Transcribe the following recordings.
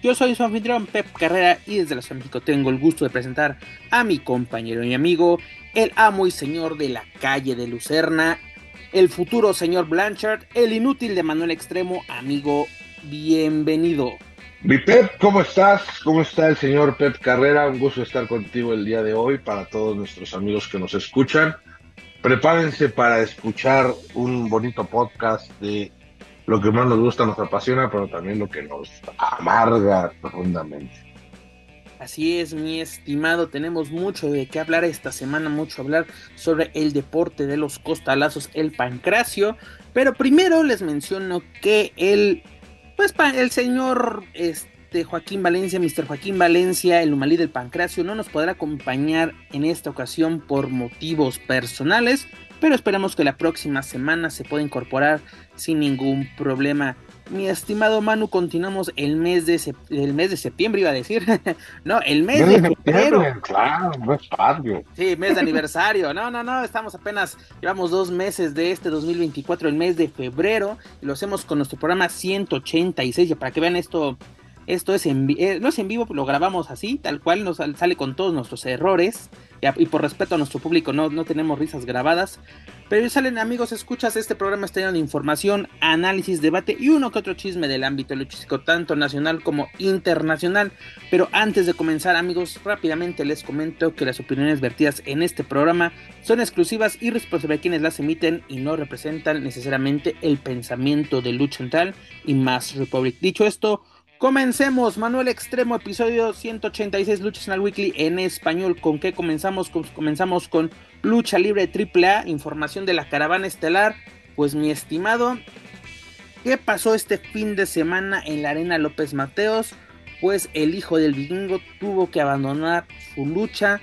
Yo soy su anfitrión Pep Carrera y desde la Ciudad de México tengo el gusto de presentar a mi compañero y amigo, el amo y señor de la calle de Lucerna, el futuro señor Blanchard, el inútil de Manuel Extremo, amigo, bienvenido. Mi Pep, ¿cómo estás? ¿Cómo está el señor Pep Carrera? Un gusto estar contigo el día de hoy para todos nuestros amigos que nos escuchan. Prepárense para escuchar un bonito podcast de lo que más nos gusta, nos apasiona, pero también lo que nos amarga profundamente. Así es, mi estimado, tenemos mucho de qué hablar esta semana, mucho hablar sobre el deporte de los costalazos, el pancracio, pero primero les menciono que el, pues, el señor este, Joaquín Valencia, Mr. Joaquín Valencia, el humalí del pancracio, no nos podrá acompañar en esta ocasión por motivos personales, pero esperamos que la próxima semana se pueda incorporar sin ningún problema. Mi estimado Manu, continuamos el mes de, el mes de septiembre, iba a decir. no, el mes de febrero. Claro, no es patio. Sí, mes de aniversario. No, no, no, estamos apenas, llevamos dos meses de este 2024, el mes de febrero, y lo hacemos con nuestro programa 186. Y para que vean esto, esto es en, eh, no es en vivo, lo grabamos así, tal cual, nos sale con todos nuestros errores y por respeto a nuestro público no, no tenemos risas grabadas. Pero salen amigos, escuchas, este programa está lleno de información, análisis, debate y uno que otro chisme del ámbito luchístico, tanto nacional como internacional. Pero antes de comenzar amigos, rápidamente les comento que las opiniones vertidas en este programa son exclusivas y responsables de quienes las emiten y no representan necesariamente el pensamiento de Lucha Central y Más Republic. Dicho esto, Comencemos, Manuel Extremo, episodio 186, Lucha Nacional Weekly en español. ¿Con qué comenzamos? Comenzamos con Lucha Libre AAA, información de la caravana estelar. Pues mi estimado, ¿qué pasó este fin de semana en la Arena López Mateos? Pues el hijo del vikingo tuvo que abandonar su lucha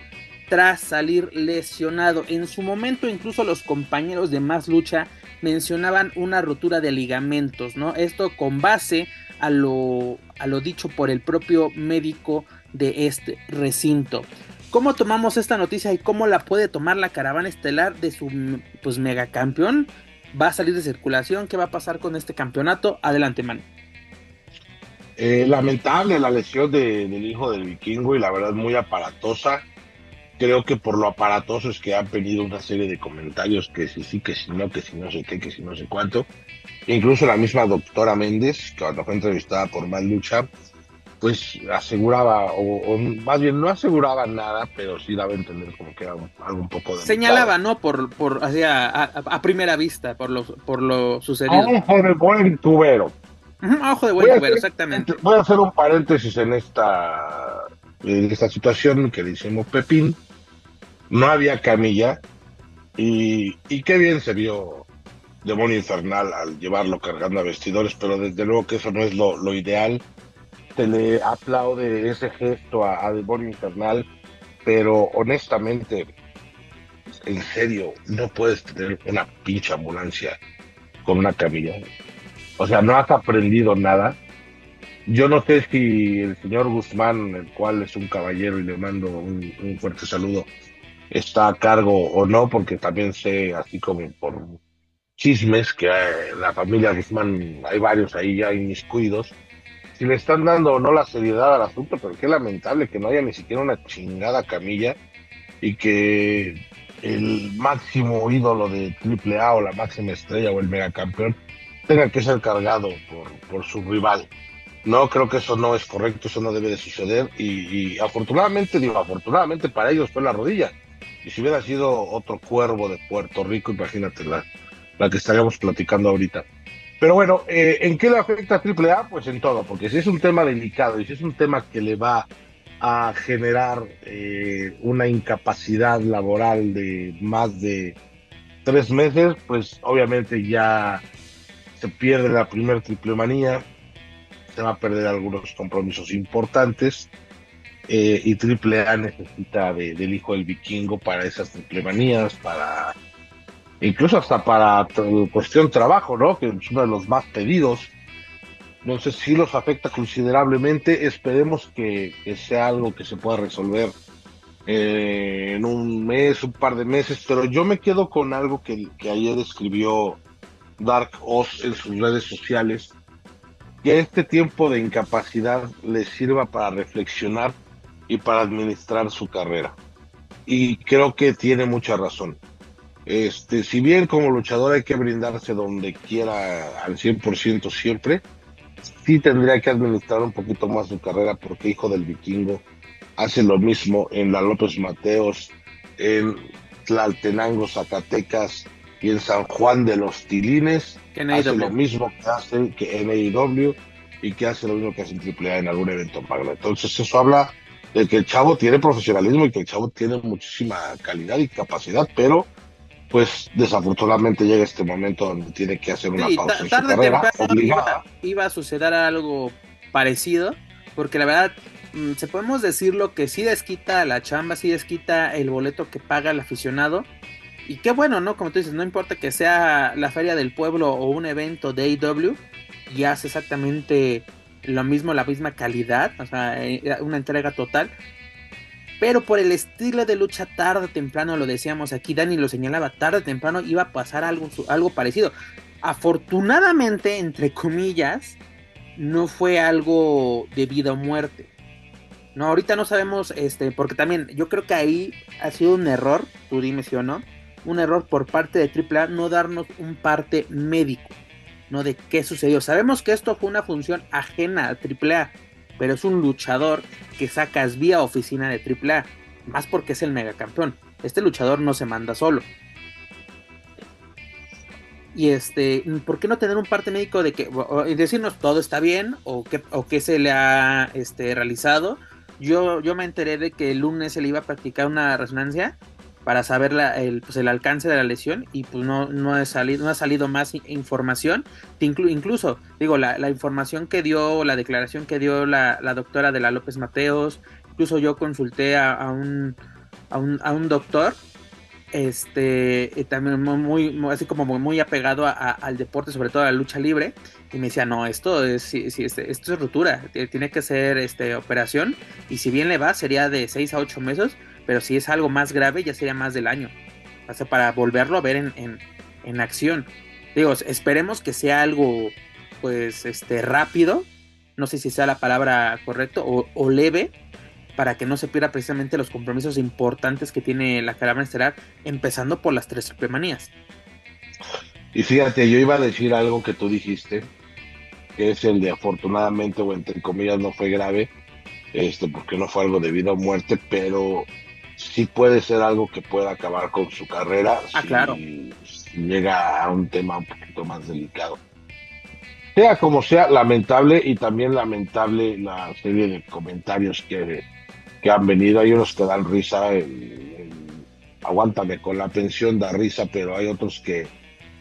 tras salir lesionado. En su momento incluso los compañeros de Más Lucha mencionaban una rotura de ligamentos, ¿no? Esto con base a lo, a lo dicho por el propio médico de este recinto. ¿Cómo tomamos esta noticia y cómo la puede tomar la caravana estelar de su pues, megacampeón? ¿Va a salir de circulación? ¿Qué va a pasar con este campeonato? Adelante, man. Eh, lamentable la lesión del hijo del vikingo y la verdad muy aparatosa. Creo que por lo aparatoso es que han venido una serie de comentarios que si sí, que si no, que si no sé qué, que si no sé cuánto. Incluso la misma doctora Méndez, que cuando fue entrevistada por Mal Lucha, pues aseguraba, o, más bien no aseguraba nada, pero sí daba a entender como que era algo un poco de. Señalaba, ¿no? Por, por a, primera vista, por lo, por lo sucedido. Ojo de buen tubero. ojo de buen tubero, exactamente. Voy a hacer un paréntesis en esta, en esta situación que decimos Pepín. No había camilla y, y qué bien se vio demonio infernal al llevarlo cargando a vestidores, pero desde luego que eso no es lo, ideal. Se le aplaude ese gesto a, demonio infernal, pero honestamente, en serio, no puedes tener una pinche ambulancia con una camilla. O sea, no has aprendido nada. Yo no sé si el señor Guzmán, el cual es un caballero y le mando un, un fuerte saludo, está a cargo o no, porque también sé, así como por chismes que la familia Guzmán, hay varios ahí ya inmiscuidos, si le están dando o no la seriedad al asunto, pero qué lamentable que no haya ni siquiera una chingada camilla y que el máximo ídolo de AAA o la máxima estrella o el megacampeón tenga que ser cargado por, por su rival. No, creo que eso no es correcto, eso no debe de suceder y, y afortunadamente, digo, afortunadamente para ellos fue la rodilla. Y si hubiera sido otro cuervo de Puerto Rico, imagínate la, que estaríamos platicando ahorita. Pero bueno, eh, ¿en qué le afecta a AAA? Pues en todo, porque si es un tema delicado y si es un tema que le va a generar eh, una incapacidad laboral de más de tres meses, pues obviamente ya se pierde la primer triple manía, se va a perder algunos compromisos importantes eh, y AAA necesita del hijo del vikingo para esas triplemanías, para incluso hasta para cuestión trabajo, ¿no? Que es uno de los más pedidos. Entonces sí los afecta considerablemente. Esperemos que, sea algo que se pueda resolver eh, en un mes, un par de meses. Pero yo me quedo con algo que, ayer escribió Dark Oz en sus redes sociales. Que este tiempo de incapacidad le sirva para reflexionar y para administrar su carrera. Y creo que tiene mucha razón. Este, si bien como luchador hay que brindarse donde quiera al 100% siempre, sí tendría que administrar un poquito más su carrera porque Hijo del Vikingo hace lo mismo en la López Mateos, en Tlaltenango, Zacatecas y en San Juan de los Tilines. hace lo mismo que hace que en AEW y que hace lo mismo que hace en AAA en algún evento magno. Entonces eso habla de que el chavo tiene profesionalismo y que el chavo tiene muchísima calidad y capacidad, pero pues desafortunadamente llega este momento donde tiene que hacer una pausa en su carrera obligada. Iba, a suceder algo parecido, porque la verdad, mm, se podemos decirlo que sí desquita la chamba, sí desquita el boleto que paga el aficionado. Y qué bueno, ¿no? Como tú dices, no importa que sea la feria del pueblo o un evento de AEW, y hace exactamente lo mismo, la misma calidad, o sea, eh, una entrega total pero por el estilo de lucha tarde o temprano, lo decíamos aquí, Dani lo señalaba, tarde o temprano iba a pasar algo, algo parecido. Afortunadamente, entre comillas, no fue algo de vida o muerte. No, ahorita no sabemos, este, porque también yo creo que ahí ha sido un error, tú dime si o no, un error por parte de AAA no darnos un parte médico, no de qué sucedió. Sabemos que esto fue una función ajena a AAA, pero es un luchador que sacas vía oficina de AAA, más porque es el megacampeón. Este luchador no se manda solo. Y este, ¿por qué no tener un parte médico de que decirnos todo está bien o qué, o qué se le ha este, realizado? Yo, yo me enteré de que el lunes se le iba a practicar una resonancia para saber el, pues, el alcance de la lesión y pues no, ha, salido, más información. incluso, digo, la, información que dio, la declaración que dio la, doctora de la López Mateos, incluso yo consulté a, un, a, un, doctor este eh, también muy, así como muy, apegado al deporte, sobre todo a la lucha libre, y me decía, no, esto es, este, esto es ruptura, tiene que ser este, operación, y si bien le va, sería de 6 a 8 meses, pero si es algo más grave ya sería más del año. O sea, para volverlo a ver en, en, acción. Digo, esperemos que sea algo pues este rápido, no sé si sea la palabra correcta, o, leve, para que no se pierda precisamente los compromisos importantes que tiene la caravana estelar, empezando por las tres supremanías. Y fíjate, yo iba a decir algo que tú dijiste, que es el de afortunadamente o entre comillas no fue grave, este, porque no fue algo de vida o muerte, pero sí puede ser algo que pueda acabar con su carrera ah, si, claro. llega a un tema un poquito más delicado. Sea como sea, lamentable y también lamentable la serie de comentarios que, que han venido. Hay unos que dan risa, aguántame con la pensión da risa, pero hay otros que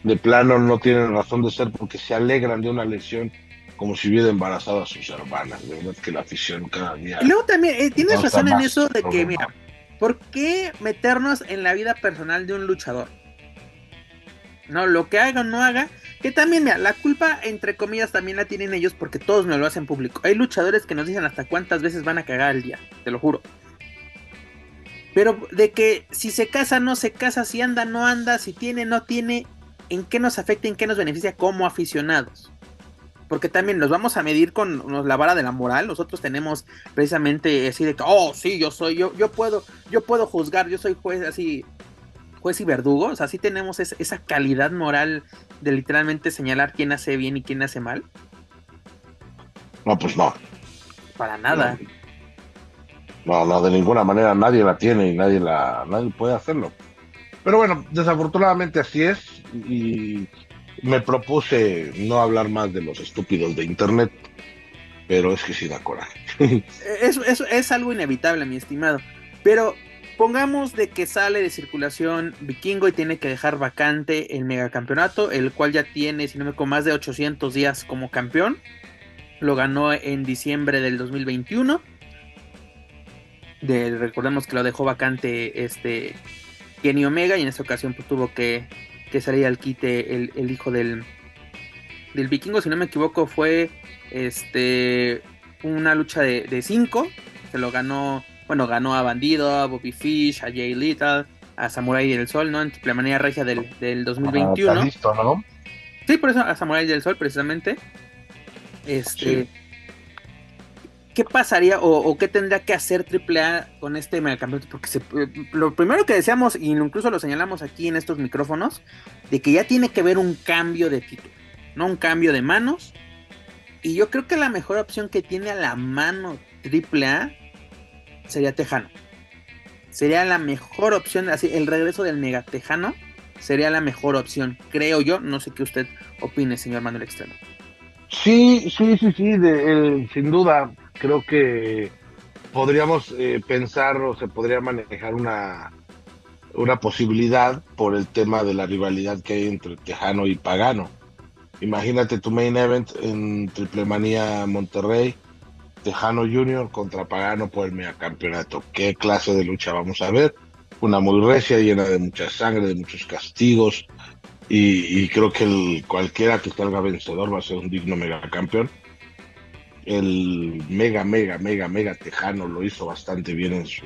de plano no tienen razón de ser porque se alegran de una lesión como si hubiera embarazado a sus hermanas. De verdad que la afición cada día. Y luego también, eh, tienes razón en eso de que, mira, ¿Por qué meternos en la vida personal de un luchador? No, lo que haga o no haga, que también, mira, la culpa, entre comillas, también la tienen ellos porque todos me lo hacen público. Hay luchadores que nos dicen hasta cuántas veces van a cagar al día, te lo juro. Pero de que si se casa, no se casa, si anda, no anda, si tiene, no tiene, ¿en qué nos afecta, en qué nos beneficia como aficionados? Porque también nos vamos a medir con la vara de la moral. Nosotros tenemos precisamente así de que, oh, sí, yo soy, yo, yo puedo, yo puedo juzgar, yo soy juez así, juez y verdugo. O sea, sí tenemos esa calidad moral de literalmente señalar quién hace bien y quién hace mal. No, pues no. Para nada. No, no, de ninguna manera nadie la tiene y nadie la, nadie puede hacerlo. Pero bueno, desafortunadamente así es y me propuse no hablar más de los estúpidos de internet, pero es que sí da coraje. Es algo inevitable, mi estimado. Pero pongamos de que sale de circulación Vikingo y tiene que dejar vacante el megacampeonato, el cual ya tiene, si no me equivoco, más de 800 días como campeón. Lo ganó en diciembre del 2021. De, recordemos que lo dejó vacante este Kenny Omega y en esta ocasión pues, tuvo que, que salir al quite el, el hijo del, del vikingo, si no me equivoco, fue este una lucha de 5. Se lo ganó, bueno, ganó a Bandido, a Bobby Fish, a Jay Little, a Samurai del Sol, ¿no? En triple manía regia del, del 2021. Ah, listo, ¿no? Sí, por eso a Samurai del Sol, precisamente. Este. ¿Qué pasaría o, qué tendría que hacer AAA con este megacampeonato? Porque lo primero que deseamos, y incluso lo señalamos aquí en estos micrófonos, de que ya tiene que haber un cambio de título, no un cambio de manos. Y yo creo que la mejor opción que tiene a la mano AAA sería Tejano. Sería la mejor opción, así, el regreso del Mega Tejano sería la mejor opción, creo yo. No sé qué usted opine, señor Manuel Extremo. Sí, sí, sí, sí, de, sin duda. Creo que podríamos eh, pensar o se podría manejar una, una posibilidad por el tema de la rivalidad que hay entre Tejano y Pagano. Imagínate tu main event en Triple Manía Monterrey, Tejano Junior contra Pagano por el megacampeonato. ¿Qué clase de lucha vamos a ver? Una muy recia, llena de mucha sangre, de muchos castigos, y, creo que el, cualquiera que salga vencedor va a ser un digno megacampeón. El mega, mega, mega, mega Tejano lo hizo bastante bien en su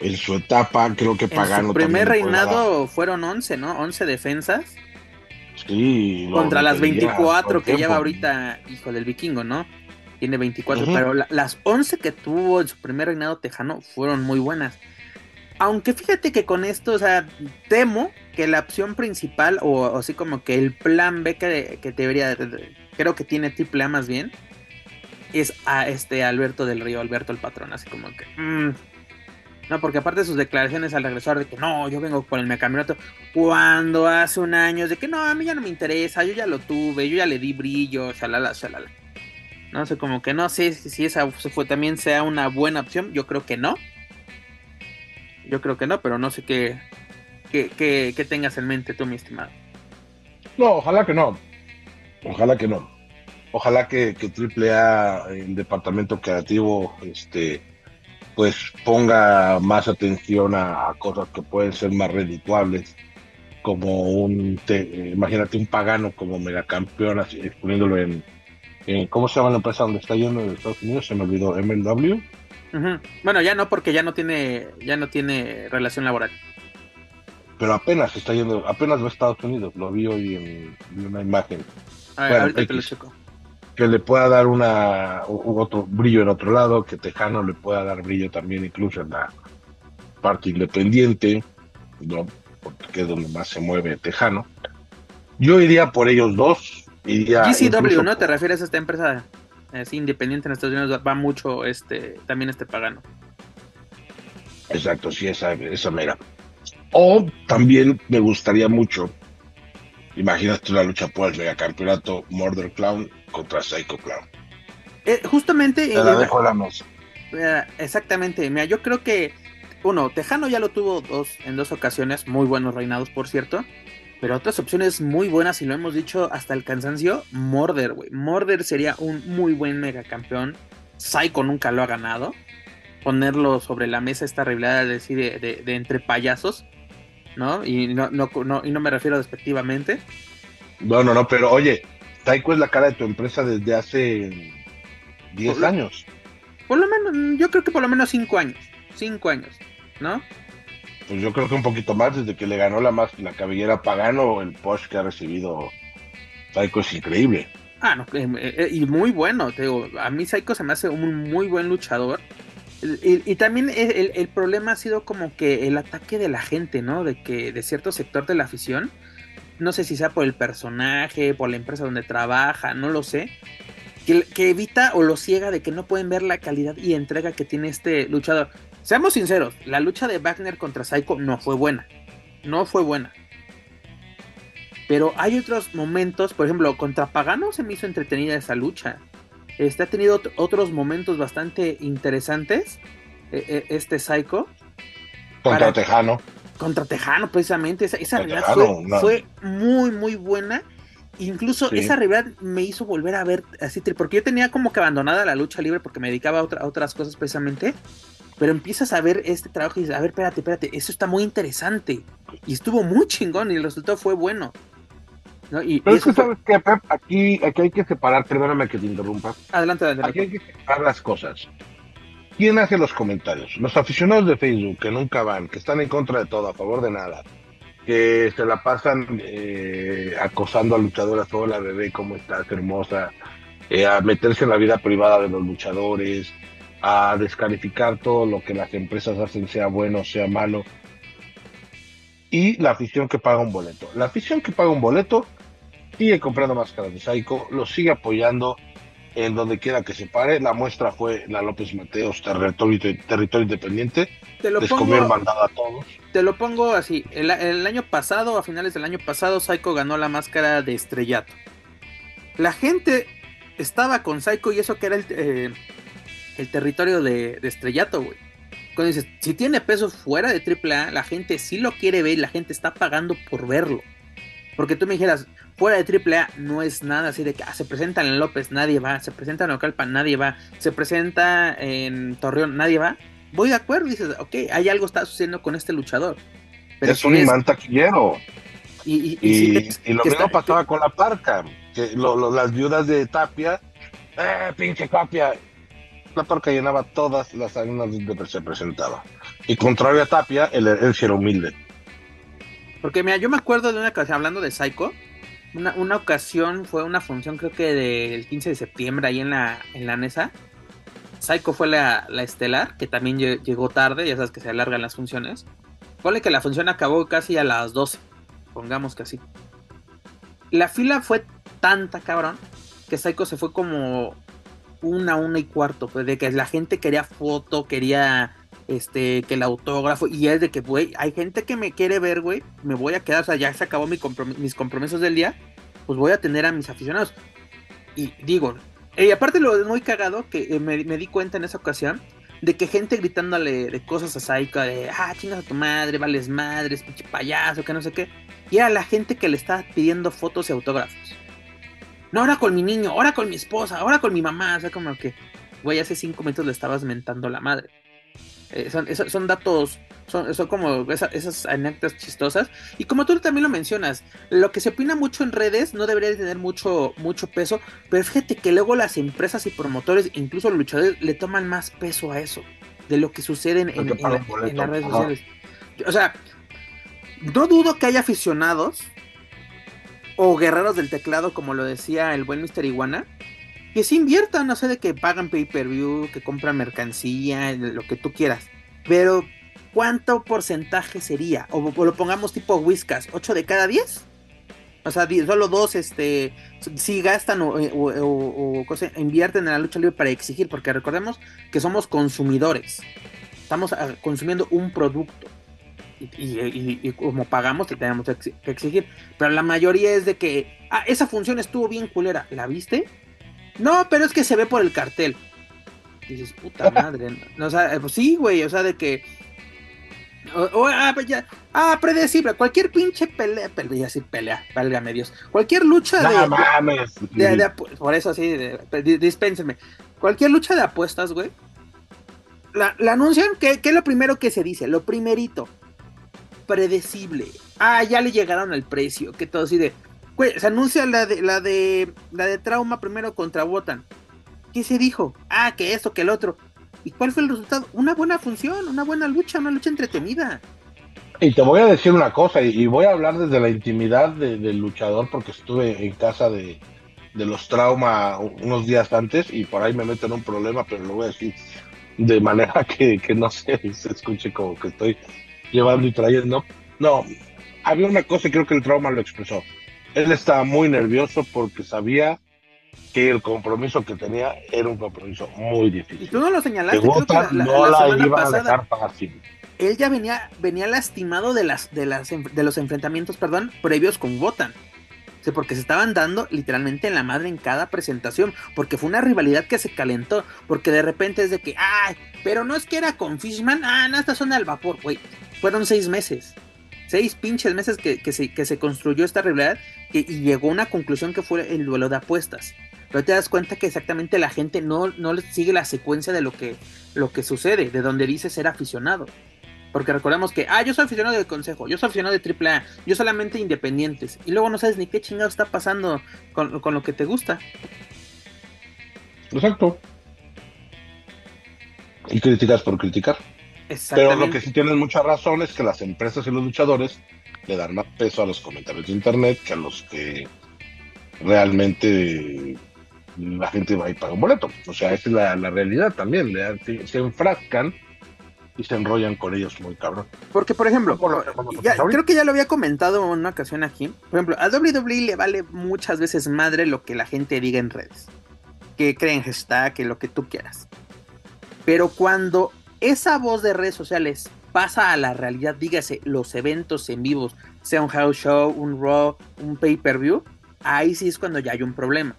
en su etapa. Creo que Pagano. En su primer reinado fueron 11, ¿no? 11 defensas. Sí. Contra las 24 que lleva ahorita, hijo del vikingo, ¿no? Tiene 24, pero las 11 que tuvo en su primer reinado tejano fueron muy buenas. Aunque fíjate que con esto, o sea, temo que la opción principal, o, así como que el plan B que, que debería, creo que tiene triple A más bien, es a este Alberto del Río, Alberto el patrón, así como que... Mm, no, porque aparte de sus declaraciones al regresar de que no, yo vengo por el campeonato, cuando hace un año de que no, a mí ya no me interesa, yo ya lo tuve, yo ya le di brillo, shalala, shalala. No sé, como que no sé si esa fue, también sea una buena opción, yo creo que no. Yo creo que no, pero no sé qué, qué, tengas en mente tú, mi estimado. No, ojalá que no. Ojalá que no. Ojalá que, que AAA, el departamento creativo, este, pues ponga más atención a, cosas que pueden ser más redituables, como un, imagínate un pagano como megacampeón, así, poniéndolo en, ¿cómo se llama la empresa donde está yendo de Estados Unidos? Se me olvidó, MLW. Bueno, ya no, porque ya no tiene, ya no tiene relación laboral. Pero apenas está yendo, apenas va a Estados Unidos, lo vi hoy en, una imagen. A ver, ahorita te lo checo que le pueda dar una otro brillo en otro lado, que Tejano le pueda dar brillo también incluso en la parte independiente, ¿no? porque es donde más se mueve Tejano. Yo iría por ellos dos. Iría GCW, ¿no? ¿Te refieres a esta empresa así, independiente en Estados Unidos? Va mucho este también este pagano. Exacto, sí, esa, esa mera. O también me gustaría mucho, imagínate una lucha por el megacampeonato Murder Clown contra Psycho Clown. Eh, justamente. Te la dejo la exactamente. Mira, yo creo que. Uno, Tejano ya lo tuvo dos, en dos ocasiones, muy buenos reinados, por cierto. Pero otras opciones muy buenas, y lo hemos dicho hasta el cansancio, Morder, güey. Morder sería un muy buen megacampeón. Psycho nunca lo ha ganado. Ponerlo sobre la mesa esta rivalidad de, de, de, entre payasos, ¿no? Y no, no, no, y no me refiero despectivamente. No, no, no, pero oye, Taiko es la cara de tu empresa desde hace 10 años. Por lo menos, yo creo que por lo menos 5 años. 5 años, ¿no? Pues yo creo que un poquito más, desde que le ganó la, más, la cabellera Pagano, el push que ha recibido Taiko es increíble. Ah, no, eh, eh, y muy bueno, te digo, a mí Saiko se me hace un muy buen luchador. Y, también el, el, problema ha sido como que el ataque de la gente, ¿no? De que de cierto sector de la afición no sé si sea por el personaje, por la empresa donde trabaja, no lo sé, que, evita o lo ciega de que no pueden ver la calidad y entrega que tiene este luchador. Seamos sinceros, la lucha de Wagner contra Psycho no fue buena, no fue buena. Pero hay otros momentos, por ejemplo, contra Pagano se me hizo entretenida esa lucha. Este ha tenido otros momentos bastante interesantes, e, e, este Psycho. Contra Tejano contra Tejano, precisamente. Esa, esa fue, muy, muy buena. Incluso esa rivalidad me hizo volver a ver así, porque yo tenía como que abandonada la lucha libre porque me dedicaba a, otras cosas precisamente. Pero empiezas a ver este trabajo y dices, a ver, espérate, espérate, eso está muy interesante. Y estuvo muy chingón y el resultado fue bueno. Y Pero es que sabes que, Pep, aquí, aquí hay que separar, perdóname que te interrumpa. Adelante, adelante. Aquí hay que separar las cosas. ¿Quién hace los comentarios? Los aficionados de Facebook que nunca van, que están en contra de todo, a favor de nada, que se la pasan eh, acosando a luchadoras, toda la bebé, cómo estás, hermosa, eh, a meterse en la vida privada de los luchadores, a descalificar todo lo que las empresas hacen, sea bueno, o sea malo. Y la afición que paga un boleto. La afición que paga un boleto sigue comprando máscaras de Psycho, lo sigue apoyando en donde quiera que se pare. La muestra fue la López Mateos, territorio, territorio independiente. Te lo pongo, a todos. Te lo pongo así. El, año pasado, a finales del año pasado, Psycho ganó la máscara de estrellato. La gente estaba con Psycho y eso que era el, eh, el territorio de, de estrellato, güey. Cuando dices, si tiene peso fuera de AAA, la gente sí lo quiere ver y la gente está pagando por verlo. Porque tú me dijeras, fuera de AAA no es nada así de que ah, se presenta en López, nadie va, se presenta en Ocalpa, nadie va, se presenta en Torreón, nadie va. Voy de acuerdo, dices, ok, hay algo está sucediendo con este luchador. Pero es un imán taquillero. Y, lo mismo pasaba con la parca, que las viudas de Tapia, eh, pinche Tapia. Parca llenaba todas las arenas donde se presentaba. Y contrario a Tapia, él, él era humilde. Porque mira, yo me acuerdo de una ocasión, hablando de Psycho, una, una ocasión fue una función creo que del 15 de septiembre ahí en la, en la NESA. Psycho fue la, la estelar, que también llegó tarde, ya sabes que se alargan las funciones. Ponle que la función acabó casi a las 12, pongamos que así. La fila fue tanta, cabrón, que Psycho se fue como una, una y cuarto, pues de que la gente quería foto, quería este, que el autógrafo, y es de que, güey, hay gente que me quiere ver, güey, me voy a quedar, o sea, ya se acabó mi mis compromisos del día, pues voy a tener a mis aficionados. Y digo, y aparte lo es muy cagado que eh, me, di cuenta en esa ocasión de que gente gritándole de cosas a Saika, de, ah, chingas a tu madre, vales madres, pinche payaso, que no sé qué. Y era la gente que le estaba pidiendo fotos y autógrafos. No, ahora con mi niño, ahora con mi esposa, ahora con mi mamá. O sea, como que, güey, hace cinco minutos le estabas mentando la madre. Eh, son, son, datos, son, son como esas anécdotas chistosas. Y como tú también lo mencionas, lo que se opina mucho en redes no debería tener mucho, mucho peso, pero fíjate que luego las empresas y promotores, incluso los luchadores, le toman más peso a eso, de lo que sucede en, en, las redes sociales. O sea, no dudo que haya aficionados o guerreros del teclado, como lo decía el buen Mr. Iguana, que se inviertan, no sé, de que pagan pay-per-view, que compran mercancía, lo que tú quieras. Pero, ¿cuánto porcentaje sería? O, lo pongamos tipo Whiskas, ¿8 de cada 10? O sea, solo dos, este, si gastan o, o, invierten en la lucha libre para exigir, porque recordemos que somos consumidores. Estamos ah, consumiendo un producto. Y, como pagamos, tenemos que exigir. Pero la mayoría es de que, ah, esa función estuvo bien culera. ¿La viste? No, pero es que se ve por el cartel. dices, puta madre. No, o sea, eh, pues sí, güey, o sea, de que. ah, pues ya, ah, predecible. Cualquier pinche pelea, pelea, sí, pelea, válgame Dios. Cualquier lucha de, mames. por eso sí, dispénsenme. Cualquier lucha de apuestas, güey. La, la anuncian, ¿qué, ¿qué es lo primero que se dice? Lo primerito. Predecible. Ah, ya le llegaron al precio. Que todo así de se anuncia la de, la de la de trauma primero contra Wotan. ¿Qué se dijo? Ah, que esto, que el otro. ¿Y cuál fue el resultado? Una buena función, una buena lucha, una lucha entretenida. Y te voy a decir una cosa, y, voy a hablar desde la intimidad del luchador, porque estuve en casa de, los trauma unos días antes, y por ahí me meto en un problema, pero lo voy a decir de manera que, que no se escuche como que estoy llevando y trayendo. No, había una cosa y creo que el trauma lo expresó él estaba muy nervioso porque sabía que el compromiso que tenía era un compromiso muy difícil. Y tú no lo señalaste, creo que la, no la, iba a dejar fácil. Él ya venía, venía lastimado de las, de las de los enfrentamientos, perdón, previos con Wotan. O porque se estaban dando literalmente en la madre en cada presentación, porque fue una rivalidad que se calentó, porque de repente es de que, ay, pero no es que era con Fishman, ah, no, esta zona del vapor, güey, fueron seis meses seis pinches meses que, se, que se construyó esta realidad y llegó a una conclusión que fue el duelo de apuestas. Pero te das cuenta que exactamente la gente no, no sigue la secuencia de lo que, lo que sucede, de donde dice ser aficionado. Porque recordemos que, ah, yo soy aficionado del consejo, yo soy aficionado de AAA, yo solamente independientes. Y luego no sabes ni qué chingado está pasando con, con lo que te gusta. Exacto. Y criticas por criticar. Pero lo que sí tienen mucha razón es que las empresas y los luchadores le dan más peso a los comentarios de internet que a los que realmente la gente va y paga un boleto. O sea, esa es la, realidad también. se, enfrascan y se enrollan con ellos muy cabrón. Porque, por ejemplo, creo que ya lo había comentado en una ocasión aquí. Por ejemplo, a WWE le vale muchas veces madre lo que la gente diga en redes. Que creen hashtag, que lo que tú quieras. Pero cuando esa voz de redes sociales pasa a la realidad, dígase, los eventos en vivos, sea un house show, un raw, un pay-per-view, ahí sí es cuando ya hay un problema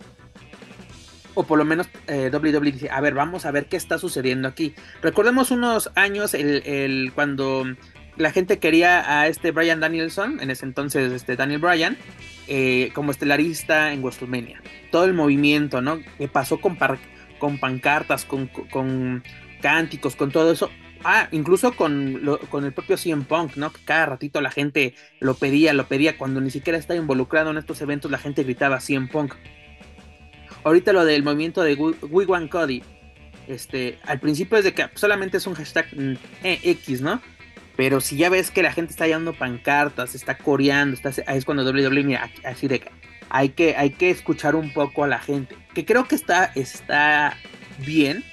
o por lo menos eh, WWE dice, a ver, vamos a ver qué está sucediendo aquí. Recordemos unos años el, cuando la gente quería a este Brian Danielson, en ese entonces este Daniel Bryan, eh, como estelarista en WrestleMania. Todo el movimiento, ¿no? Que pasó con, con pancartas, con, con, cánticos, con todo eso. Ah, incluso con, con el propio CM Punk, ¿no? Que cada ratito la gente lo pedía, lo pedía. Cuando ni siquiera estaba involucrado en estos eventos, la gente gritaba CM Punk ahorita lo del movimiento de We Want Cody, este, al principio es de que solamente es un hashtag mm, e, X, ¿no? Pero si ya ves que la gente está llevando pancartas, está coreando, está, es cuando WWE mira, así de hay que, hay que escuchar un poco a la gente. Que creo que está, está bien,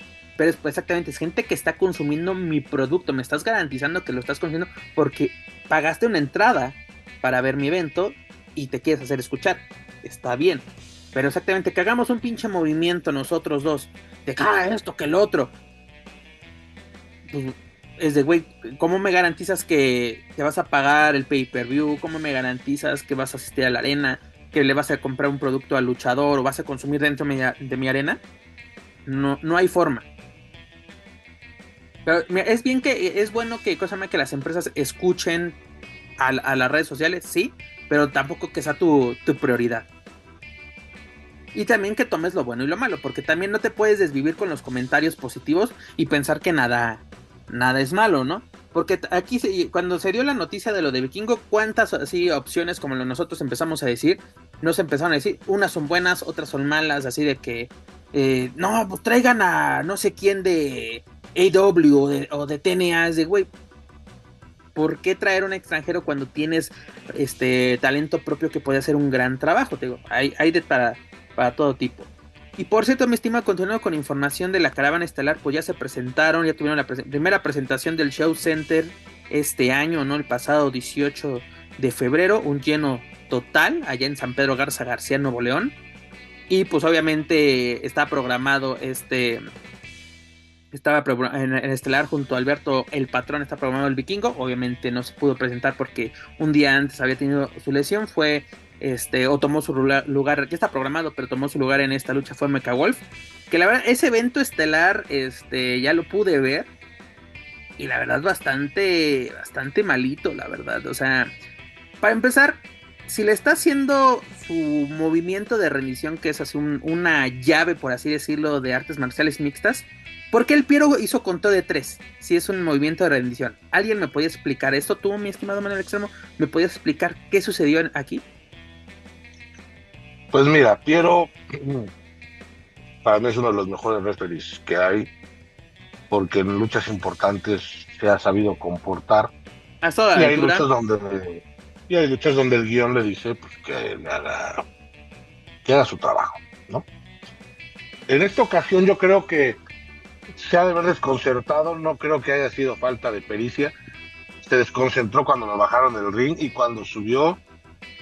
pero exactamente es gente que está consumiendo mi producto. Me estás garantizando que lo estás consumiendo porque pagaste una entrada para ver mi evento y te quieres hacer escuchar. Está bien. Pero exactamente, que hagamos un pinche movimiento nosotros dos. De que ah, esto, que el otro. Pues, es de, güey, ¿cómo me garantizas que, te vas a pagar el pay-per-view? ¿Cómo me garantizas que vas a asistir a la arena? ¿Que le vas a comprar un producto al luchador o vas a consumir dentro de mi, arena? No, no hay forma. Pero es bien que es bueno que, cosa que las empresas escuchen a, las redes sociales, sí, pero tampoco que sea tu, prioridad. Y también que tomes lo bueno y lo malo, porque también no te puedes desvivir con los comentarios positivos y pensar que nada, nada es malo, ¿no? Porque aquí cuando se dio la noticia de lo de Vikingo, cuántas así opciones como nosotros empezamos a decir, nos empezaron a decir, unas son buenas, otras son malas, así de que, eh, no, pues traigan a no sé quién de AW o de, o de TNA, es de, güey, ¿por qué traer un extranjero cuando tienes este talento propio que puede hacer un gran trabajo? Te digo, hay, hay de para para todo tipo. Y por cierto, mi estima, continuando con información de la caravana estelar, pues ya se presentaron, ya tuvieron la primera presentación del Show Center este año, ¿no? El pasado 18 de febrero, un lleno total allá en San Pedro Garza García, Nuevo León. Y pues obviamente está programado este. Estaba en, Estelar junto a Alberto, el patrón, está programado el vikingo. Obviamente no se pudo presentar porque un día antes había tenido su lesión. Fue este, o tomó su lugar, ya está programado, pero tomó su lugar en esta lucha fue Mecha Wolf. Que la verdad, ese evento estelar, este, ya lo pude ver. Y la verdad, bastante, bastante malito, la verdad. O sea, para empezar, si le está haciendo su movimiento de rendición, que es así una llave, por así decirlo, de artes marciales mixtas, ¿por qué el Piero hizo conteo de tres? Si es un movimiento de rendición. ¿Alguien me puede explicar esto? Tú, mi estimado Manuel Extremo, ¿me puedes explicar qué sucedió aquí? Pues mira, Piero para mí es uno de los mejores referees que hay, porque en luchas importantes se ha sabido comportar. y hay luchas donde y hay luchas donde el guion le dice pues, que haga haga su trabajo, ¿no? En esta ocasión yo creo que se ha de haber desconcertado, no creo que haya sido falta de pericia. Se desconcentró cuando lo bajaron del ring y cuando subió,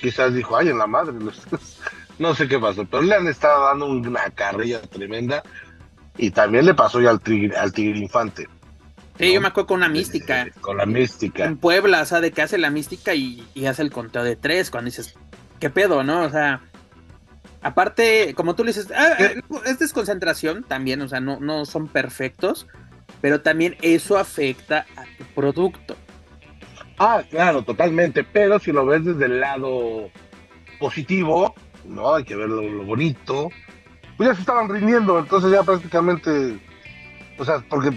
quizás dijo, ay, en la madre, no sé qué pasó, pero le han estado dando una carrilla tremenda y también le pasó ya al tigre, al tigre infante. Sí, yo me acuerdo con una mística. con la mística. En Puebla, o sea, de que hace la mística y, hace el conteo de tres, cuando dices, ¿qué pedo, no? O sea, aparte, como tú le dices, ah, eh, es desconcentración también, o sea, no, no son perfectos, pero también eso afecta a tu producto. Ah, claro, totalmente, pero si lo ves desde el lado positivo, ¿no? Hay que ver lo, bonito. Pues ya se estaban rindiendo, entonces ya prácticamente, o sea, porque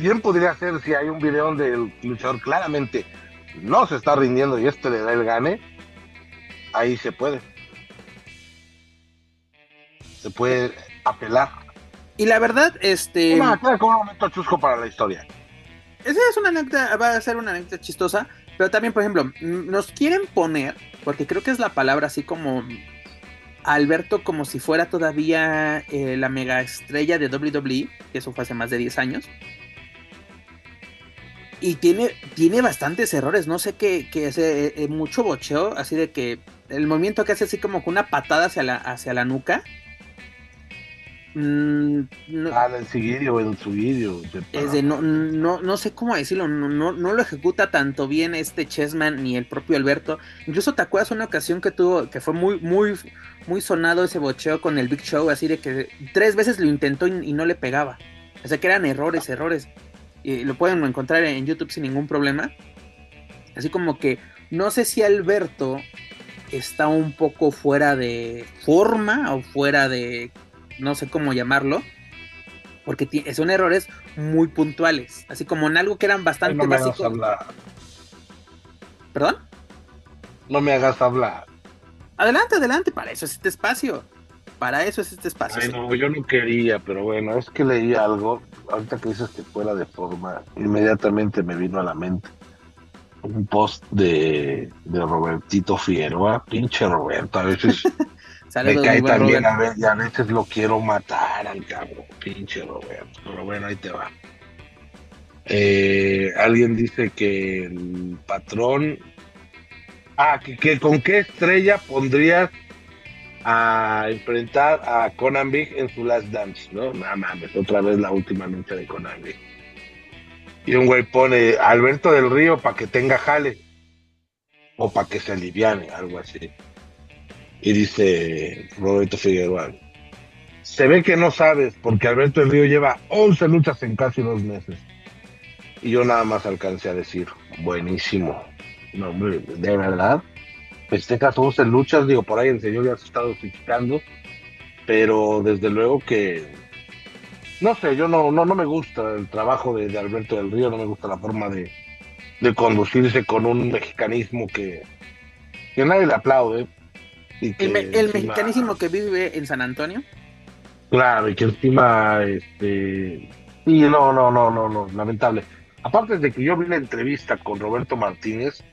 bien podría ser si hay un video donde el luchador claramente no se está rindiendo y este le da el gane, ahí se puede. Se puede apelar. Y la verdad, este. Una, como un momento chusco para la historia. Esa es una anécdota, va a ser una anécdota chistosa, pero también, por ejemplo, nos quieren poner, porque creo que es la palabra así como Alberto como si fuera todavía eh, la mega estrella de WWE, que eso fue hace más de 10 años. Y tiene, tiene bastantes errores, no sé qué, que hace eh, eh, mucho bocheo, así de que el movimiento que hace así como con una patada hacia la, hacia la nuca. Mm, no, ah, el subidio. Es de, no, no, no sé cómo decirlo, no, no, no, lo ejecuta tanto bien este Chessman ni el propio Alberto. Incluso te acuerdas una ocasión que tuvo, que fue muy, muy, muy sonado ese bocheo con el Big Show, así de que tres veces lo intentó y, no le pegaba. O sea que eran errores, errores. Y lo pueden encontrar en YouTube sin ningún problema. Así como que no sé si Alberto está un poco fuera de forma o fuera de no sé cómo llamarlo, porque son errores muy puntuales, así como en algo que eran bastante no básicos. ¿Perdón? No me hagas hablar. Adelante, adelante, para eso es este espacio. Para eso es este espacio. Ay, no, yo no quería, pero bueno, es que leí algo. Ahorita que dices que fuera de forma, inmediatamente me vino a la mente un post de, de Robertito Figueroa. Pinche Roberto, a veces me cae también a veces, y a veces lo quiero matar al cabrón, pinche Roberto. Pero bueno, ahí te va. Eh, alguien dice que el patrón Ah, que, con qué estrella pondrías a enfrentar a Conan Big en su Last Dance, ¿no? No mames, otra vez la última lucha de Conan Big. Y un güey pone Alberto del Río para que tenga jale. O para que se aliviane, algo así. Y dice Roberto Figueroa. Se ve que no sabes, porque Alberto del Río lleva 11 luchas en casi dos meses. Y yo nada más alcancé a decir, buenísimo. No, de verdad. Festeja todos en luchas, digo, por ahí el señor ya se ha estado criticando, pero desde luego que, no sé, yo no, no, no me gusta el trabajo de, Alberto del Río, no me gusta la forma de, conducirse con un mexicanismo que, que nadie le aplaude. el, mexicanismo que vive en San Antonio. Claro, y que encima, este, y no, no, no, no, no, lamentable. Aparte de que yo vi la entrevista con Roberto Martínez,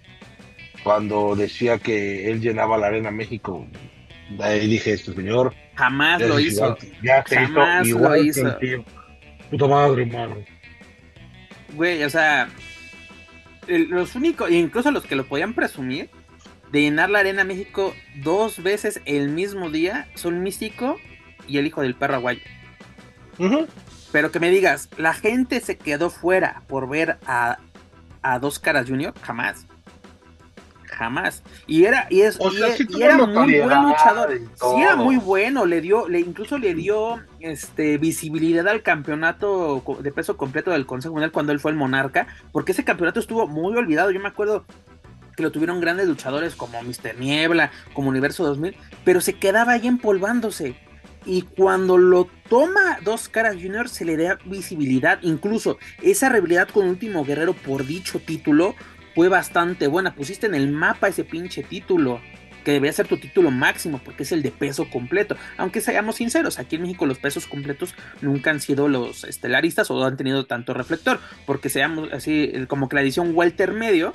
cuando decía que él llenaba la Arena México. Ahí dije, este señor. Jamás lo hizo. ya se Jamás hizo igual lo hizo. Puta madre, hermano. Güey, o sea, los únicos, incluso los que lo podían presumir, de llenar la Arena México dos veces el mismo día, son Místico y el hijo del perro aguayo. Pero que me digas, la gente se quedó fuera por ver a, a Dos Caras Junior, jamás jamás. Y era, y es, y, era muy buen luchador. Sí, era muy bueno, le dio, le incluso le dio este visibilidad al campeonato de peso completo del Consejo Mundial cuando él fue el monarca, porque ese campeonato estuvo muy olvidado. Yo me acuerdo que lo tuvieron grandes luchadores como Mr. Niebla, como Universo 2000, pero se quedaba ahí empolvándose. Y cuando lo toma Dos Caras Junior se le da visibilidad, incluso esa rivalidad con Último Guerrero por dicho título fue bastante buena. Pusiste en el mapa ese pinche título, que debería ser tu título máximo, porque es el de peso completo. Aunque seamos sinceros, aquí en México los pesos completos nunca han sido los estelaristas o han tenido tanto reflector, porque seamos así, como que la edición Walter Medio,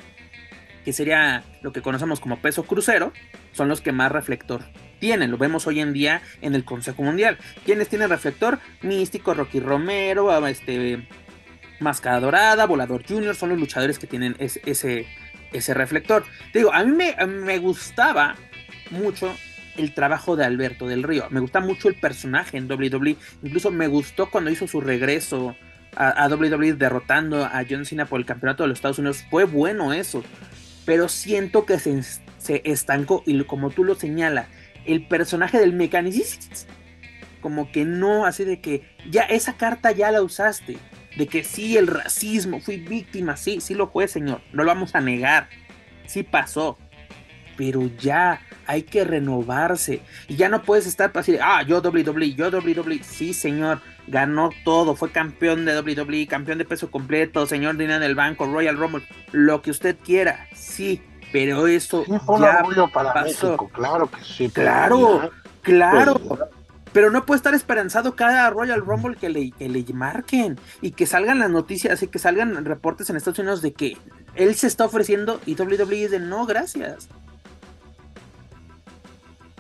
que sería lo que conocemos como peso crucero, son los que más reflector tienen. Lo vemos hoy en día en el Consejo Mundial. ¿Quiénes tienen reflector? Místico, Rocky Romero, este, Máscara Dorada, Volador Junior, son los luchadores que tienen ese, ese reflector. Te digo, a mí me, gustaba mucho el trabajo de Alberto del Río. Me gusta mucho el personaje en WWE. Incluso me gustó cuando hizo su regreso a, WWE derrotando a John Cena por el campeonato de los Estados Unidos. Fue bueno eso. Pero siento que se, se estancó. Y como tú lo señalas, el personaje del mecanicista. Como que no, así de que ya esa carta ya la usaste de que sí, el racismo, fui víctima, sí, sí lo fue, señor, no lo vamos a negar, sí pasó, pero ya hay que renovarse y ya no puedes estar para decir, ah, yo WWE, yo WWE, sí, señor, ganó todo, fue campeón de WWE, campeón de peso completo, señor dinero en el banco, Royal Rumble, lo que usted quiera, sí, pero eso ya para México, claro que sí. Claro, claro. Pues, pero no puede estar esperanzado cada Royal Rumble que le, que le marquen y que salgan las noticias y que salgan reportes en Estados Unidos de que él se está ofreciendo y WWE de no, gracias.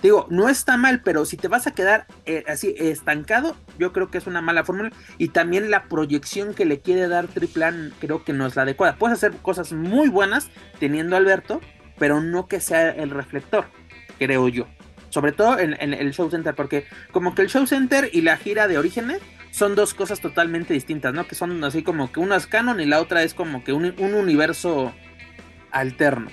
Digo, no está mal, pero si te vas a quedar eh, así estancado, yo creo que es una mala fórmula. Y también la proyección que le quiere dar Triplan creo que no es la adecuada. Puedes hacer cosas muy buenas teniendo a Alberto, pero no que sea el reflector, creo yo. Sobre todo en, el Show Center, porque como que el Show Center y la gira de Orígenes son dos cosas totalmente distintas, ¿no? Que son así como que una es canon y la otra es como que un, un universo alterno.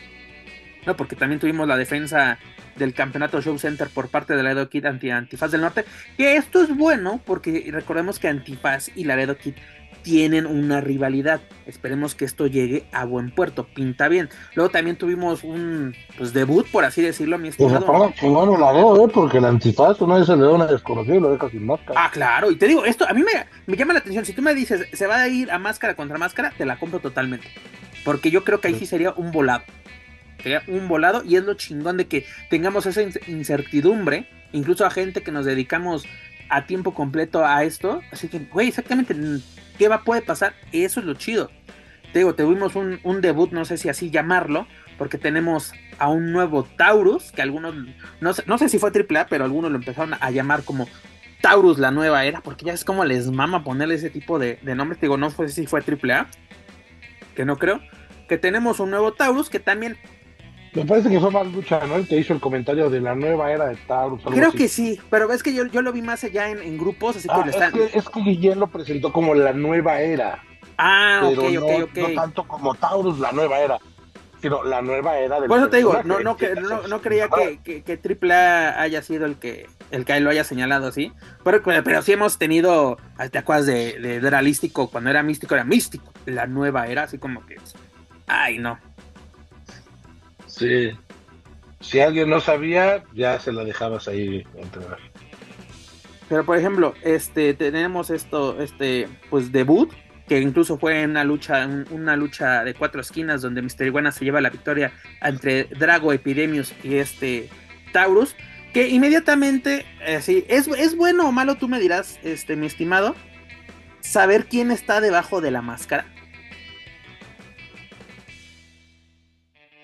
¿No? Porque también tuvimos la defensa del campeonato Show Center por parte de Laredo Kid anti Antifaz del Norte. Que esto es bueno porque recordemos que Antifaz y Laredo Kid tienen una rivalidad. Esperemos que esto llegue a buen puerto. Pinta bien. Luego también tuvimos un pues, debut, por así decirlo, mi pues estimado. Pues chingón el Laredo, ¿eh? porque el Antifaz una vez se le da una desconocida y lo deja sin máscara. Ah, claro. Y te digo, esto a mí me, me llama la atención. Si tú me dices, se va a ir a máscara contra máscara, te la compro totalmente. Porque yo creo que ahí sí sería un volado un volado y es lo chingón de que tengamos esa incertidumbre, incluso a gente que nos dedicamos a tiempo completo a esto, así que, güey, exactamente, ¿qué va puede pasar? Eso es lo chido. Te digo, tuvimos un, debut, no sé si así llamarlo, porque tenemos a un nuevo Taurus, que algunos, no sé, no sé si fue AAA, pero algunos lo empezaron a llamar como Taurus la nueva era, porque ya es como les mama ponerle ese tipo de, de nombres. Te digo, no sé si fue AAA, que no creo. Que tenemos un nuevo Taurus que también me parece que fue más lucha, ¿no? El que hizo el comentario de la nueva era de Taurus. Creo que sí, pero es que yo, yo lo vi más allá en, grupos, así que ah, están... Es que, es que Guillén lo presentó como la nueva era. Ah, ok, ok, ok. No tanto como Taurus, la nueva era, sino la nueva era del Por eso te digo, no, no, no, creía que, que, AAA haya sido el que el que lo haya señalado así, pero, pero sí hemos tenido, ¿te acuerdas de, de Dralístico? Cuando era místico, era místico, la nueva era, así como que... Ay, no. Sí. Si alguien no sabía, ya se la dejabas ahí entrenar. Pero por ejemplo, este tenemos esto, este, pues debut, que incluso fue una lucha, una lucha de cuatro esquinas donde Mister Iguana se lleva la victoria entre Drago Epidemius y este Taurus, que inmediatamente, eh, sí, es, es bueno o malo, tú me dirás, este, mi estimado, saber quién está debajo de la máscara.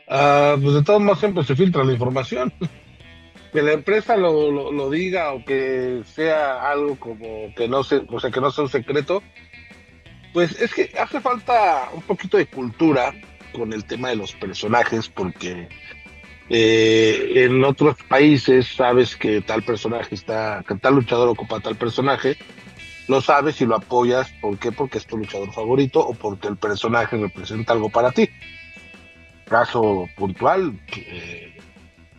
Ah, pues de todos modos siempre se filtra la información. que la empresa lo, diga o que sea algo como que no se, o sea, que no sea un secreto, pues es que hace falta un poquito de cultura con el tema de los personajes, porque eh, en otros países sabes que tal personaje está, que tal luchador ocupa tal personaje, lo sabes y lo apoyas, ¿por qué? Porque es tu luchador favorito o porque el personaje representa algo para ti caso puntual, eh,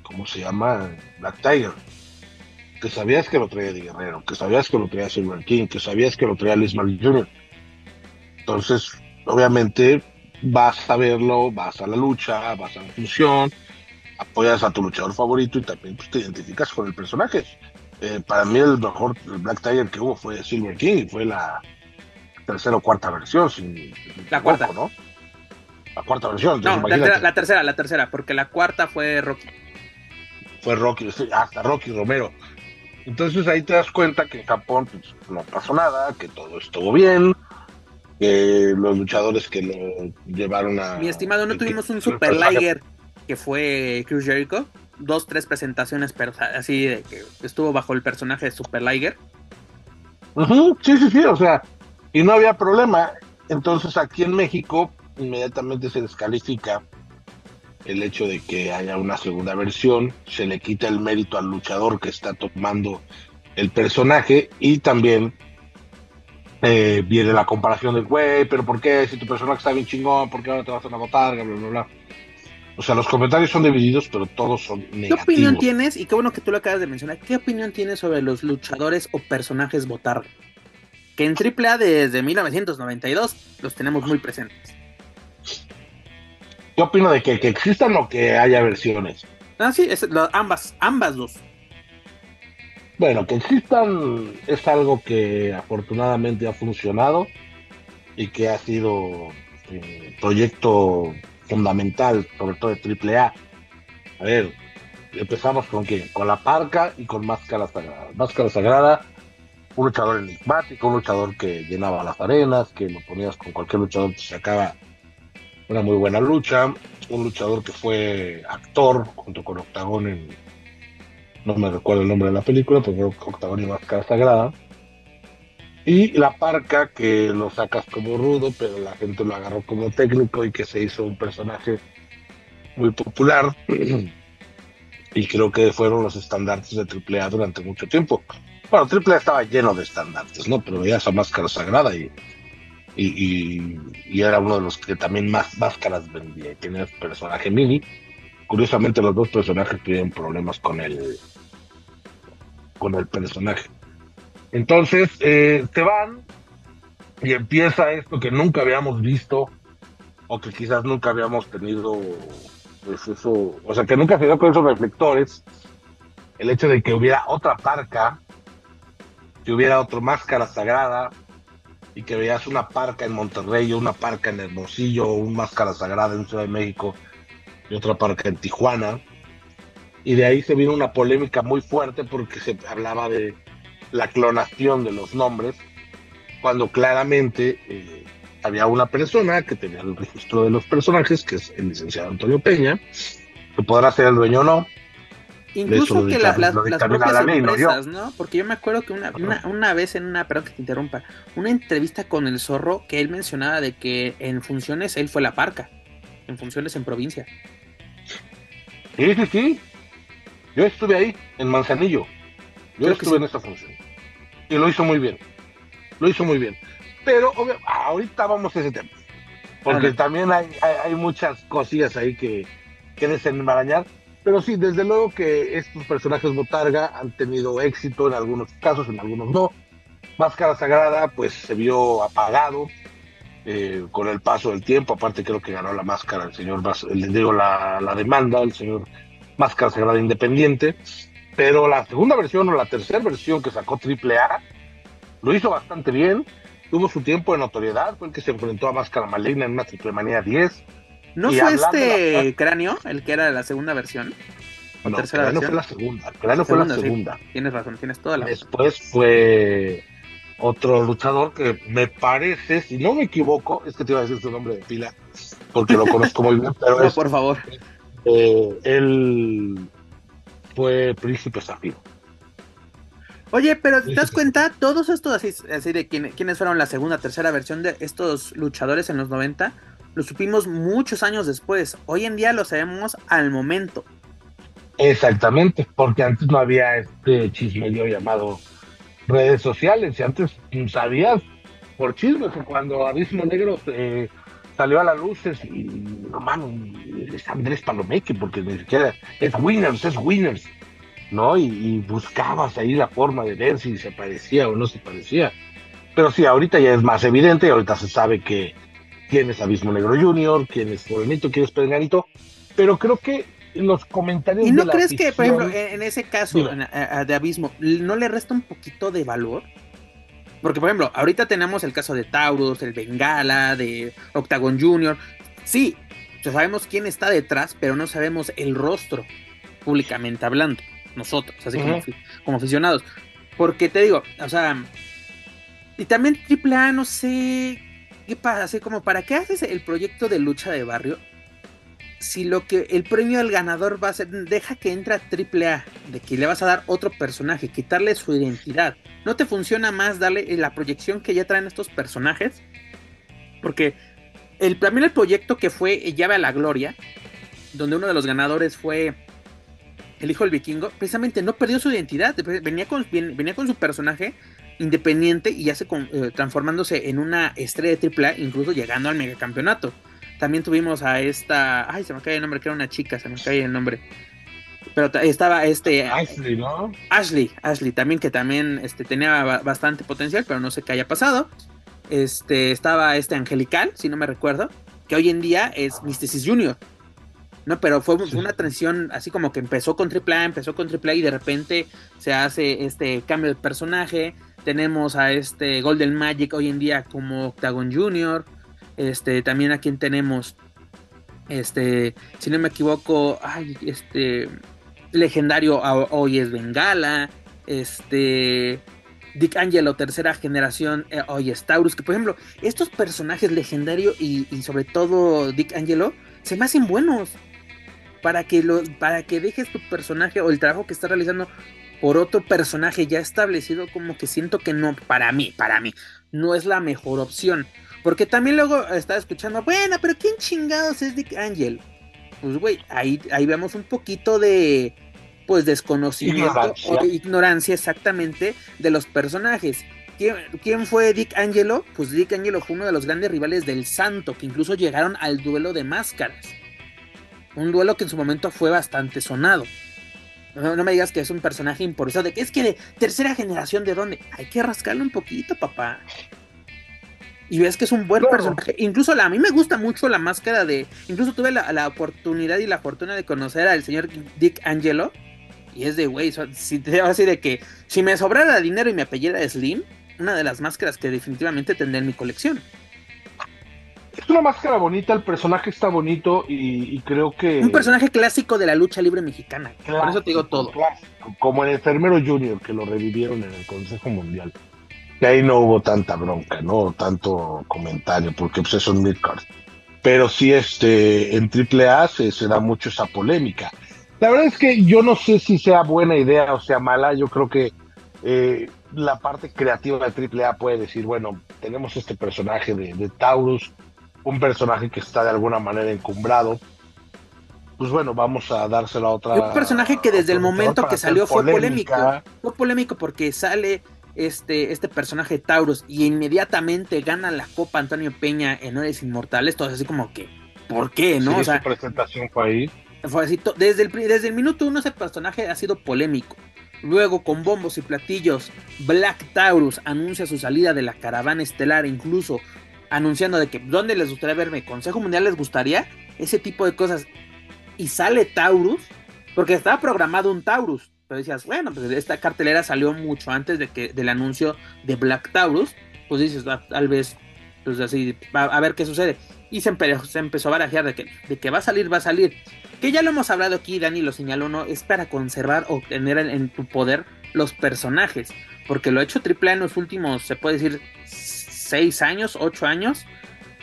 ¿cómo se llama? Black Tiger. Que sabías que lo traía de Guerrero, que sabías que lo traía Silver King, que sabías que lo traía Liz Jr. Entonces, obviamente, vas a verlo, vas a la lucha, vas a la función, apoyas a tu luchador favorito y también pues, te identificas con el personaje. Eh, para mí el mejor Black Tiger que hubo fue Silver King y fue la tercera o cuarta versión. Sin, la cuarta, ¿no? La cuarta versión. No, la, tercera, la tercera, porque la cuarta fue Rocky. Fue Rocky, hasta Rocky Romero. Entonces ahí te das cuenta que en Japón pues, no pasó nada, que todo estuvo bien, que los luchadores que lo llevaron a... Mi estimado, ¿no tuvimos un Super Liger que fue Chris Jericho? Dos, tres presentaciones, pero así de que estuvo bajo el personaje de Super Liger. sí, sí, sí, o sea, y no había problema. Entonces aquí en México inmediatamente se descalifica el hecho de que haya una segunda versión, se le quita el mérito al luchador que está tomando el personaje y también eh, viene la comparación de, güey, pero ¿por qué? Si tu personaje está bien chingón, ¿por qué ahora te vas a votar? Bla, bla, bla. O sea, los comentarios son divididos, pero todos son negativos. ¿Qué opinión tienes? Y qué bueno que tú lo acabas de mencionar. ¿Qué opinión tienes sobre los luchadores o personajes votar? que en AAA desde 1992 los tenemos muy presentes. ¿Qué opino de que, que existan o que haya versiones? Ah, sí, es, ambas, ambas dos. Bueno, que existan es algo que afortunadamente ha funcionado y que ha sido un proyecto fundamental, sobre todo de AAA. A ver, empezamos con qué? Con la parca y con Máscara Sagrada. Máscara Sagrada, un luchador enigmático, un luchador que llenaba las arenas, que lo ponías con cualquier luchador que sacaba una muy buena lucha, un luchador que fue actor junto con Octagón en, no me recuerdo el nombre de la película, pero Octagón y Máscara Sagrada. Y la parca que lo sacas como rudo, pero la gente lo agarró como técnico y que se hizo un personaje muy popular. y creo que fueron los estandartes de AAA durante mucho tiempo. Bueno, AAA estaba lleno de estandartes, ¿no? Pero veías a Máscara Sagrada y, y, y, era uno de los que también más máscaras vendía. Tenía el personaje mini. Curiosamente, los dos personajes tuvieron problemas con el, con el personaje. Entonces, eh, te van y empieza esto que nunca habíamos visto o que quizás nunca habíamos tenido, pues eso, o sea, que nunca se dio con esos reflectores, el hecho de que hubiera otra parca, que hubiera otra máscara sagrada, y que veas una parca en Monterrey, una parca en Hermosillo, un máscara sagrada en Ciudad de México y otra parca en Tijuana. Y de ahí se vino una polémica muy fuerte porque se hablaba de la clonación de los nombres, cuando claramente eh, había una persona que tenía el registro de los personajes, que es el licenciado Antonio Peña, que podrá ser el dueño o no. Incluso que la, las, las propias empresas, ¿no? Porque yo me acuerdo que una, una, una, vez en una, perdón que te interrumpa, una entrevista con el zorro que él mencionaba de que en funciones él fue la parca, en funciones en provincia. Sí, sí, sí. Yo estuve ahí, en Manzanillo. Yo Creo estuve sí. en esa función. Y lo hizo muy bien. Lo hizo muy bien. Pero obvio, ahorita vamos a ese tema. Porque Vale. también hay, hay, hay muchas cosillas ahí que, que desenmarañar. Pero sí, desde luego que estos personajes botarga han tenido éxito en algunos casos, en algunos no. Máscara Sagrada, pues se vio apagado eh, con el paso del tiempo. Aparte, creo que ganó la máscara el señor, le digo la, la demanda, el señor Máscara Sagrada Independiente. Pero la segunda versión o la tercera versión que sacó AAA lo hizo bastante bien. Tuvo su tiempo de notoriedad. Fue el que se enfrentó a Máscara Maligna en una Triple Manía 10. ¿No Y fue este cráneo el que era la segunda versión? ¿O No, tercera Cráneo versión? fue la segunda. Cráneo fue la Segunda, sí. Tienes razón, tienes toda la Después fue otro luchador que me parece, si no me equivoco, es que te iba a decir su nombre de pila, porque lo conozco muy bien, pero No, es, por favor. eh, él fue Príncipe Zafiro. Oye, pero ¿te das cuenta? Todos estos así, así de quién- quiénes fueron la segunda, tercera versión de estos luchadores en los 90, lo supimos muchos años después. Hoy en día lo sabemos al momento. Exactamente, porque antes no había este chismerío llamado redes sociales, y antes sabías por chismes cuando Abismo Negro eh, salió a la luz es, y, es Andrés Palomeque, porque ni siquiera es Winners, es Winners, ¿no? Y, y buscabas ahí la forma de ver si se parecía o no se parecía. Pero sí, ahorita ya es más evidente, ahorita se sabe que quién es Abismo Negro Junior, quién es Morenito, quién es pero creo que los comentarios ¿Y no de la crees que, por ejemplo, en, ese caso en- a- a- de Abismo, no le resta un poquito de valor? Porque, por ejemplo, ahorita tenemos el caso de Taurus, el Bengala, de Octagon Junior. Sí, ya sabemos quién está detrás, pero no sabemos el rostro, públicamente hablando, nosotros, así como, como aficionados. Porque te digo, o sea, y también AAA, no sé, ¿qué pasa? Como, ¿para qué haces el proyecto de lucha de barrio? Si lo que el premio al ganador va a ser, deja que entra AAA, de que le vas a dar otro personaje, quitarle su identidad. ¿No te funciona más darle la proyección que ya traen estos personajes? Porque el, también el proyecto que fue Llave a la Gloria, donde uno de los ganadores fue el hijo del vikingo, precisamente no perdió su identidad, venía con, ven- venía con su personaje independiente y ya se con- eh, transformándose en una estrella de AAA, incluso llegando al megacampeonato. También tuvimos a esta, ay, se me cae el nombre, que era una chica, se me cae el nombre. pero estaba este Ashley, ¿no? Ashley, Ashley también que también este tenía bastante potencial, pero no sé qué haya pasado. Este estaba este Angelical, si no me recuerdo, que hoy en día es Mysticis Junior. No, pero fue, una transición así como que empezó con AAA, empezó con AAA y de repente se hace este cambio de personaje. Tenemos a este Golden Magic hoy en día como Octagon Junior. Este, también a quien tenemos, este, si no me equivoco, ay, este, legendario hoy es Bengala. Este, Dick Angelo, tercera generación, eh, hoy es Taurus. Que por ejemplo, estos personajes legendarios y, sobre todo Dick Angelo se me hacen buenos para que, lo, para que dejes tu personaje o el trabajo que estás realizando por otro personaje ya establecido, como que siento que no, para mí, para mí, no es la mejor opción. Porque también luego estaba escuchando, bueno, pero ¿quién chingados es Dick Angel? Pues, güey, ahí, ahí vemos un poquito de, pues, desconocimiento o de ignorancia exactamente de los personajes. ¿Quién, ¿Quién, fue Dick Angelo? Pues Dick Angelo fue uno de los grandes rivales del Santo, que incluso llegaron al duelo de máscaras. Un duelo que en su momento fue bastante sonado. No, me digas que es un personaje importante. Es que de tercera generación, ¿de dónde? Hay que rascarle un poquito, papá. Y ves que es un buen personaje. Incluso a mí me gusta mucho la máscara de. Incluso tuve la, oportunidad y la fortuna de conocer al señor Dick Angelo. Y es de, güey, si te así de que si me sobrara dinero y mi apellido Slim, una de las máscaras que definitivamente tendré en mi colección es una máscara bonita, el personaje está bonito y, creo que... Un personaje clásico de la lucha libre mexicana. Por eso te digo todo. como el enfermero Junior, que lo revivieron en el Consejo Mundial. Que ahí no hubo tanta bronca, ¿no? Tanto comentario, porque pues es un midcard. Pero sí, este, en AAA se, se da mucho esa polémica. La verdad es que yo no sé si sea buena idea o sea mala. Yo creo que eh, la parte creativa de AAA puede decir, bueno, tenemos este personaje de, de Taurus, un personaje que está de alguna manera encumbrado. Pues bueno, vamos a dárselo a otra. Un personaje que desde el momento que salió fue polémico. Fue polémico porque sale este, este personaje Taurus y inmediatamente gana la Copa Antonio Peña en Horas Inmortales. Todo así como que, ¿por qué? ¿No? o sea, presentación fue ahí. Fue así, desde el, desde el minuto uno ese personaje ha sido polémico. Luego, con bombos y platillos, Black Taurus anuncia su salida de la caravana estelar, incluso anunciando de que dónde les gustaría verme, Consejo Mundial les gustaría, ese tipo de cosas. Y sale Taurus, porque estaba programado un Taurus. Pero decías, bueno, pues esta cartelera salió mucho antes de que del anuncio de Black Taurus. Pues dices, ah, tal vez, pues así, a, ver qué sucede. Y se, empezó a barajear de que, de que va a salir, va a salir. Que ya lo hemos hablado aquí, Dani lo señaló, ¿no? Es para conservar o tener en, tu poder los personajes. Porque lo ha hecho AAA en los últimos, se puede decir, 6 años, 8 años,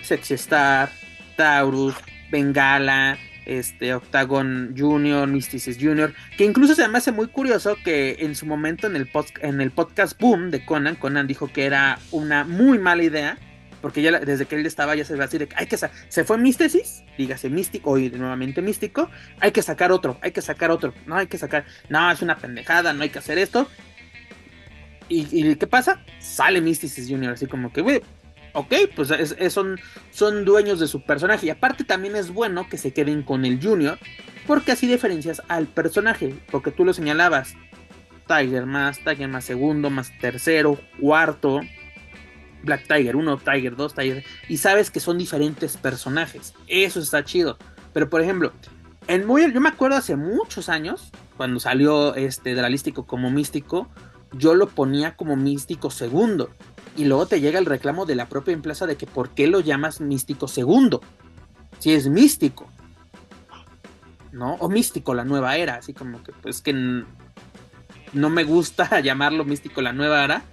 Sexy Star, Taurus, Bengala, este Octagon Junior, Mysticis Junior, que incluso se me hace muy curioso que en su momento en el, en el podcast Boom de Conan, Conan dijo que era una muy mala idea, porque ya desde que él estaba ya se va a decir que hay que se fue Mysticis, dígase místico y nuevamente místico, hay que sacar otro, hay que sacar otro, no hay que sacar, no, es una pendejada, no hay que hacer esto, ¿Y, qué pasa? Sale Mysticis Junior, así como que, güey, ok, pues son, son dueños de su personaje. Y aparte también es bueno que se queden con el Junior, porque así diferencias al personaje, porque tú lo señalabas. Tiger más, Tiger más segundo, más tercero, cuarto. Black Tiger 1, Tiger 2, Tiger. Y sabes que son diferentes personajes. Eso está chido. Pero por ejemplo, en muy, yo me acuerdo hace muchos años, cuando salió este Dralístico como místico, yo lo ponía como místico segundo. Y luego te llega el reclamo de la propia empresa de que por qué lo llamas místico segundo. Si es místico. ¿No? O místico la nueva era. Así como que pues que no me gusta llamarlo místico la nueva era.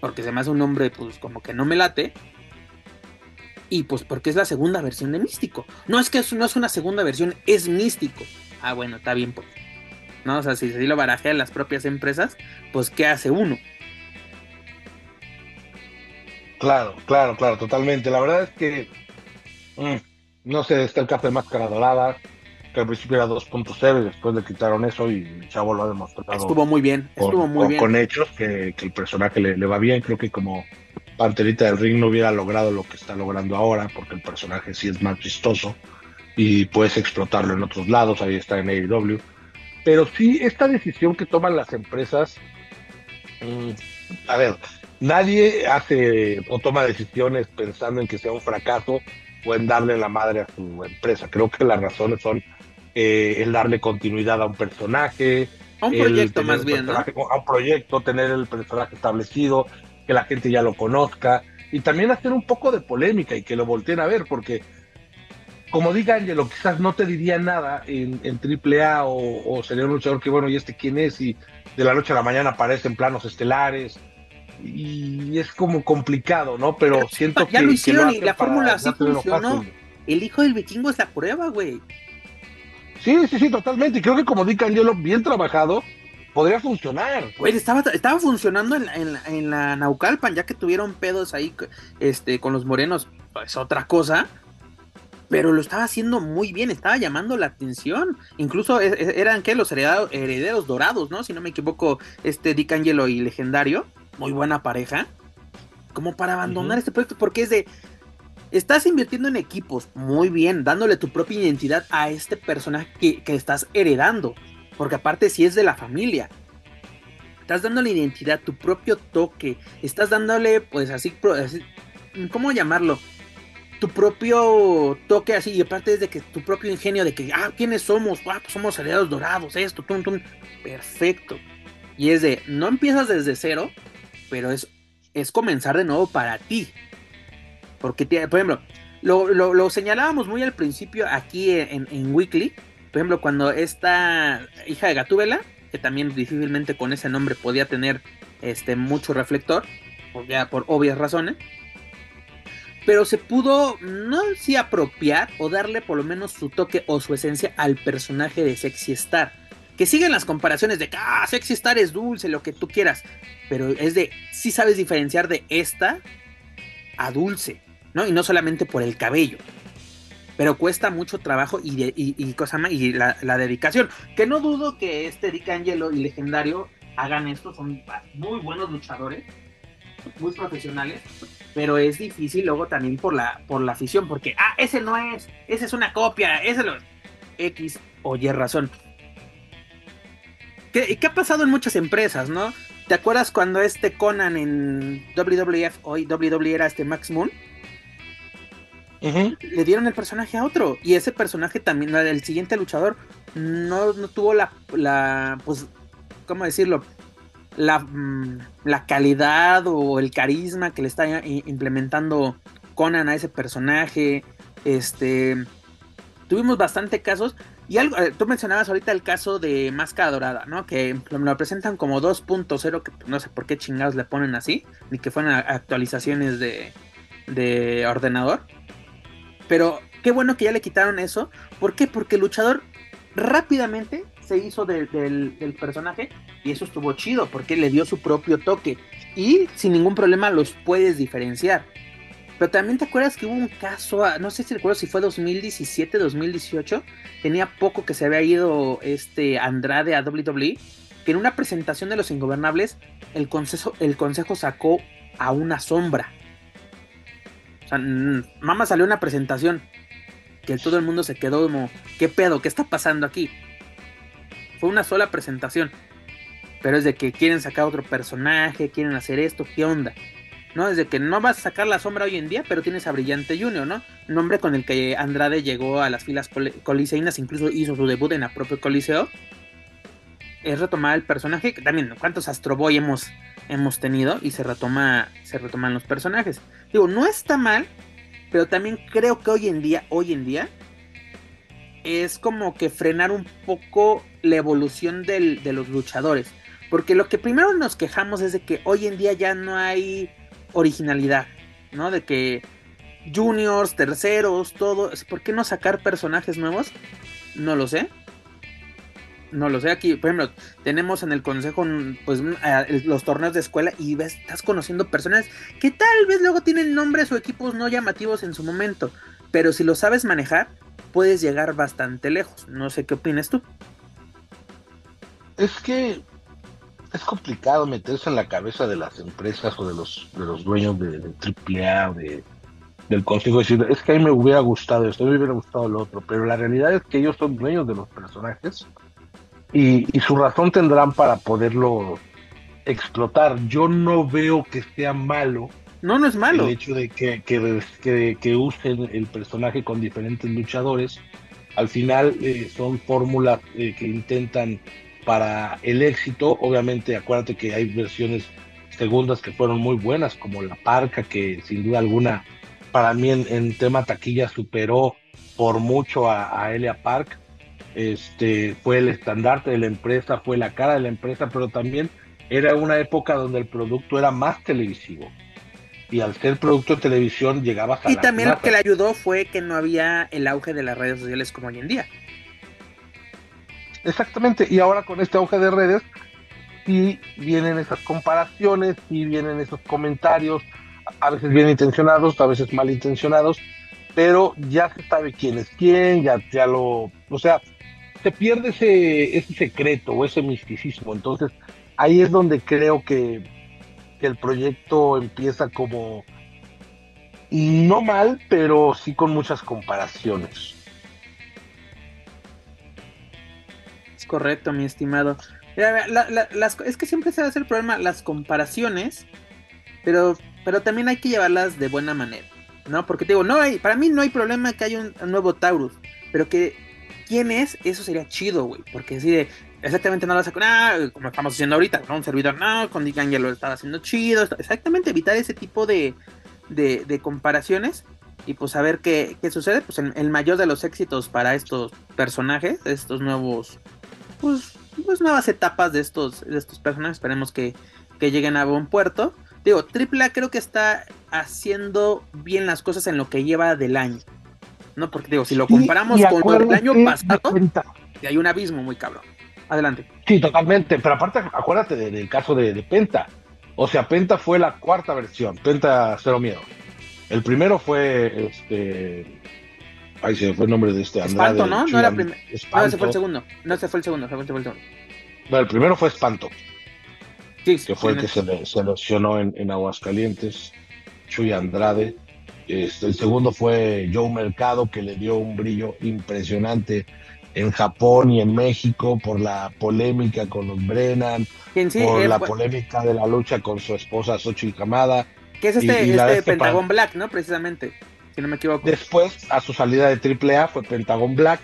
Porque se me hace un nombre pues como que no me late. Y pues porque es la segunda versión de místico. No es que no es una segunda versión, es místico. Ah, bueno, está bien pues. ¿No? O sea, si se lo barajean las propias empresas, pues ¿qué hace uno? Claro, claro, claro, totalmente. La verdad es que, mm, no sé, está el café máscara dorada, que al principio era 2.0 y después le quitaron eso y Chavo lo ha demostrado. Estuvo muy bien, estuvo muy bien. Con hechos que, el personaje le, le, va bien, creo que como Panterita del Ring no hubiera logrado lo que está logrando ahora, porque el personaje sí es más chistoso y puedes explotarlo en otros lados, ahí está en AEW Pero sí, esta decisión que toman las empresas, mm, a ver, nadie hace o toma decisiones pensando en que sea un fracaso o en darle la madre a su empresa. Creo que las razones son eh, el darle continuidad a un personaje. A un proyecto más bien, ¿no? A un proyecto, tener el personaje establecido, que la gente ya lo conozca y también hacer un poco de polémica y que lo volteen a ver, porque como diga Angelo, quizás no te diría nada en, en AAA o, o, sería un luchador que, bueno, ¿y este quién es? Y de la noche a la mañana aparece en planos estelares y es como complicado, ¿no? Pero, siento que. Ya lo hicieron y la fórmula así funcionó. El hijo del vikingo es la prueba, güey. Sí, sí, sí, totalmente. Y creo que como dice Angelo, bien trabajado, podría funcionar. Güey, estaba, estaba funcionando en, en, en, la Naucalpan, ya que tuvieron pedos ahí este, con los morenos, es pues, otra cosa. Pero lo estaba haciendo muy bien, estaba llamando la atención. Incluso e, e, eran que los herederos, herederos, dorados, ¿no? Si no me equivoco, este Dick Angelo y Legendario. Muy buena pareja. Como para abandonar este proyecto, porque es de. Estás invirtiendo en equipos, muy bien, dándole tu propia identidad a este personaje que, que estás heredando porque aparte si es de la familia. Estás dándole identidad, tu propio toque. Estás dándole, pues así, ¿cómo llamarlo? Tu propio toque así, y aparte es de que tu propio ingenio de que, ah, ¿quiénes somos? Ah, pues somos aliados dorados, esto, tum, tum. Perfecto. Y es de, no empiezas desde cero, pero es, es comenzar de nuevo para ti. Porque, por ejemplo, lo, señalábamos muy al principio aquí en, en Weekly, por ejemplo, cuando esta hija de Gatúbela, que también difícilmente con ese nombre podía tener este, mucho reflector, por, por obvias razones, pero se pudo, no si apropiar o darle por lo menos su toque o su esencia al personaje de Sexy Star. Que siguen las comparaciones de que, ah, Sexy Star es dulce, lo que tú quieras, pero es de, si sabes diferenciar de esta a dulce, ¿no? Y no solamente por el cabello pero cuesta mucho trabajo y, y, cosa más, y la, dedicación. Que no dudo que este Dick Angelo y Legendario hagan esto, son muy buenos luchadores, muy profesionales, pero es difícil luego también por la, por la afición, porque, ah, ese no es, ese es una copia, ese lo X o Y razón. ¿Qué, ¿Qué ha pasado en muchas empresas, no? ¿Te acuerdas cuando este Conan en WWF, hoy WWE era este Max Moon? le dieron el personaje a otro. Y ese personaje también, el siguiente luchador, no, tuvo la, la, pues, ¿cómo decirlo? La, mm, la calidad o el carisma que le está implementando Conan a ese personaje. Este, tuvimos bastante casos. Y algo, eh, tú mencionabas ahorita el caso de Máscara Dorada, ¿no? Que lo presentan como 2.0, que no sé por qué chingados le ponen así, ni que fueron actualizaciones de, de ordenador. Pero qué bueno que ya le quitaron eso. ¿Por qué? Porque el luchador rápidamente se hizo del, personaje y eso estuvo chido porque le dio su propio toque y sin ningún problema los puedes diferenciar. Pero también te acuerdas que hubo un caso, ah, no sé si recuerdo si fue 2017, 2018, tenía poco que se había ido este Andrade a WWE, que en una presentación de los ingobernables el consejo, el consejo sacó a una sombra. O sea, mamá salió una presentación que todo el mundo se quedó como, ¿qué pedo? ¿Qué está pasando aquí? Fue una sola presentación. Pero es de que quieren sacar otro personaje, quieren hacer esto, ¿qué onda? ¿No? Es de que no vas a sacar la sombra hoy en día, pero tienes a Brillante Junior, ¿no? Nombre con el que Andrade llegó a las filas coliseínas, incluso hizo su debut en la propia Coliseo. Es retomar el personaje, también, ¿cuántos Astro Boy hemos, hemos tenido? Y se retoma, se retoman los personajes. Digo, no está mal, pero también creo que hoy en día, hoy en día, es como que frenar un poco la evolución de los luchadores. Porque lo que primero nos quejamos es de que hoy en día ya no hay originalidad, ¿no? De que juniors, terceros, todo. ¿Por qué no sacar personajes nuevos? No lo sé no lo sé, aquí, por ejemplo, tenemos en el consejo pues los torneos de escuela y ves, estás conociendo personas que tal vez luego tienen nombres o equipos no llamativos en su momento, pero si lo sabes manejar, puedes llegar bastante lejos. No sé qué opinas tú. Es que es complicado meterse en la cabeza de las empresas o de los, de los dueños de, AAA o de, del consejo decir, es que a mí me hubiera gustado esto, a mí me hubiera gustado lo otro, pero la realidad es que ellos son dueños de los personajes y, su razón tendrán para poderlo explotar. Yo no veo que sea malo. No, no es malo. El hecho de que, que, que, usen el personaje con diferentes luchadores. Al final eh, son fórmulas eh, que intentan para el éxito. Obviamente, acuérdate que hay versiones segundas que fueron muy buenas, como La Parca, que sin duda alguna para mí en, tema taquilla superó por mucho a, a, Elia Park. Este, fue el estandarte de la empresa, fue la cara de la empresa, pero también era una época donde el producto era más televisivo. Y al ser producto de televisión llegaba a Y también lo que le ayudó fue que no había el auge de las redes sociales como hoy en día. Exactamente, y ahora con este auge de redes, sí vienen esas comparaciones, sí vienen esos comentarios, a veces bien intencionados, a veces mal intencionados, pero ya se sabe quién es quién, ya, ya lo, o sea, se pierde ese, ese secreto o ese misticismo, entonces ahí es donde creo que, que el proyecto empieza como no mal, pero sí con muchas comparaciones. Correcto, mi estimado es que siempre se va a hacer el problema las comparaciones, pero, pero también hay que llevarlas de buena manera, ¿no? Porque te digo, no hay, para mí no hay problema que haya un, nuevo Taurus, pero que quién es, eso sería chido, güey, porque así de, exactamente no lo a ah, como estamos haciendo ahorita, ¿no? Un servidor, no, con Digan ya lo estaba haciendo chido, exactamente evitar ese tipo de, de, comparaciones y pues a ver qué, qué sucede, pues el, mayor de los éxitos para estos personajes, estos nuevos, pues pues, nuevas etapas de estos, de estos personajes. Esperemos que, lleguen a buen puerto. Digo, AAA creo que está haciendo bien las cosas en lo que lleva del año. No, porque digo, si lo comparamos con el año pasado, hay un abismo muy cabrón. Adelante. Sí, totalmente. Pero aparte, acuérdate del caso de, de, Penta. O sea, Penta fue la cuarta versión. Penta Cero Miedo. El primero fue este Ahí se fue el nombre de este Andrade. Espanto, ¿no? No era primero. No, ese fue el segundo. No, ese fue el segundo. Ese fue el segundo. No, el primero fue Espanto. Sí, que fue el que se, se, lesionó en, en, Aguascalientes. Chuy Andrade. Este, el segundo fue Joe Mercado, que le dio un brillo impresionante en Japón y en México por la polémica con los Brennan, por la polémica de la lucha con su esposa Xochitl Kamada. Que es este, este Pentagón Black, ¿no? Precisamente si no me equivoco. Después, a su salida de AAA, fue Pentagon Black.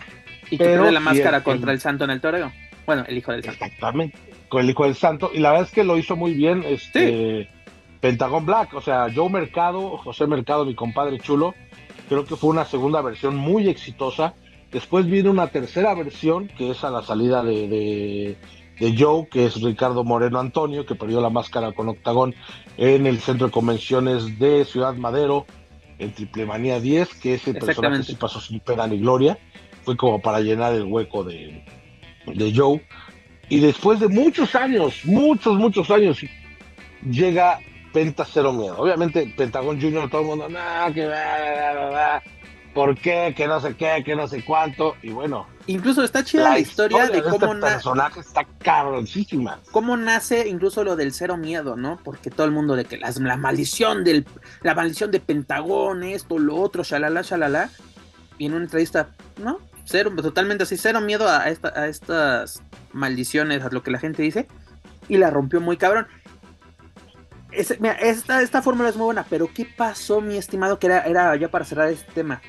Y que la máscara contra el, Santo en el toreo. Bueno, el hijo del Santo. Exactamente, con el hijo del Santo. Y la verdad es que lo hizo muy bien este Pentagon Black. O sea, Joe Mercado, José Mercado, mi compadre chulo, creo que fue una segunda versión muy exitosa. Después viene una tercera versión, que es a la salida de, de Joe, que es Ricardo Moreno Antonio, que perdió la máscara con Octagón en el centro de convenciones de Ciudad Madero en Triple Manía 10, que ese personaje sí pasó sin pena ni gloria. Fue como para llenar el hueco de, de Joe. Y después de muchos años, muchos, muchos años, llega Penta Cero Miedo. Obviamente, Pentagón Junior, todo el mundo, no, que va, ¿por qué? Que no sé qué, que no sé cuánto. Y bueno. Incluso está chida la, historia, de cómo este personaje está cabroncísima. Cómo nace incluso lo del cero miedo, ¿no? Porque todo el mundo de que las, la maldición del. La maldición de Pentagón, esto, lo otro, shalala, shalala. Y en una entrevista, ¿no? Cero, totalmente así, cero miedo a, esta, a estas maldiciones, a lo que la gente dice. Y la rompió muy cabrón. mira, esta, esta fórmula es muy buena, pero ¿qué pasó, mi estimado? Que era, era ya para cerrar este tema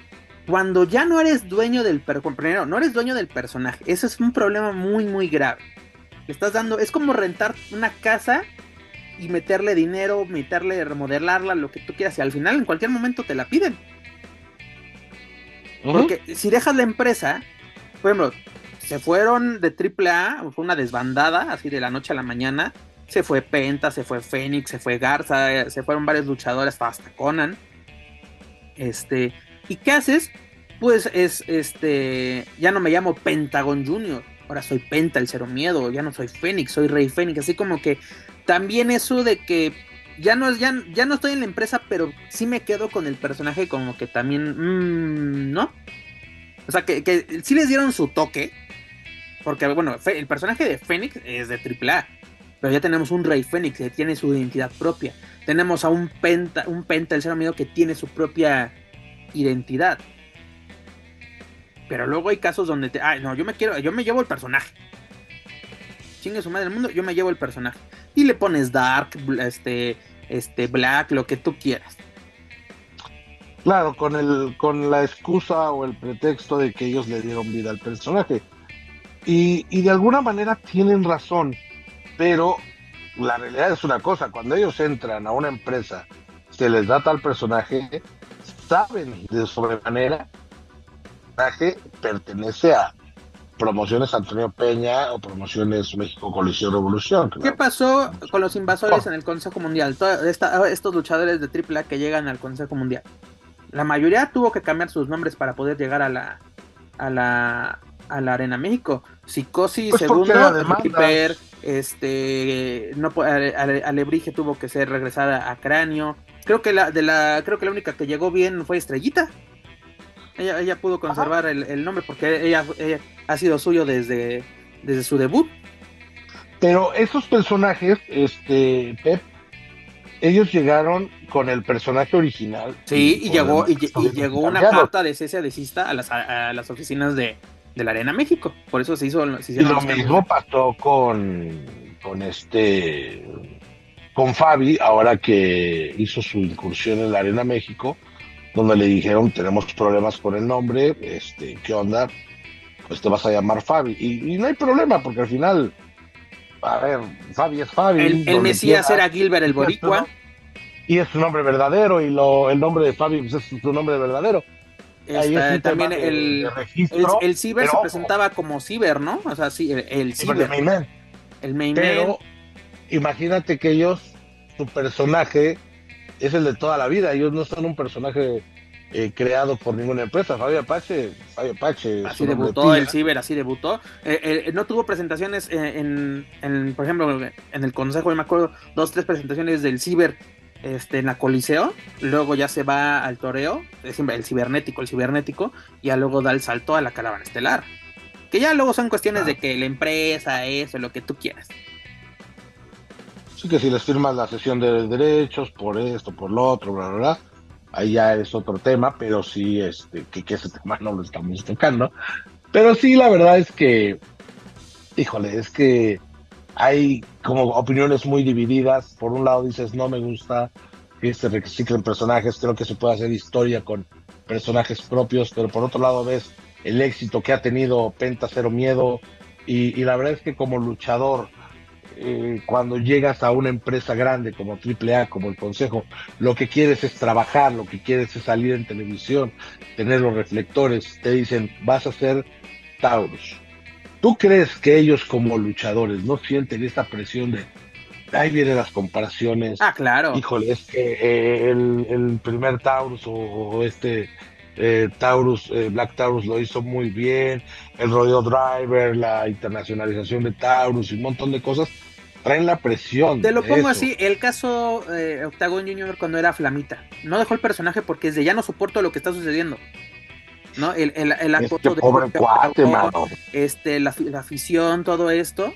cuando ya no eres dueño del primero, no eres dueño del personaje. Eso es un problema muy, muy grave. Le estás dando, es como rentar una casa y meterle dinero, meterle, remodelarla, lo que tú quieras. Y al final, en cualquier momento te la piden. Porque si dejas la empresa, por ejemplo, se fueron de AAA, fue una desbandada, así de la noche a la mañana. Se fue Penta, se fue Fénix, se fue Garza, se fueron varios luchadores, hasta Conan. Este, ¿Y qué haces? Pues es este. Ya no me llamo Pentagon Junior. Ahora soy Penta, el cero miedo. Ya no soy Fénix, soy Rey Fénix. Así como que también eso de que ya no, ya, ya no estoy en la empresa, pero sí me quedo con el personaje como que también. Mmm, ¿No? O sea, que, que sí les dieron su toque. Porque, bueno, el personaje de Fénix es de AAA. Pero ya tenemos un Rey Fénix que tiene su identidad propia. Tenemos a un Penta, un Penta, el cero miedo, que tiene su propia identidad. Pero luego hay casos donde te, ay, no, yo me quiero, yo me llevo el personaje. chingue su madre el mundo, yo me llevo el personaje. Y le pones Dark, este, este, Black, lo que tú quieras. Claro, con el, con la excusa o el pretexto de que ellos le dieron vida al personaje. Y, y de alguna manera tienen razón, pero la realidad es una cosa, cuando ellos entran a una empresa, se les da tal personaje, saben de sobremanera que pertenece a promociones Antonio Peña o promociones México Colisión Revolución. ¿Qué pasó con los invasores en el Consejo Mundial? estos luchadores de AAA que llegan al Consejo Mundial. La mayoría tuvo que cambiar sus nombres para poder llegar a la a la, a la Arena México. Psicosis pues segundo, Hiper, este no Alebrije tuvo que ser regresada a Cráneo. Creo que la de la creo que la única que llegó bien fue Estrellita. Ella, ella pudo conservar el, nombre porque ella, ha sido suyo desde, desde su debut. Pero esos personajes, este, Pep, ellos llegaron con el personaje original. Sí, y, llegó, y, llegó una carta de cese adhesista a las, a las oficinas de, de la Arena México. Por eso se hizo. y lo mismo pasó con, con este. Con Fabi, ahora que hizo su incursión en la Arena México, donde le dijeron: Tenemos problemas con el nombre, este, ¿qué onda? Pues te vas a llamar Fabi. Y, no hay problema, porque al final, a ver, Fabi es Fabi. El, Mesías era Gilbert el Boricua. Y es su nombre verdadero, y lo, el nombre de Fabi pues, es su nombre verdadero también el, el, Ciber se presentaba como Ciber, ¿no? O sea, sí, el, Ciber. El main Pero imagínate que ellos, su personaje es el de toda la vida. Ellos no son un personaje eh, creado por ninguna empresa. Fabio Apache, Fabio Apache. Así debutó el Ciber, así debutó. Eh, eh, no tuvo presentaciones en, en, por ejemplo, en el consejo, yo me acuerdo, dos, tres presentaciones del Ciber este, en la Coliseo, luego ya se va al toreo, el cibernético, el cibernético, y ya luego da el salto a la caravana estelar. Que ya luego son cuestiones de que la empresa, eso, lo que tú quieras. Que si les firmas la sesión de derechos por esto, por lo otro, bla, bla, bla, ahí ya es otro tema, pero sí, este, que ese tema no lo estamos tocando. Pero sí, la verdad es que, híjole, es que hay como opiniones muy divididas. Por un lado dices, no me gusta que se reciclen personajes, creo que se puede hacer historia con personajes propios, pero por otro lado ves el éxito que ha tenido Penta Cero Miedo y, la verdad es que como luchador, eh, cuando llegas a una empresa grande como AAA, como el Consejo, lo que quieres es trabajar, lo que quieres es salir en televisión, tener los reflectores, te dicen, vas a ser Taurus ¿Tú crees que ellos como luchadores no sienten esta presión de ahí vienen las comparaciones? Ah, claro. Híjole, es que eh, el, primer Taurus o, este eh, Taurus, eh, Black Taurus lo hizo muy bien, el Rodeo Driver, la internacionalización de Taurus y un montón de cosas traen la presión. Te lo pongo así, el caso eh, Octagon Junior cuando era Flamita, no dejó el personaje porque es de ya no soporto lo que está sucediendo. ¿no? El, el, el este de pobre cuate, mano. Este, la, la, afición, todo esto.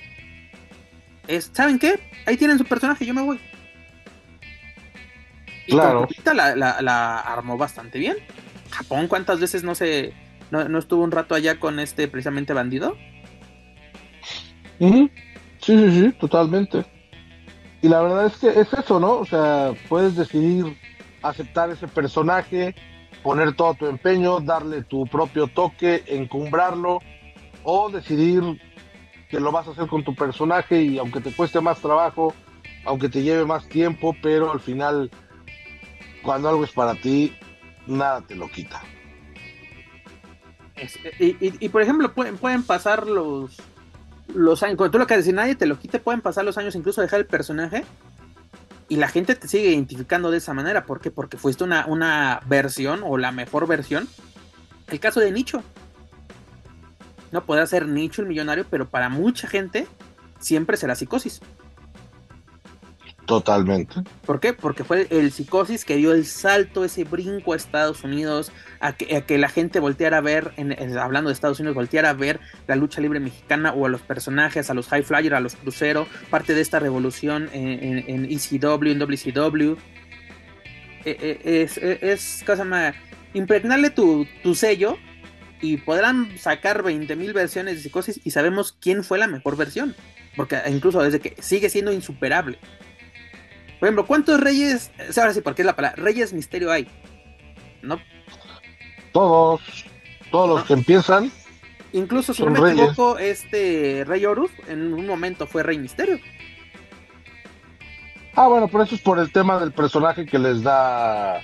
Es, ¿Saben qué? Ahí tienen su personaje, yo me voy. Y claro. La, la, la, armó bastante bien. Japón, ¿cuántas veces no se no, no estuvo un rato allá con este precisamente bandido? Sí, sí, sí, totalmente. Y la verdad es que es eso, ¿no? O sea, puedes decidir aceptar ese personaje, poner todo tu empeño, darle tu propio toque, encumbrarlo o decidir que lo vas a hacer con tu personaje y aunque te cueste más trabajo, aunque te lleve más tiempo, pero al final cuando algo es para ti, nada te lo quita. y, por ejemplo, pueden, pueden pasar los, los años, cuando tú lo que decir, nadie te lo quite, pueden pasar los años, incluso dejar el personaje y la gente te sigue identificando de esa manera. ¿Por qué? Porque fuiste una, una versión o la mejor versión. El caso de Nicho. No puede ser Nicho el millonario, pero para mucha gente siempre será psicosis. Totalmente. ¿Por qué? Porque fue el psicosis que dio el salto, ese brinco a Estados Unidos, a que, la gente volteara a ver, en, hablando de Estados Unidos, volteara a ver la lucha libre mexicana o a los personajes, a los high flyers, a los cruceros, parte de esta revolución en, en, ECW, en WCW. E, e, es, es, es cosa más, impregnarle tu, tu sello y podrán sacar 20.000 versiones de psicosis y sabemos quién fue la mejor versión. Porque incluso desde que sigue siendo insuperable. Por ejemplo, ¿cuántos reyes, ahora sí, porque es la palabra, reyes misterio hay? ¿No? Todos, todos los que empiezan. Incluso, si no me equivoco, este Rey Horus en un momento fue Rey Misterio. Ah, bueno, por eso es por el tema del personaje que les da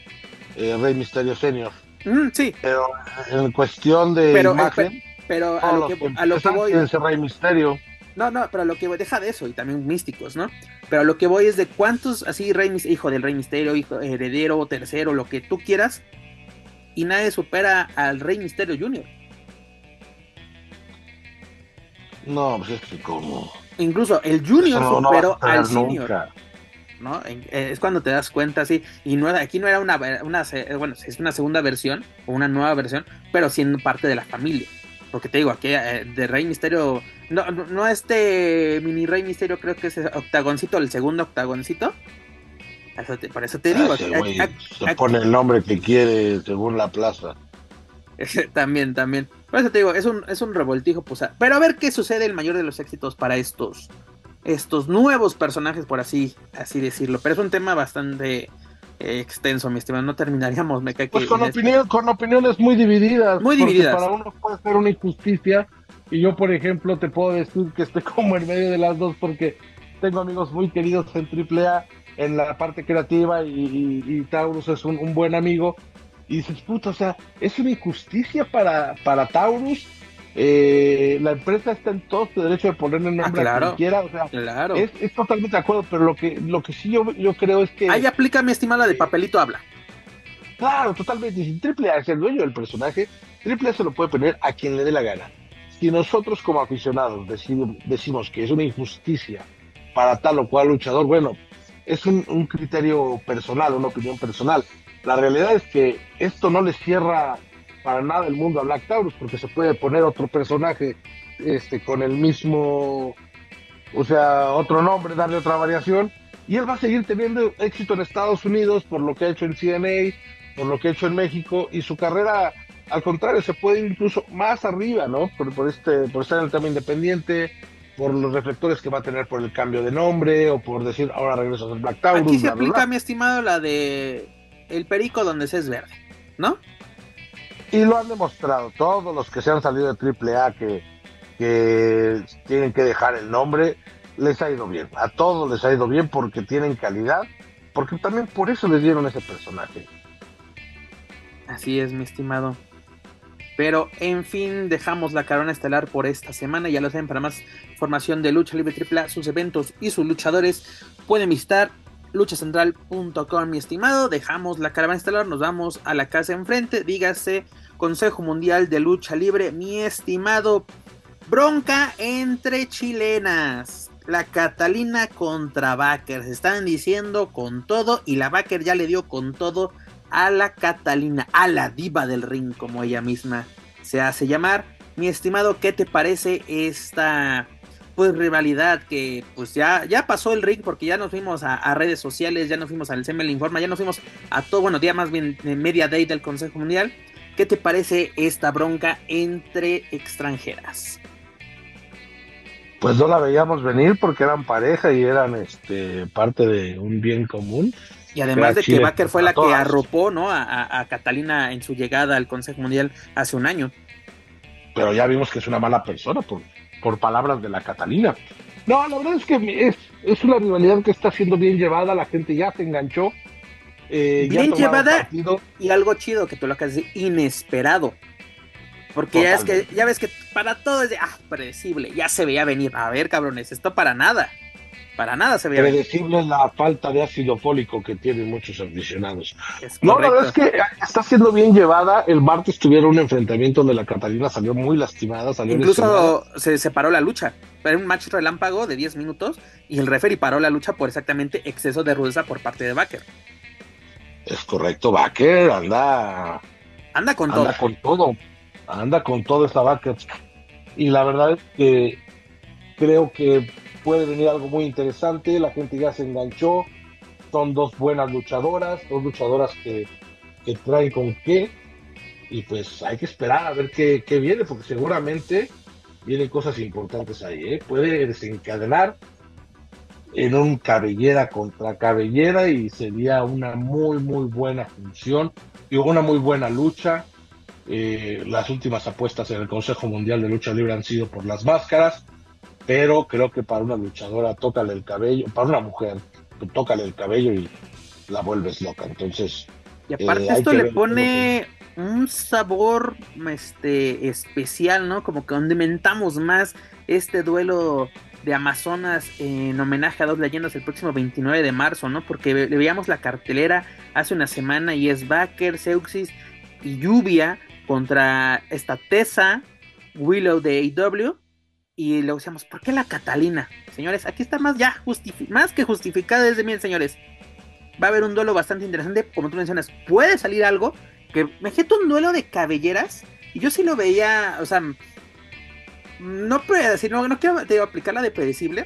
eh, Rey Misterio Senior. Mm, sí. Pero en cuestión de pero, imagen, pero a lo, que, a lo que voy. Ese Rey Misterio. No, no, pero lo que voy, deja de eso, y también místicos, ¿no? Pero lo que voy es de cuántos, así, rey, hijo del Rey Misterio, hijo, heredero, tercero, lo que tú quieras, y nadie supera al Rey Misterio Junior. No, pues es que como. Incluso el Junior superó al Senior. ¿no? Eh, es cuando te das cuenta, sí, y no, aquí no era una, una, bueno, es una segunda versión o una nueva versión, pero siendo parte de la familia. Porque te digo, aquí eh, de Rey Misterio, no, no este mini Rey Misterio, creo que es octagoncito, el segundo octagoncito. por eso te digo. Ah, se pone el nombre que quiere según la plaza. también, también. Por eso te digo, es un, es un revoltijo, pues, pero a ver qué sucede el mayor de los éxitos para estos estos nuevos personajes, por así, así decirlo. Pero es un tema bastante extenso, mi estimado. No terminaríamos, me cae Pues con, opinión, con opiniones muy divididas. Muy divididas. Para uno puede ser una injusticia. Y yo, por ejemplo, te puedo decir que estoy como en medio de las dos porque tengo amigos muy queridos en AAA en la parte creativa y, Taurus es un, buen amigo. Y dices, puta, o sea, es una injusticia para, para Taurus eh, la empresa está en todo su derecho de ponerle el nombre ah, a quien quiera, o sea, claro. es, totalmente de acuerdo, pero lo que, lo que sí yo, yo creo es que... Ahí aplica mi estimada de papelito habla. Claro, totalmente, si Triple A es el dueño del personaje, Triple A se lo puede poner a quien le dé la gana. Si nosotros como aficionados decimos, decimos que es una injusticia para tal o cual luchador, bueno, es un, un criterio personal, una opinión personal. La realidad es que esto no le cierra para nada el mundo a Black Taurus, porque se puede poner otro personaje este, con el mismo, o sea, otro nombre, darle otra variación, y él va a seguir teniendo éxito en Estados Unidos por lo que ha hecho en CNA, por lo que ha hecho en México, y su carrera, al contrario, se puede ir incluso más arriba, ¿no? Por, este, por estar en el tema independiente, por los reflectores que va a tener por el cambio de nombre, o por decir, ahora regreso a Black Taurus. Aquí se aplica, mi estimado, la de el perico donde se es verde, ¿no? Y lo han demostrado todos los que se han salido de AAA que, que tienen que dejar el nombre, les ha ido bien. A todos les ha ido bien porque tienen calidad, porque también por eso les dieron ese personaje. Así es, mi estimado. Pero en fin, dejamos la carona estelar por esta semana. Ya lo saben, para más información de Lucha Libre AAA, sus eventos y sus luchadores, pueden visitar luchacentral.com, mi estimado. Dejamos la caravana estelar, nos vamos a la casa enfrente. Dígase Consejo Mundial de Lucha Libre, mi estimado. Bronca entre chilenas. La Catalina contra Baker. Se están diciendo con todo. Y la Baker ya le dio con todo a la Catalina. A la diva del ring, como ella misma se hace llamar. Mi estimado, ¿qué te parece esta pues rivalidad que pues ya, ya pasó el ring porque ya nos fuimos a, redes sociales, ya nos fuimos al CML Informa, ya nos fuimos a todo, bueno, día más bien media day del Consejo Mundial. ¿Qué te parece esta bronca entre extranjeras? Pues no la veíamos venir porque eran pareja y eran este parte de un bien común. Y además de que Baker fue la que arropó ¿no? A, Catalina en su llegada al Consejo Mundial hace un año. Pero ya vimos que es una mala persona por, por palabras de la Catalina. No, la verdad es que es, es una rivalidad que está siendo bien llevada, la gente ya se enganchó eh, bien llevada y algo chido que tú lo acabas de decir, inesperado. Porque ya, es que, ya ves que para todo es de, ah, predecible, ya se veía venir. A ver, cabrones, esto para nada. Para nada se veía predecible venir. la falta de ácido fólico que tienen muchos aficionados. no, la verdad es que está siendo bien llevada. El martes tuvieron un enfrentamiento donde la Catalina salió muy lastimada. Salió Incluso se separó la lucha. Era un match relámpago de 10 minutos y el referee paró la lucha por exactamente exceso de rudeza por parte de Baker. Es correcto, Baker anda. Anda con anda todo. con todo. Anda con todo esta Baker. Y la verdad es que creo que puede venir algo muy interesante. La gente ya se enganchó. Son dos buenas luchadoras, dos luchadoras que, que traen con qué. Y pues hay que esperar a ver qué, qué viene, porque seguramente vienen cosas importantes ahí, ¿eh? Puede desencadenar en un cabellera contra cabellera y sería una muy, muy buena función y una muy buena lucha. Eh, las últimas apuestas en el Consejo Mundial de Lucha Libre han sido por las máscaras, pero creo que para una luchadora, tócale el cabello, para una mujer, tócale el cabello y la vuelves loca. Entonces, y aparte eh, esto le pone un sabor este especial, ¿no? Como que condimentamos más este duelo de Amazonas en homenaje a dos leyendas el próximo 29 de marzo, ¿no? Porque le veíamos la cartelera hace una semana y es Baker, Seuxis y Lluvia contra esta Tessa, Willow de AW. Y le decíamos, ¿por qué la Catalina? Señores, aquí está más ya más que justificada desde bien, señores va a haber un duelo bastante interesante. Como tú mencionas, puede salir algo. Que me gente un duelo de cabelleras. Y yo sí lo veía, o sea, no decir, no, no quiero aplicar la de predecible.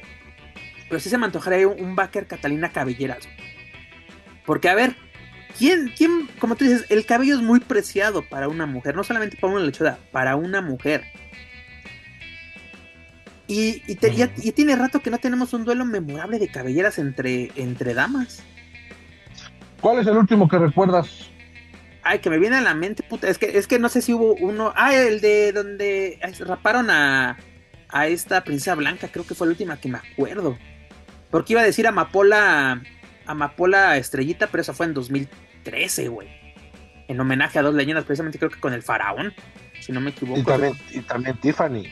Pero sí se me antojaría un, un Backer Catalina Cabelleras. Porque, a ver, ¿quién, ¿quién, como tú dices, el cabello es muy preciado para una mujer, no solamente para una lechuga, para una mujer. Y, y, y, tiene rato que no tenemos un duelo memorable de cabelleras entre, entre damas. ¿Cuál es el último que recuerdas? Ay, que me viene a la mente, puta. Es que, es que no sé si hubo uno. Ah, el de donde raparon a, a esta princesa blanca. Creo que fue la última que me acuerdo. Porque iba a decir Amapola. Amapola Estrellita, pero eso fue en 2013, güey. En homenaje a dos leyendas, precisamente creo que con el faraón. Si no me equivoco. Y también, y también Tiffany.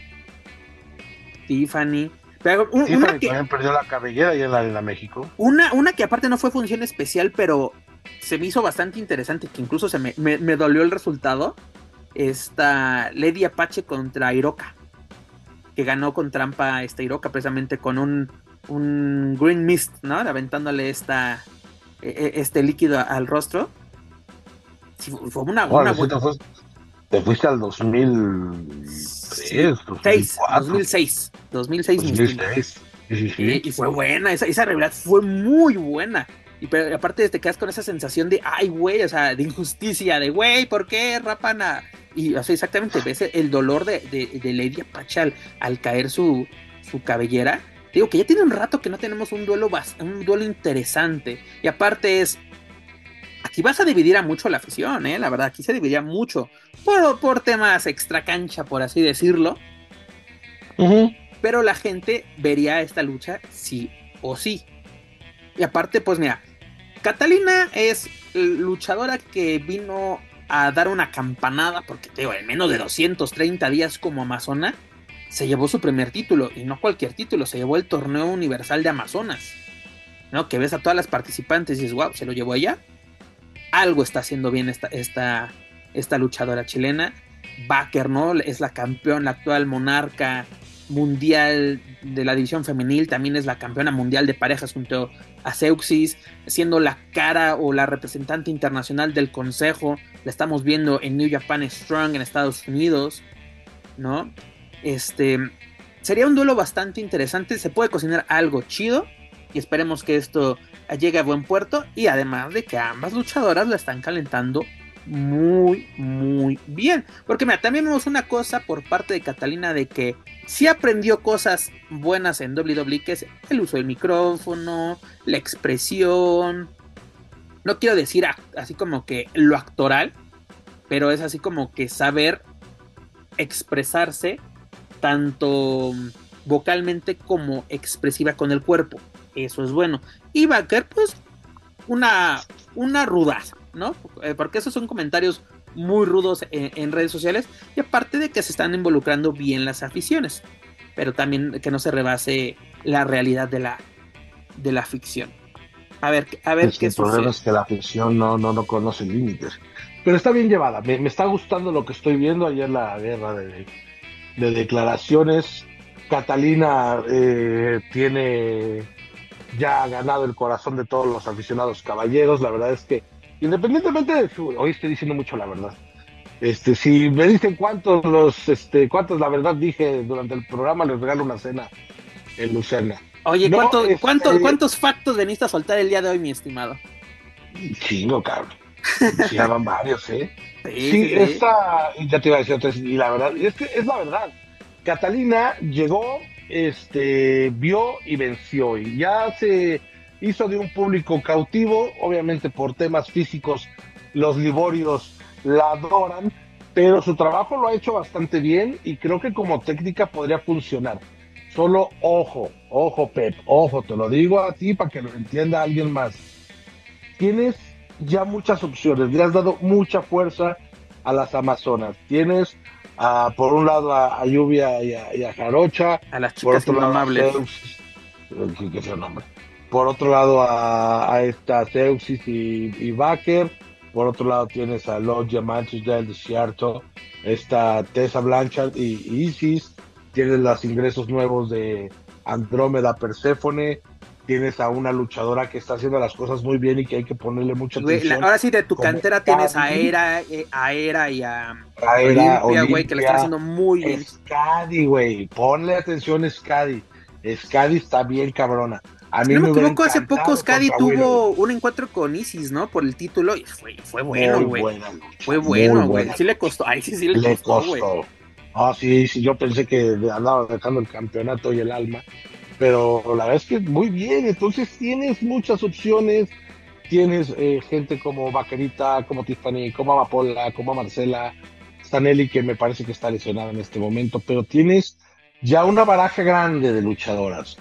Tiffany. Pero una que, también perdió la cabellera y en la de la México. Una, una que aparte no fue función especial, pero se me hizo bastante interesante, que incluso se me, me, dolió el resultado. Esta Lady Apache contra Iroka. Que ganó con trampa esta Iroka, precisamente con un, un Green Mist, ¿no? Aventándole esta, e, e, este líquido al rostro. fue una, buena. Te fuiste al 2003, 2006, 2006. 2006. Y, fue buena, esa, esa realidad fue muy buena. Y pero aparte te quedas con esa sensación de, ay, güey, o sea, de injusticia, de, güey, ¿por qué rapan a...? Y, o sea, exactamente, ves el dolor de, de, de Lady Apache al, caer su, su cabellera. Digo que ya tiene un rato que no tenemos un duelo, un duelo interesante. Y aparte es, aquí vas a dividir a mucho la afición, ¿eh? La verdad, aquí se dividía mucho por, por temas extra cancha, por así decirlo. Pero la gente vería esta lucha sí o sí. Y aparte, pues mira, Catalina es luchadora que vino a dar una campanada, porque te digo, en menos de 230 días como Amazona, se llevó su primer título, y no cualquier título, se llevó el torneo universal de Amazonas. ¿No? Que ves a todas las participantes y dices, wow, se lo llevó ella algo está haciendo bien esta, esta, esta luchadora chilena. Baker, ¿no? Es la campeona, la actual monarca mundial de la división femenil, también es la campeona mundial de parejas junto a Seuxis, siendo la cara o la representante internacional del consejo, la estamos viendo en New Japan Strong en Estados Unidos, ¿no? Este sería un duelo bastante interesante, se puede cocinar algo chido y esperemos que esto llegue a buen puerto y además de que ambas luchadoras la están calentando muy muy bien. Porque mira también vemos una cosa por parte de Catalina de que sí aprendió cosas buenas en WWE que es el uso del micrófono la expresión. No quiero decir así como que lo actoral pero es así como que saber expresarse tanto vocalmente como expresiva con el cuerpo. Eso es bueno. Y Baker, pues, una, una rudaza, ¿no? Eh, porque esos son comentarios muy rudos en, redes sociales y aparte de que se están involucrando bien las aficiones, pero también que no se rebase la realidad de la, de la ficción. A ver, a ver qué El problema es que la ficción no, no, no conoce límites. Pero está bien llevada. Me, está gustando lo que estoy viendo. Ayer la guerra de, de declaraciones. Catalina eh, tiene ya ha ganado el corazón de todos los aficionados caballeros. La verdad es que, independientemente de su, hoy estoy diciendo mucho la verdad. Este, si me dicen cuántos los, este, cuántos la verdad dije durante el programa, les regalo una cena en Lucerna. Oye, ¿cuántos, este, ¿cuántos, ¿cuántos factos veniste a soltar el día de hoy, mi estimado? Chingo, cabrón. Sí, van varios, ¿eh? Sí, esta, ya te iba a decir, y la verdad, es que es la verdad. Catalina llegó, este, vio y venció. Y ya se hizo de un público cautivo, obviamente por temas físicos, los liborios la adoran, pero su trabajo lo ha hecho bastante bien y creo que como técnica podría funcionar. Solo ojo, ojo Pep, ojo, te lo digo a ti para que lo entienda alguien más. Tienes ya muchas opciones, le has dado mucha fuerza a las Amazonas. Tienes por un lado a, Lluvia y a, Jarocha, a las chicas por otro lado nombre. Por otro lado a, esta Zeuxis y, y Baker, por otro lado tienes a Lodge Manchus del Desierto, esta Tessa Blanchard y, Isis, tienes los ingresos nuevos de Andrómeda Perséfone, tienes a una luchadora que está haciendo las cosas muy bien y que hay que ponerle mucha atención. ahora sí, de tu cantera tienes a Era, eh, a Era y a, Era, Olimpia, güey, que le están haciendo muy bien. Scadi, güey, ponle atención Scadi. Scadi está bien cabrona. A mí no me, equivoco, hace poco Scadi tuvo un encuentro con Isis, ¿no? Por el título y fue, fue bueno, güey. Fue bueno, güey. Sí le costó, ahí sí, sí le, costó, güey. Ah, sí, sí, yo pensé que andaba dejando el campeonato y el alma pero la verdad es que muy bien, entonces tienes muchas opciones, tienes eh, gente como Vaquerita, como Tiffany, como Amapola, como Marcela, Stanelli, que me parece que está lesionada en este momento, pero tienes ya una baraja grande de luchadoras.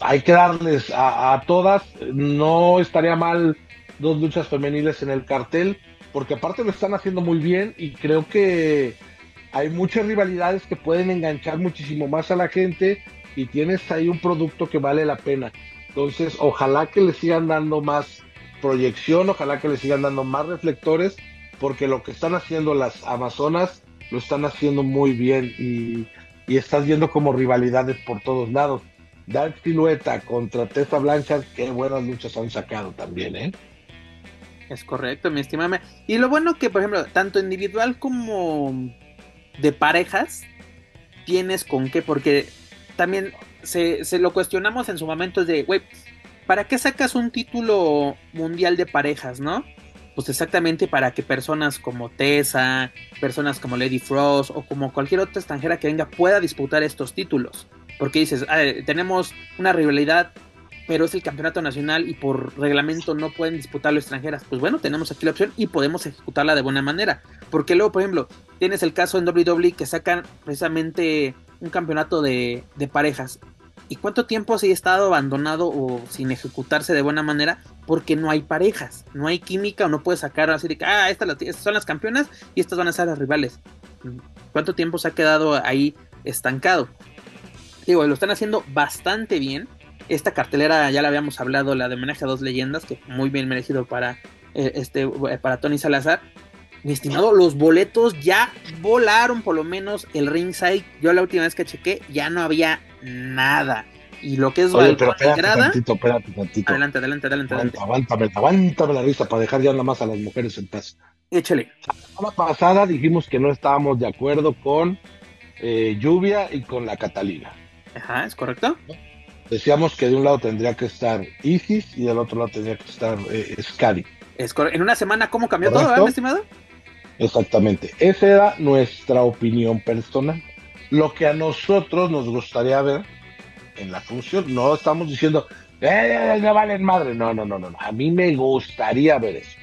Hay que darles a, todas, no estaría mal dos luchas femeniles en el cartel, porque aparte lo están haciendo muy bien y creo que hay muchas rivalidades que pueden enganchar muchísimo más a la gente y tienes ahí un producto que vale la pena. Entonces, ojalá que le sigan dando más proyección, ojalá que le sigan dando más reflectores, porque lo que están haciendo las Amazonas lo están haciendo muy bien y, y estás viendo como rivalidades por todos lados. Dark Silueta contra Tessa Blanchard, qué buenas luchas han sacado también, ¿eh? Es correcto, mi estimame. Y lo bueno que, por ejemplo, tanto individual como de parejas, tienes con qué, porque también se, lo cuestionamos en su momento de, güey, ¿para qué sacas un título mundial de parejas, no? Pues exactamente para que personas como Tessa, personas como Lady Frost o como cualquier otra extranjera que venga pueda disputar estos títulos. Porque dices, tenemos una rivalidad, pero es el campeonato nacional y por reglamento no pueden disputarlo extranjeras. Pues bueno, tenemos aquí la opción y podemos ejecutarla de buena manera. Porque luego, por ejemplo, tienes el caso en WWE que sacan precisamente un campeonato de, parejas. ¿Y cuánto tiempo se ha estado abandonado o sin ejecutarse de buena manera? Porque no hay parejas, no hay química o no puedes sacar así de que, ah, estas, son las campeonas y estas van a ser las rivales. ¿Cuánto tiempo se ha quedado ahí estancado? Digo, lo están haciendo bastante bien. Esta cartelera ya la habíamos hablado, la de homenaje a dos leyendas, que muy bien merecido para, eh, este, para Tony Salazar mi estimado, los boletos ya volaron por lo menos el ringside. Yo la última vez que chequé ya no había nada. Y lo que es Oye, pero espérate tantito, espérate tantito. Adelante, adelante, adelante. Aguántame, aguántame, la risa para dejar ya nada más a las mujeres en paz. Échale. La semana pasada dijimos que no estábamos de acuerdo con eh, Lluvia y con la Catalina. Ajá, ¿es correcto? Decíamos que de un lado tendría que estar Isis y del otro lado tendría que estar eh, Scadi. Es en una semana, ¿cómo cambió todo, ¿verdad, estimado? Exactamente. Esa era nuestra opinión personal. Lo que a nosotros nos gustaría ver en la función, no estamos diciendo, eh, no valen madre. No, no, no, no. A mí me gustaría ver eso.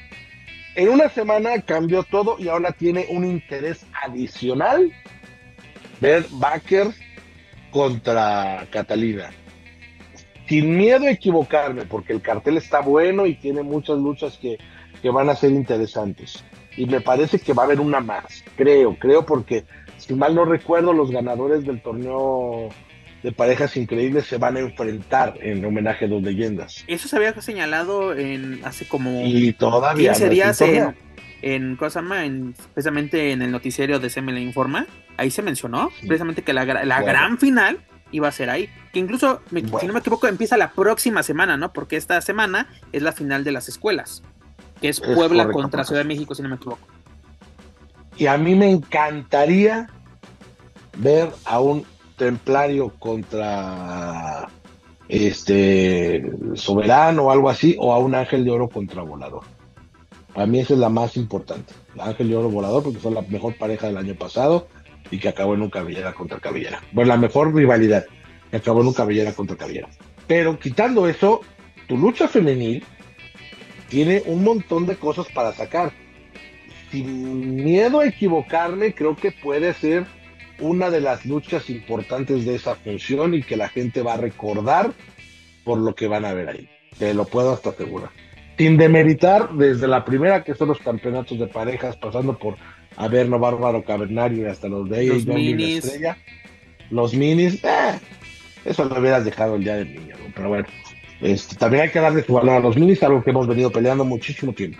En una semana cambió todo y ahora tiene un interés adicional ver Baker contra Catalina. Sin miedo a equivocarme, porque el cartel está bueno y tiene muchas luchas que, que van a ser interesantes y me parece que va a haber una más, creo, creo porque si mal no recuerdo los ganadores del torneo de parejas increíbles se van a enfrentar en homenaje a dos leyendas. Eso se había señalado en hace como y todavía 15 días en, en, cosa en, precisamente en el noticiero de CML Informa, ahí se mencionó precisamente que la, la gran final iba a ser ahí. Que incluso, si no me equivoco, empieza la próxima semana, ¿no? Porque esta semana es la final de las escuelas que es, Puebla contra Ciudad de México, si no me equivoco. Y a mí me encantaría ver a un templario contra este soberano o algo así, o a un ángel de oro contra volador. Para mí esa es la más importante. ángel de oro volador, porque fue la mejor pareja del año pasado. y que acabó en un cabellera contra cabellera. Bueno, la mejor rivalidad que acabó en un cabellera contra cabellera. Pero quitando eso, tu lucha femenil tiene un montón de cosas para sacar. Sin miedo a equivocarme, creo que puede ser una de las luchas importantes de esa función y que la gente va a recordar por lo que van a ver ahí. Te lo puedo hasta asegurar. Sin demeritar desde la primera que son los campeonatos de parejas, pasando por Averno, Bárbaro, Cavernario y hasta los de los minis. Estrella. Los minis, eh, eso lo hubieras dejado el día del niño, pero bueno. Este, también hay que darle su valor a los minis, algo que hemos venido peleando muchísimo tiempo.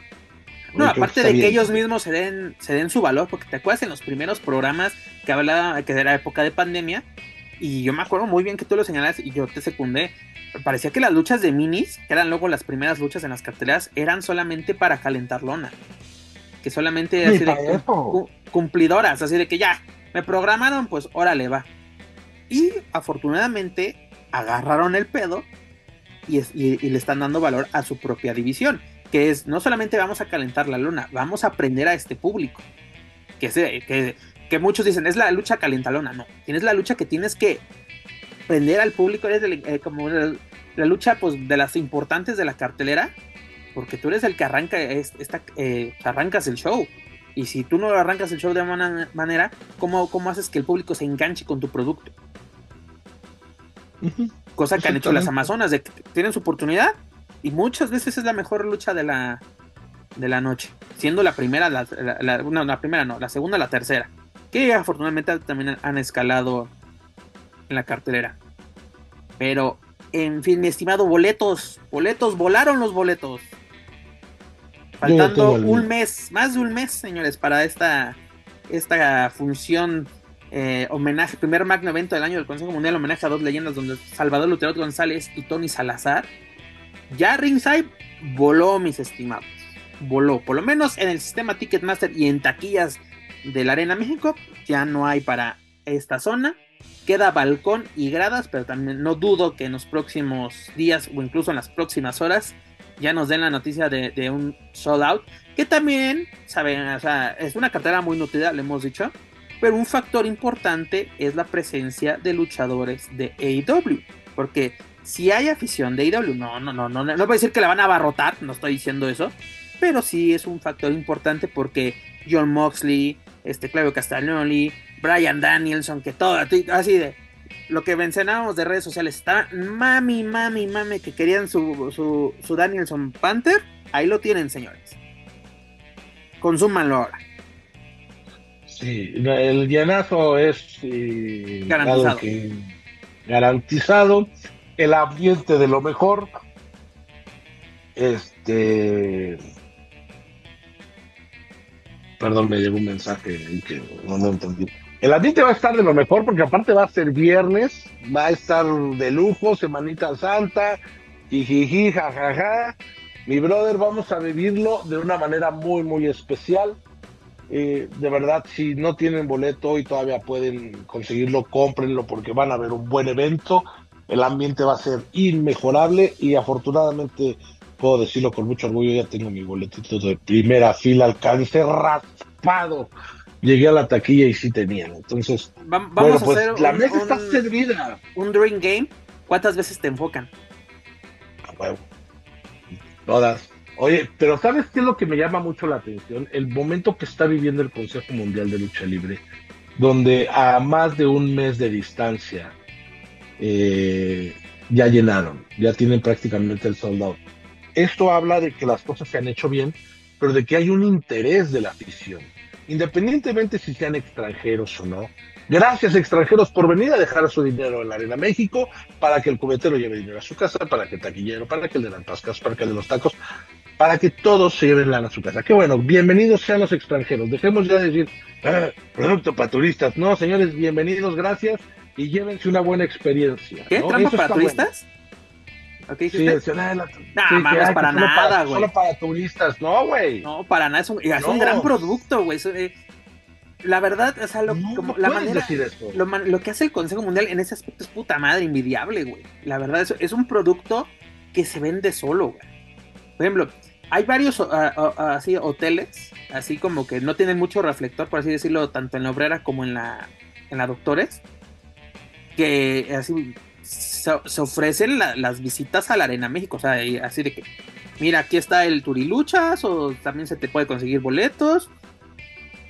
No, aparte de que ellos mismos se den, se den su valor, porque te acuerdas en los primeros programas que hablaba que era época de pandemia, y yo me acuerdo muy bien que tú lo señalas y yo te secundé. Parecía que las luchas de minis, que eran luego las primeras luchas en las carteleras, eran solamente para calentar lona. Que solamente así de cumplidoras, así de que ya, me programaron, pues órale, va. Y afortunadamente agarraron el pedo y, le están dando valor a su propia división. Que es, no solamente vamos a calentar la luna, vamos a aprender a este público. Que, que, que muchos dicen, es la lucha calentalona. No, tienes la lucha que tienes que prender al público, eres eh, como la, lucha pues, de las importantes de la cartelera, porque tú eres el que arranca esta, eh, arrancas el show. Y si tú no arrancas el show de alguna manera, ¿cómo, ¿cómo haces que el público se enganche con tu producto? Cosa que han hecho las Amazonas, de que tienen su oportunidad y muchas veces es la mejor lucha de la, de la noche, siendo la primera, la, no, la primera no, la segunda, la tercera, que afortunadamente también han escalado en la cartelera. Pero, en fin, mi estimado, boletos, boletos, volaron los boletos. Faltando un mes, más de un mes, señores, para esta, esta función eh, homenaje, primer magno evento del año del Consejo Mundial, homenaje a dos leyendas donde Salvador Lutero González y Tony Salazar. Ya Ringside voló, mis estimados. Voló. Por lo menos en el sistema Ticketmaster y en taquillas de la Arena México, ya no hay para esta zona. Queda balcón y gradas, pero también no dudo que en los próximos días o incluso en las próximas horas ya nos den la noticia de, un sold out. Que también, saben, o sea, es una cartera muy nutrida, le hemos dicho pero un factor importante es la presencia de luchadores de AEW. Porque si hay afición de AEW, no, no, no, no, no voy a decir que la van a abarrotar, no estoy diciendo eso. Pero sí es un factor importante porque John Moxley, este Claudio Castagnoli, Brian Danielson, que todo, así de lo que mencionábamos de redes sociales, está mami, mami, mami, que querían su, su, su Danielson Panther, ahí lo tienen, señores. Consúmanlo ahora. Sí, el llenazo es eh, garantizado. garantizado. El ambiente de lo mejor. Este. Perdón, me llegó un mensaje que no lo entendí. El ambiente va a estar de lo mejor porque aparte va a ser viernes, va a estar de lujo, Semanita Santa, jijiji, jajaja. Mi brother, vamos a vivirlo de una manera muy, muy especial. Eh, de verdad, si no tienen boleto y todavía pueden conseguirlo, cómprenlo porque van a ver un buen evento. El ambiente va a ser inmejorable y afortunadamente puedo decirlo con mucho orgullo, ya tengo mi boletito de primera fila, alcance raspado. Llegué a la taquilla y sí tenían. Entonces, vamos a pues, hacer la mesa está servida. Un Dream Game. ¿Cuántas veces te enfocan? Todas. Oye, pero ¿sabes qué es lo que me llama mucho la atención? El momento que está viviendo el Consejo Mundial de Lucha Libre, donde a más de un mes de distancia eh, ya llenaron, ya tienen prácticamente el soldado. Esto habla de que las cosas se han hecho bien, pero de que hay un interés de la afición, independientemente si sean extranjeros o no, Gracias extranjeros por venir a dejar su dinero en la Arena México para que el cubetero lleve dinero a su casa, para que el taquillero, para que el de las pascas, para que el de los tacos, para que todos se lleven lana a su casa. Qué bueno, bienvenidos sean los extranjeros. Dejemos ya de decir, ah, producto para turistas. No, señores, bienvenidos, gracias y llévense una buena experiencia. ¿Qué? ¿Trampa para turistas? Okay, sí, el, no, mames, para nada, güey. Solo para turistas, no, güey. No, para nada, es un, es un gran producto, güey. Eh, la verdad, o sea, lo, como, la manera, lo, lo, que hace el Consejo Mundial en ese aspecto es puta madre, invidiable, güey. La verdad, es, es un producto que se vende solo, güey. Por ejemplo, hay varios así hoteles, así como que no tienen mucho reflector, por así decirlo, tanto en la obrera como en la, en la doctores, que así se, ofrecen las visitas a la Arena México, o sea, así de que, mira, aquí está el Turiluchas, o también se te puede conseguir boletos,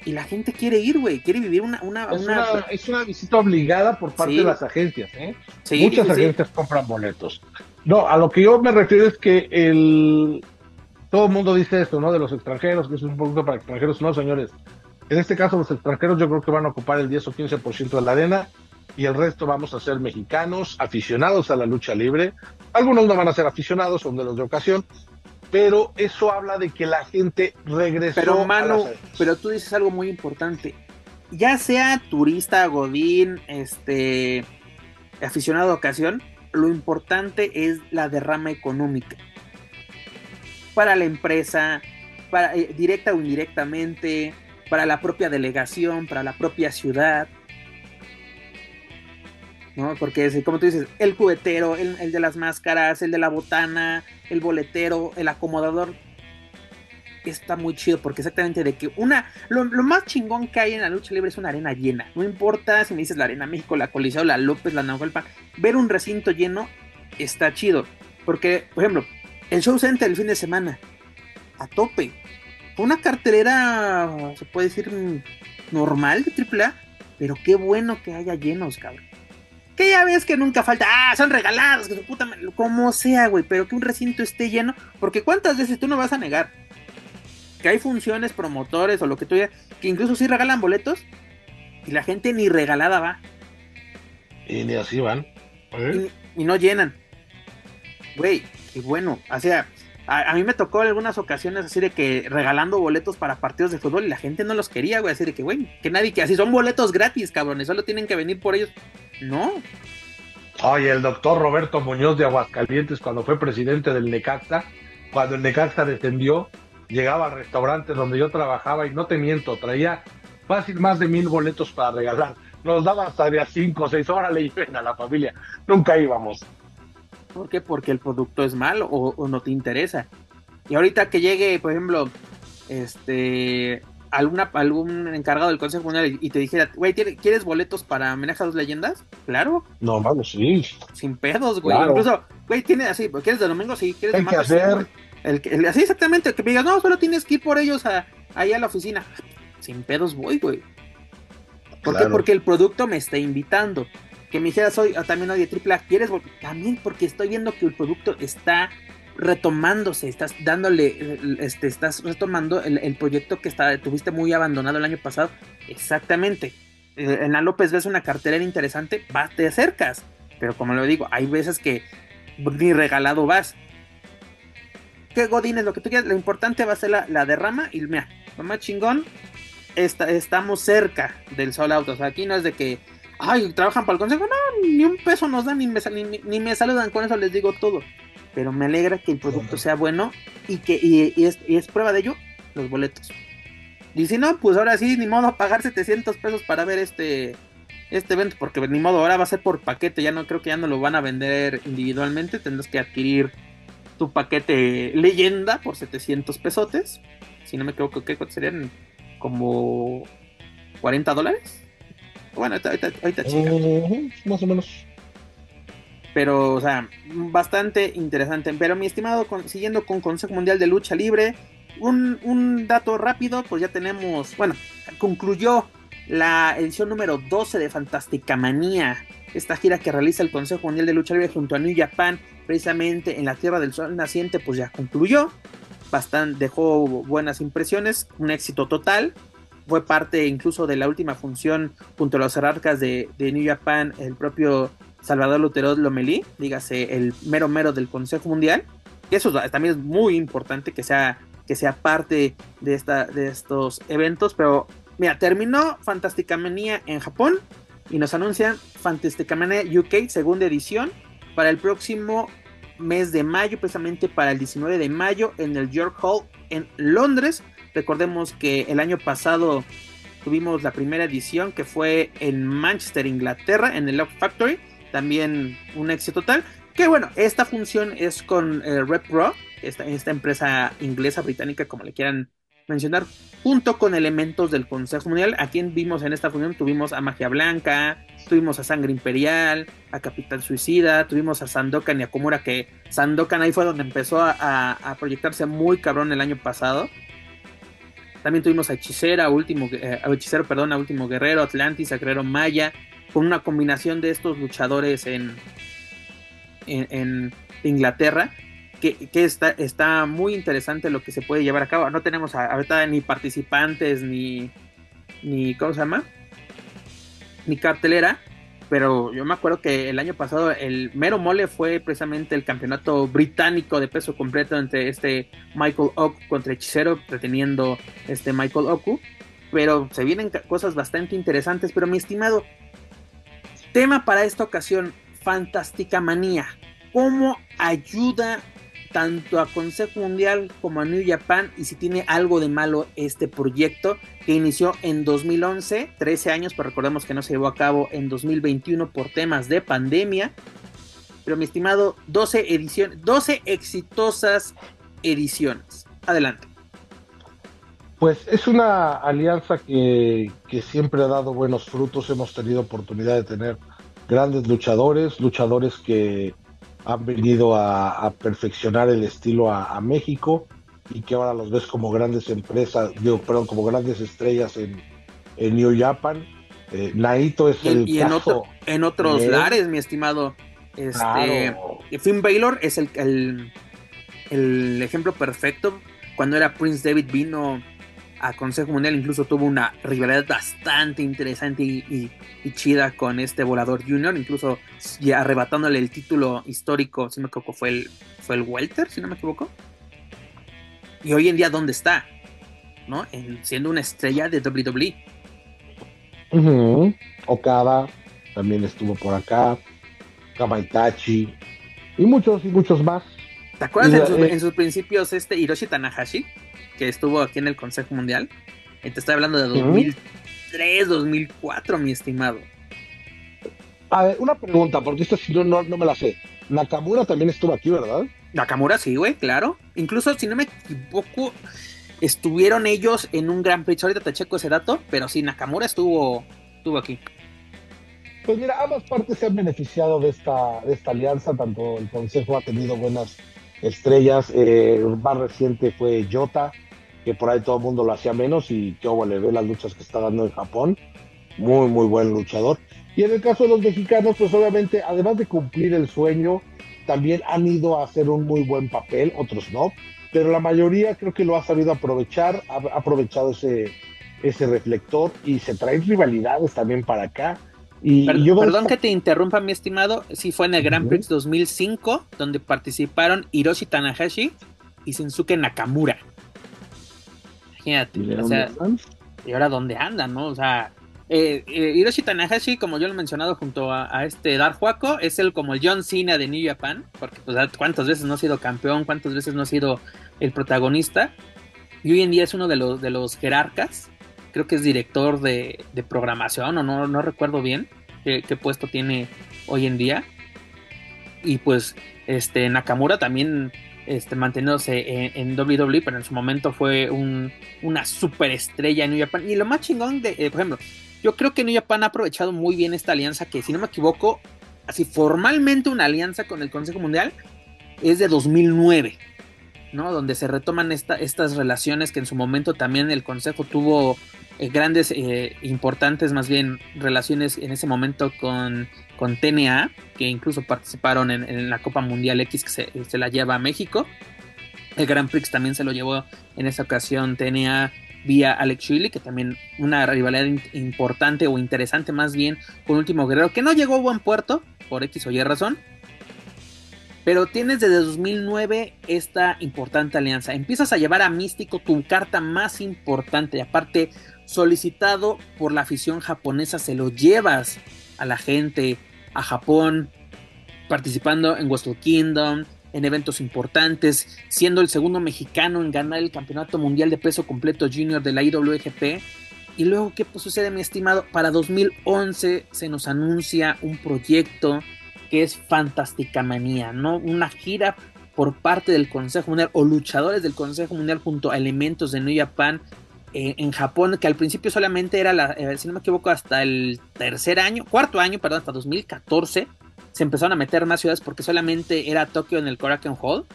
y la gente quiere ir, güey, quiere vivir una... una, es, una... es, una... visita obligada por parte de las agencias, ¿eh? Muchas agencias compran boletos. No, a lo que yo me refiero es que el... Todo el mundo dice esto, ¿no? De los extranjeros, que es un producto para extranjeros. No, señores. En este caso, los extranjeros yo creo que van a ocupar el 10 o 15% de la arena y el resto vamos a ser mexicanos, aficionados a la lucha libre. Algunos no van a ser aficionados, son de los de ocasión, pero eso habla de que la gente regresó. Pero, mano, pero tú dices algo muy importante. Ya sea turista, godín, este, aficionado a ocasión, lo importante es la derrama económica. Para la empresa, para, eh, directa o indirectamente, para la propia delegación, para la propia ciudad. ¿No? Porque como tú dices, el cubetero, el, de las máscaras, el de la botana, el boletero, el acomodador, está muy chido porque exactamente de que una, lo, más chingón que hay en la lucha libre es una arena llena. No importa si me dices la Arena México, la Coliseo, la López, la Naucalpan, ver un recinto lleno está chido. Porque, por ejemplo, el Show Center el fin de semana, a tope. Una cartelera, se puede decir, normal de AAA, pero qué bueno que haya llenos, cabrón. Que ya ves que nunca falta, ah, son regalados, que su puta, como sea, güey, pero que un recinto esté lleno, porque cuántas veces tú no vas a negar que hay funciones, promotores o lo que tú digas, que incluso sí regalan boletos y la gente ni regalada va. Y ni así van. ¿Eh? Y, no llenan. Güey, y bueno, o sea, a, mí me tocó en algunas ocasiones así de que regalando boletos para partidos de fútbol y la gente no los quería, güey, así de que, güey, que nadie, que así son boletos gratis, cabrones, solo tienen que venir por ellos. No. Oye, el doctor Roberto Muñoz de Aguascalientes, cuando fue presidente del Necaxa, cuando el Necaxa descendió, llegaba al restaurante donde yo trabajaba y no te miento, traía fácil más de mil boletos para regalar. Nos daba hasta de a cinco o seis horas le iban a la familia. Nunca íbamos. ¿Por qué? Porque el producto es malo o, o no te interesa. Y ahorita que llegue, por ejemplo, este alguna, algún encargado del Consejo Mundial y te dijera, güey, ¿quieres boletos para homenaje a dos leyendas? Claro. No, vamos, sí. Sin pedos, güey. Incluso, güey, tiene así, ¿quieres de domingo? Sí, ¿quieres de que hacer. El, así exactamente, que me digas, no, solo tienes que ir por ellos a, ahí a la oficina. Sin pedos voy, güey. ¿Por qué? Porque el producto me está invitando. Que me dijeras hoy, también oye, triple A, ¿quieres? También porque estoy viendo que el producto está retomándose, estás dándole, este, estás retomando el, proyecto que está, tuviste muy abandonado el año pasado. Exactamente. Eh, en la López ves una cartelera interesante, vas, te acercas. Pero como lo digo, hay veces que ni regalado vas. ¿Qué Godín es lo que tú quieras? Lo importante va a ser la, derrama y mira, lo más chingón, estamos cerca del sol auto. O sea, aquí no es de que, ay, trabajan para el consejo. No, ni un peso nos dan, ni me, ni me saludan. Con eso les digo todo pero me alegra que el producto sea bueno y que y, es, prueba de ello los boletos. Y si no, pues ahora sí, ni modo pagar 700 pesos para ver este este evento, porque ni modo, ahora va a ser por paquete, ya no creo que ya no lo van a vender individualmente, tendrás que adquirir tu paquete leyenda por 700 pesotes. Si no me equivoco, ¿qué serían? Como 40 dólares. Bueno, ahorita, ahorita, más o menos. Pero, o sea, bastante interesante. Pero mi estimado, siguiendo con Consejo Mundial de Lucha Libre, un, dato rápido, pues ya tenemos, bueno, concluyó la edición número 12 de Fantástica Manía, esta gira que realiza el Consejo Mundial de Lucha Libre junto a New Japan, precisamente en la Tierra del Sol Naciente, pues ya concluyó, bastante, dejó buenas impresiones, un éxito total, fue parte incluso de la última función junto a los jerarcas de, de New Japan, el propio Salvador Lutero Lomelí, dígase el mero mero del Consejo Mundial. Eso también es muy importante que sea, que sea parte de, esta, de estos eventos. Pero mira, terminó Fantástica en Japón y nos anuncian Fantástica UK, segunda edición, para el próximo mes de mayo, precisamente para el 19 de mayo en el York Hall en Londres. Recordemos que el año pasado tuvimos la primera edición que fue en Manchester, Inglaterra, en el Love Factory también un éxito total. Que bueno, esta función es con eh, RepRo, esta, esta empresa inglesa, británica, como le quieran mencionar, junto con elementos del Consejo Mundial. A quien vimos en esta función, tuvimos a Magia Blanca, tuvimos a Sangre Imperial, a Capitán Suicida, tuvimos a Sandokan y a Komura, que Sandokan ahí fue donde empezó a, proyectarse muy cabrón el año pasado. También tuvimos a Hechicera, último, eh, Hechicero, perdón, a Último Guerrero, Atlantis, a Guerrero Maya, con una combinación de estos luchadores en, en, Inglaterra, que, está, está muy interesante lo que se puede llevar a cabo. No tenemos ahorita ni participantes, ni, ni, ¿cómo se llama? Ni cartelera, pero yo me acuerdo que el año pasado el mero mole fue precisamente el campeonato británico de peso completo entre este Michael Oku contra Hechicero, preteniendo este Michael Oku. Pero se vienen cosas bastante interesantes. Pero mi estimado, tema para esta ocasión, Fantástica Manía. ¿Cómo ayuda tanto a Consejo Mundial como a New Japan y si tiene algo de malo este proyecto que inició en 2011, 13 años, pero recordemos que no se llevó a cabo en 2021 por temas de pandemia. Pero mi estimado, 12 ediciones, 12 exitosas ediciones. Adelante. Pues es una alianza que, que siempre ha dado buenos frutos. Hemos tenido oportunidad de tener grandes luchadores, luchadores que han venido a, perfeccionar el estilo a, México y que ahora los ves como grandes empresas, digo, perdón, como grandes estrellas en, New Japan. Eh, Naito es el y en, otro, en otros lares, mi estimado. Este, Finn Baylor es el, el, el ejemplo perfecto. Cuando era Prince David vino a Consejo Mundial incluso tuvo una rivalidad bastante interesante y, chida con este volador junior, incluso arrebatándole el título histórico, si no me equivoco, fue el, fue el Welter, si no me equivoco. Y hoy en día, ¿dónde está? ¿No? siendo una estrella de WWE. Okada también estuvo por acá, Kamaitachi y muchos y muchos más. ¿Te acuerdas en, en sus principios este Hiroshi Tanahashi? que estuvo aquí en el Consejo Mundial. Y te estoy hablando de 2003, 2004, mi estimado. A ver, una pregunta, porque esto si no, no, me la sé. Nakamura también estuvo aquí, ¿verdad? Nakamura sí, güey, claro. Incluso, si no me equivoco, estuvieron ellos en un Gran Prix. Ahorita te checo ese dato, pero sí, Nakamura estuvo, estuvo aquí. Pues mira, ambas partes se han beneficiado de esta, de esta alianza. Tanto el Consejo ha tenido buenas estrellas. Eh, más reciente fue Jota, que por ahí todo el mundo lo hacía menos y que le ve las luchas que está dando en Japón. Muy, muy buen luchador. Y en el caso de los mexicanos, pues obviamente, además de cumplir el sueño, también han ido a hacer un muy buen papel, otros no, pero la mayoría creo que lo ha sabido aprovechar, ha aprovechado ese, ese reflector y se traen rivalidades también para acá. Y, perdón, que te interrumpa, mi estimado, sí fue en el Grand Prix 2005, donde participaron Hiroshi Tanahashi y Shinsuke Nakamura. Imagínate, o sea, y ahora dónde andan, ¿no? O sea, eh, eh, Hiroshi Tanahashi, como yo lo he mencionado junto a, este Dar Juaco, es el como el John Cena de New Japan, porque pues cuántas veces no ha sido campeón, cuántas veces no ha sido el protagonista, y hoy en día es uno de los, de los jerarcas, creo que es director de, programación, o no, no recuerdo bien qué, puesto tiene hoy en día. Y pues este Nakamura también este, manteniéndose en, WWE, pero en su momento fue un, una superestrella en New Japan. Y lo más chingón de, eh, por ejemplo, yo creo que New Japan ha aprovechado muy bien esta alianza, que si no me equivoco, así formalmente una alianza con el Consejo Mundial es de 2009, ¿no? Donde se retoman esta, estas relaciones que en su momento también el Consejo tuvo eh, grandes, eh, importantes más bien relaciones en ese momento con, con TNA, que incluso participaron en, la Copa Mundial X que se, la lleva a México. El Grand Prix también se lo llevó en esa ocasión TNA vía Alex Shirley, que también una rivalidad importante o interesante más bien con Último Guerrero, que no llegó a buen puerto, por X o Y razón. Pero tienes desde 2009 esta importante alianza. Empiezas a llevar a Místico tu carta más importante. Aparte, solicitado por la afición japonesa, se lo llevas a la gente, a Japón, participando en Wrestle Kingdom, en eventos importantes, siendo el segundo mexicano en ganar el campeonato mundial de peso completo junior de la IWGP. Y luego, ¿qué sucede, mi estimado? Para 2011 se nos anuncia un proyecto que es Fantástica Manía, ¿no? Una gira por parte del Consejo Mundial o luchadores del Consejo Mundial junto a elementos de New Japan eh, en Japón, que al principio solamente era, la, eh, si no me equivoco, hasta el tercer año, cuarto año, perdón, hasta 2014, se empezaron a meter más ciudades porque solamente era Tokio en el Korakuen Hall,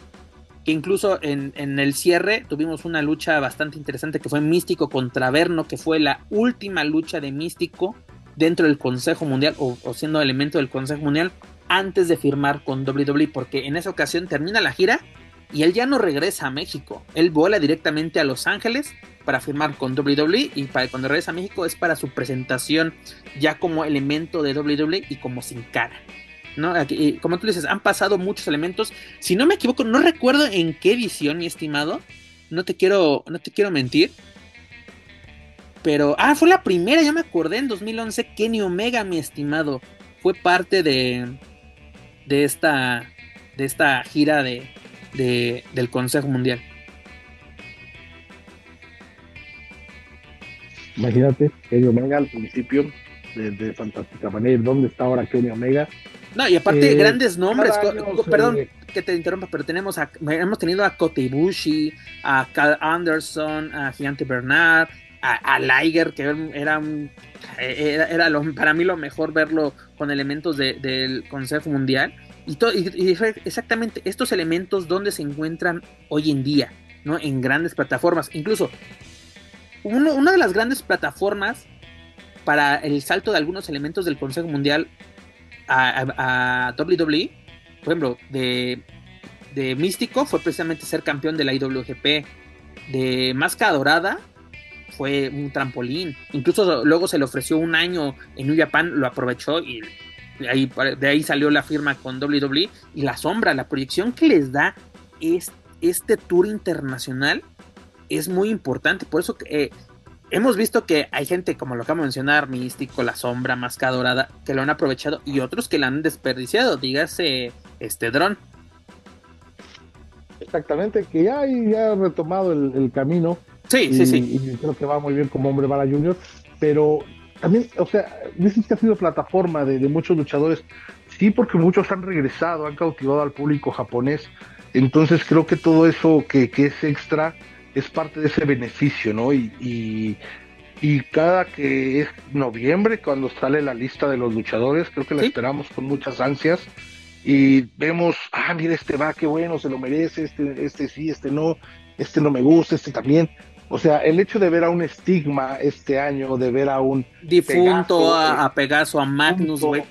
que incluso en, el cierre tuvimos una lucha bastante interesante que fue Místico contra Verno, que fue la última lucha de Místico dentro del Consejo Mundial o, o siendo elemento del Consejo Mundial antes de firmar con WWE, porque en esa ocasión termina la gira y él ya no regresa a México, él vuela directamente a Los Ángeles para firmar con WWE y para cuando regresa a México es para su presentación ya como elemento de WWE y como sin cara. ¿no? como tú dices, han pasado muchos elementos. Si no me equivoco, no recuerdo en qué edición, mi estimado. No te quiero, no te quiero mentir. Pero, ah, fue la primera, ya me acordé, en 2011, Kenny Omega, mi estimado, fue parte de, de esta, de esta gira de, del Consejo Mundial. Imagínate, Kenny Omega al principio de, de Fantástica Manera, ¿dónde está ahora Kenny Omega? No, y aparte eh, grandes nombres, perdón que te interrumpa, pero tenemos a, hemos tenido a Kota Ibushi, a Cal Anderson, a Gigante Bernard, a, Liger, que era, era, era lo, para mí lo mejor verlo con elementos del Consejo Mundial. Y, y, exactamente estos elementos donde se encuentran hoy en día, ¿no? En grandes plataformas. Incluso, una de las grandes plataformas para el salto de algunos elementos del Consejo Mundial a, WWE, por ejemplo, de, de Místico fue precisamente ser campeón de la IWGP. De Máscara Dorada fue un trampolín. Incluso luego se le ofreció un año en New Japan, lo aprovechó y de ahí, salió la firma con WWE. Y la sombra, la proyección que les da es, este tour internacional es muy importante. Por eso eh, hemos visto que hay gente, como lo acabo de mencionar, Místico, La Sombra, Máscara Dorada, que lo han aprovechado y otros que lo han desperdiciado, dígase este dron. Exactamente, que ya ha retomado el, camino. Sí, sí, sí. Y creo que va muy bien como hombre para Junior, pero también, o sea, dices que ha sido plataforma de, muchos luchadores. Sí, porque muchos han regresado, han cautivado al público japonés. Entonces creo que todo eso que, que es extra es parte de ese beneficio, ¿no? Y, y, cada que es noviembre, cuando sale la lista de los luchadores, creo que la esperamos con muchas ansias y vemos, ah, mira, este va, qué bueno, se lo merece, este, este sí, este no, este no me gusta, este también. O sea, el hecho de ver a un estigma este año, de ver a un difunto, a, Pegaso, a Magnus, güey.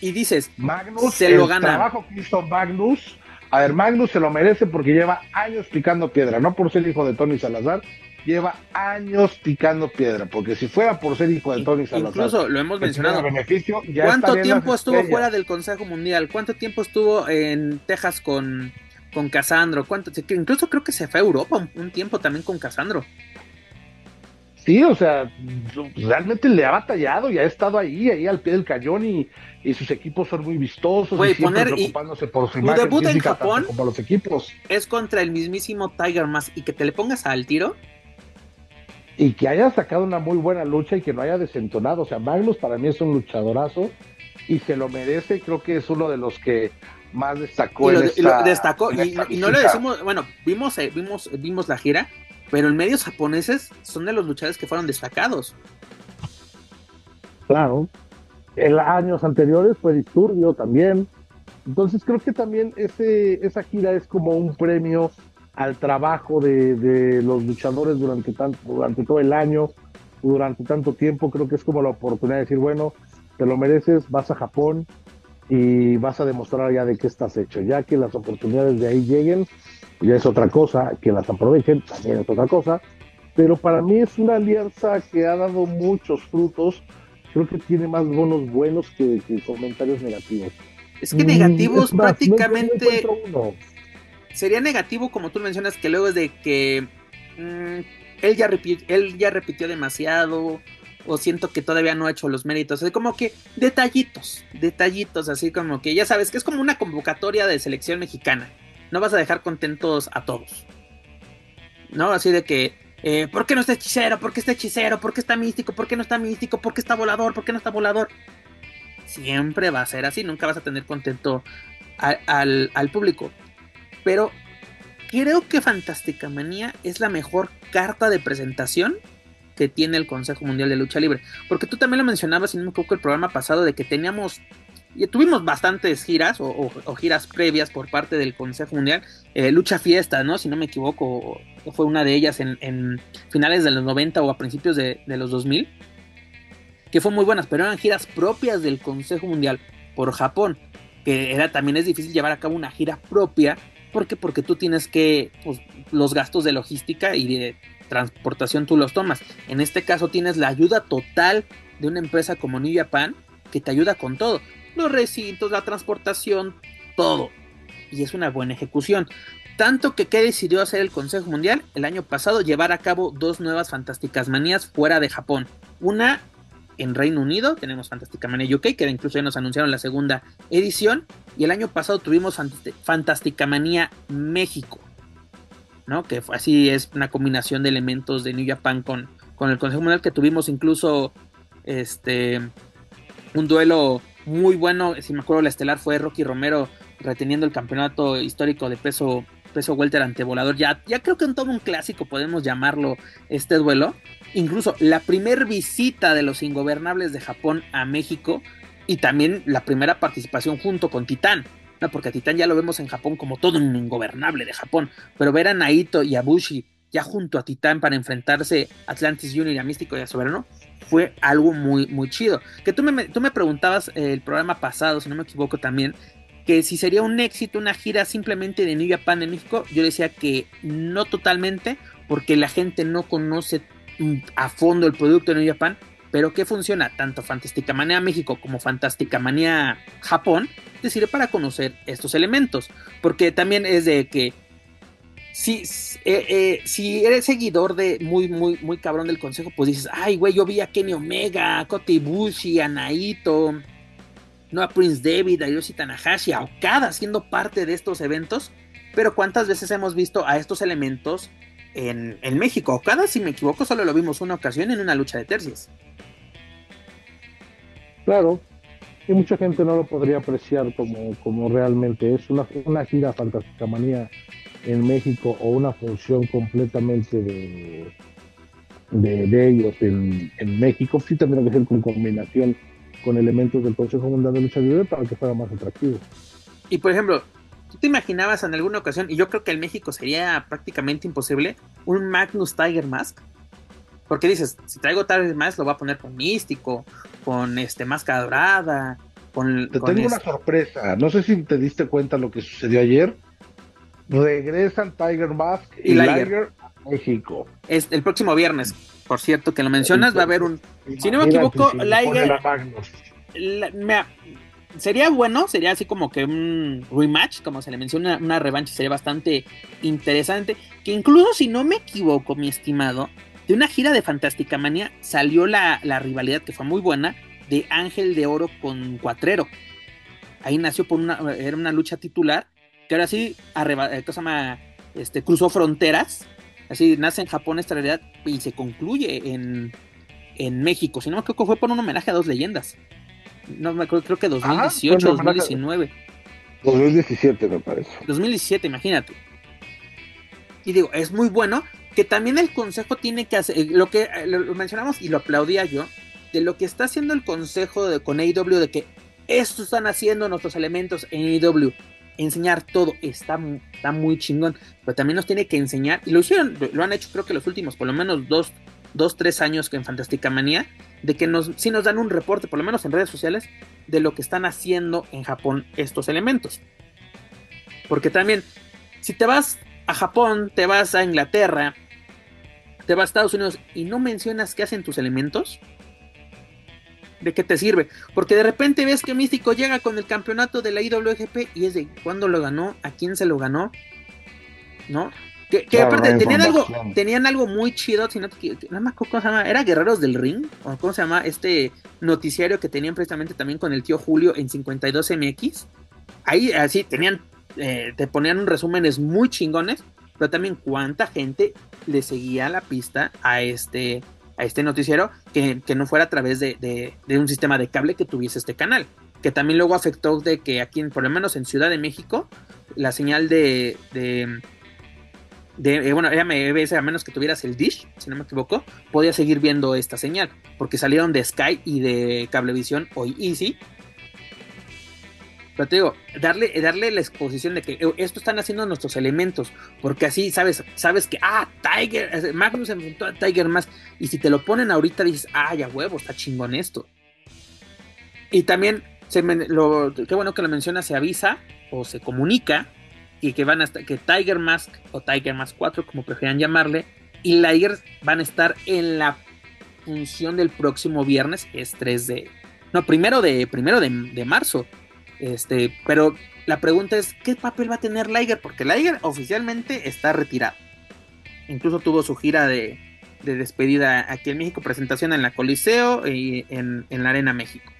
Y dices, Magnus, se lo gana. El trabajo que hizo Magnus a ver, Magnus se lo merece porque lleva años picando piedra, no por ser hijo de Tony Salazar, lleva años picando piedra, porque si fuera por ser hijo de Tony Salazar. Incluso lo hemos mencionado. Beneficio, ¿Cuánto tiempo estuvo fuera del Consejo Mundial? ¿Cuánto tiempo estuvo en Texas con, con Casandro? ¿Cuánto? Incluso creo que se fue a Europa un tiempo también con Casandro. Sí, o sea, realmente le ha batallado y ha estado ahí, ahí al pie del cañón y, sus equipos son muy vistosos y siempre preocupándose por su imagen debut en Japón como los equipos. Es contra el mismísimo Tiger Mask y que te le pongas al tiro. Y que haya sacado una muy buena lucha y que no haya desentonado. O sea, Magnus para mí es un luchadorazo y se lo merece. Creo que es uno de los que más destacó. Y lo, destacó y, no le decimos, bueno, vimos, eh, vimos, vimos la gira pero en medios japoneses son de los luchadores que fueron destacados. Claro. En años anteriores fue Disturbio también. Entonces creo que también ese, esa gira es como un premio al trabajo de, los luchadores durante, tanto, durante todo el año, durante tanto tiempo. Creo que es como la oportunidad de decir, bueno, te lo mereces, vas a Japón y vas a demostrar ya de qué estás hecho. Ya que las oportunidades de ahí lleguen, ya es otra cosa, que las aprovechen, también es otra cosa, pero para mí es una alianza que ha dado muchos frutos, creo que tiene más bonos buenos que, comentarios negativos. Es que negativos prácticamente... sería negativo como tú mencionas que luego es de que mm, él, ya él ya repitió demasiado o siento que todavía no ha hecho los méritos. Es como que detallitos, detallitos, así como que ya sabes que es como una convocatoria de selección mexicana no vas a dejar contentos a todos. ¿No? Así de que, eh, ¿por qué no está hechicero? ¿Por qué está hechicero? ¿Por qué está místico? ¿Por qué no está místico? ¿Por qué está volador? ¿Por qué no está volador? siempre va a ser así, nunca vas a tener contento al, al público. Pero creo que Fantástica Manía es la mejor carta de presentación que tiene el Consejo Mundial de Lucha Libre. Porque tú también lo mencionabas, si no me equivoco, el programa pasado de que teníamos y tuvimos bastantes giras o, giras previas por parte del Consejo Mundial. Eh, Lucha Fiesta, ¿no? Si no me equivoco, fue una de ellas en, finales de los 90 o a principios de, los 2000. Que fue muy buenas, pero eran giras propias del Consejo Mundial por Japón. Que era, también es difícil llevar a cabo una gira propia. ¿Por qué? Porque tú tienes que, pues, los gastos de logística y de transportación tú los tomas. En este caso tienes la ayuda total de una empresa como New Japan que te ayuda con todo los recintos, la transportación, todo. Y es una buena ejecución. Tanto que, ¿qué decidió hacer el Consejo Mundial? El año pasado llevar a cabo dos nuevas Fantásticas Manías fuera de Japón. Una en Reino Unido, tenemos Fantástica Manía UK, que incluso ya nos anunciaron la segunda edición. Y el año pasado tuvimos Fantástica Manía México. ¿No? Que así es una combinación de elementos de New Japan con, con el Consejo Mundial, que tuvimos incluso este un duelo muy bueno. Si me acuerdo, la estelar fue Rocky Romero reteniendo el campeonato histórico de peso, peso welter ante volador. Ya, ya creo que en todo un clásico podemos llamarlo este duelo. Incluso la primer visita de los ingobernables de Japón a México y también la primera participación junto con Titán. Porque a Titán ya lo vemos en Japón como todo un ingobernable de Japón. Pero ver a Naito y a Bushi ya junto a Titán para enfrentarse a Atlantis Junior, a Místico y a Soberano, fue algo muy, muy chido. Que tú me, tú me preguntabas eh, el programa pasado, si no me equivoco también, que si sería un éxito una gira simplemente de New Japan en México, yo decía que no totalmente, porque la gente no conoce a fondo el producto de New Japan, pero que funciona tanto Fantástica Manía México como Fantástica Manía Japón, te sirve para conocer estos elementos, porque también es de que si, eh, eh, si eres seguidor de muy, muy, muy cabrón del consejo, pues dices, ay, güey, yo vi a Kenny Omega, a Kota Ibushi, a Naito, no a Prince David, a Yoshi Tanahashi, a Okada siendo parte de estos eventos, pero ¿cuántas veces hemos visto a estos elementos en, en México? Okada, si me equivoco, solo lo vimos una ocasión en una lucha de tercias. Claro, y mucha gente no lo podría apreciar como, como realmente es una, una gira fantástica manía en México o una función completamente de, de, ellos en, México, sí tendría que ser con combinación con elementos del Consejo Mundial de Lucha Libre para que fuera más atractivo. Y por ejemplo, ¿tú te imaginabas en alguna ocasión, y yo creo que en México sería prácticamente imposible, un Magnus Tiger Mask? Porque dices, si traigo Tiger Mask lo voy a poner con Místico, con este Máscara Dorada, con... Te tengo una sorpresa, no sé si te diste cuenta lo que sucedió ayer, regresan Tiger Mask y, Liger a México. Es el próximo viernes, por cierto, que lo mencionas, va a haber un. Si no me equivoco, Liger. Sería bueno, sería así como que un rematch, como se le menciona, una revancha, sería bastante interesante. Que incluso si no me equivoco, mi estimado, de una gira de Fantástica Manía salió la, la rivalidad que fue muy buena de Ángel de Oro con Cuatrero. Ahí nació por una, era una lucha titular que ahora sí eh, este, cruzó fronteras, así nace en Japón esta realidad y se concluye en, en México. Si no me equivoco, fue por un homenaje a dos leyendas. No me acuerdo, creo que 2018, 2019. 2017 me parece. 2017, imagínate. Y digo, es muy bueno que también el consejo tiene que hacer, lo que eh, lo mencionamos y lo aplaudía yo, de lo que está haciendo el consejo de, con AEW, de que esto están haciendo nuestros elementos en AEW enseñar todo está, está muy chingón, pero también nos tiene que enseñar, y lo hicieron, lo han hecho creo que los últimos por lo menos dos, dos tres años que en Fantástica Manía, de que nos, sí nos dan un reporte, por lo menos en redes sociales, de lo que están haciendo en Japón estos elementos. Porque también, si te vas a Japón, te vas a Inglaterra, te vas a Estados Unidos y no mencionas qué hacen tus elementos, ¿de qué te sirve? Porque de repente ves que Místico llega con el campeonato de la IWGP y es de cuándo lo ganó, a quién se lo ganó, ¿no? Que, aparte tenían algo, tenían algo muy chido, si no, ¿cómo se llama? ¿Era Guerreros del Ring? ¿O cómo se llama? Este noticiario que tenían precisamente también con el tío Julio en 52MX. Ahí así tenían, eh, te ponían resúmenes muy chingones, pero también cuánta gente le seguía la pista a este a este noticiero que, no fuera a través de, un sistema de cable que tuviese este canal. Que también luego afectó de que aquí, por lo menos en Ciudad de México, la señal de, de, de eh, bueno, era a menos que tuvieras el Dish, si no me equivoco, podía seguir viendo esta señal, porque salieron de Sky y de Cablevisión hoy Easy. Pero te digo, darle, darle la exposición de que eh, esto están haciendo nuestros elementos, porque así sabes, sabes que, ah, Tiger, Magnus enfrentó a Tiger más, y si te lo ponen ahorita dices, ah, ya huevo, está chingón esto. Y también, lo, qué bueno que lo menciona, se avisa o se comunica y que van a estar, que Tiger Mask o Tiger Mask 4, como prefieran llamarle, y Liger van a estar en la función del próximo viernes, que es 3 de, no, primero de, primero de, marzo. Este, pero la pregunta es, ¿qué papel va a tener Liger? Porque Liger oficialmente está retirado. Incluso tuvo su gira de, de despedida aquí en México, presentación en la Coliseo y en, en la Arena México.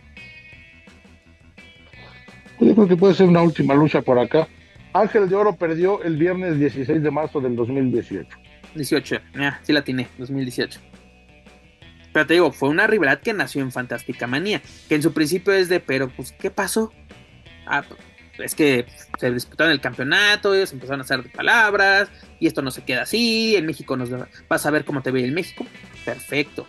Yo creo que puede ser una última lucha por acá. Ángel de Oro perdió el viernes 16 de marzo del 2018. 18, ya, sí la tiene, 2018. Pero te digo, fue una rivalidad que nació en Fantástica Manía, que en su principio es de, pero pues, ¿qué pasó? Ah, es que se disputaron el campeonato, ellos empezaron a hacer palabras, y esto no se queda así, en México nos vas a ver cómo te ve el México. Perfecto.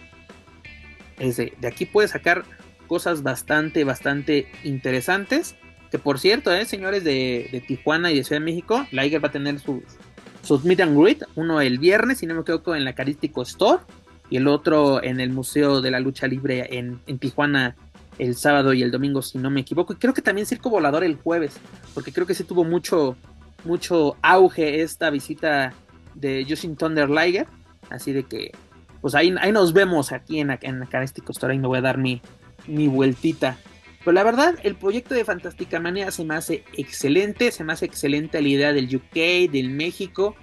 De, de aquí puedes sacar cosas bastante, bastante interesantes por cierto, eh, señores de, Tijuana y de Ciudad de México, Liger va a tener sus, sus meet and greet, uno el viernes, si no me equivoco, en la Carístico Store, y el otro en el Museo de la Lucha Libre en, Tijuana el sábado y el domingo, si no me equivoco. Y creo que también Circo Volador el jueves, porque creo que sí tuvo mucho, mucho auge esta visita de Justin Thunder Liger. Así de que, pues ahí, ahí nos vemos aquí en, en la Carístico Store. Ahí me voy a dar mi, mi vueltita. Pero la verdad, el proyecto de Fantástica Manía se me hace excelente, se me hace excelente la idea del UK, del México.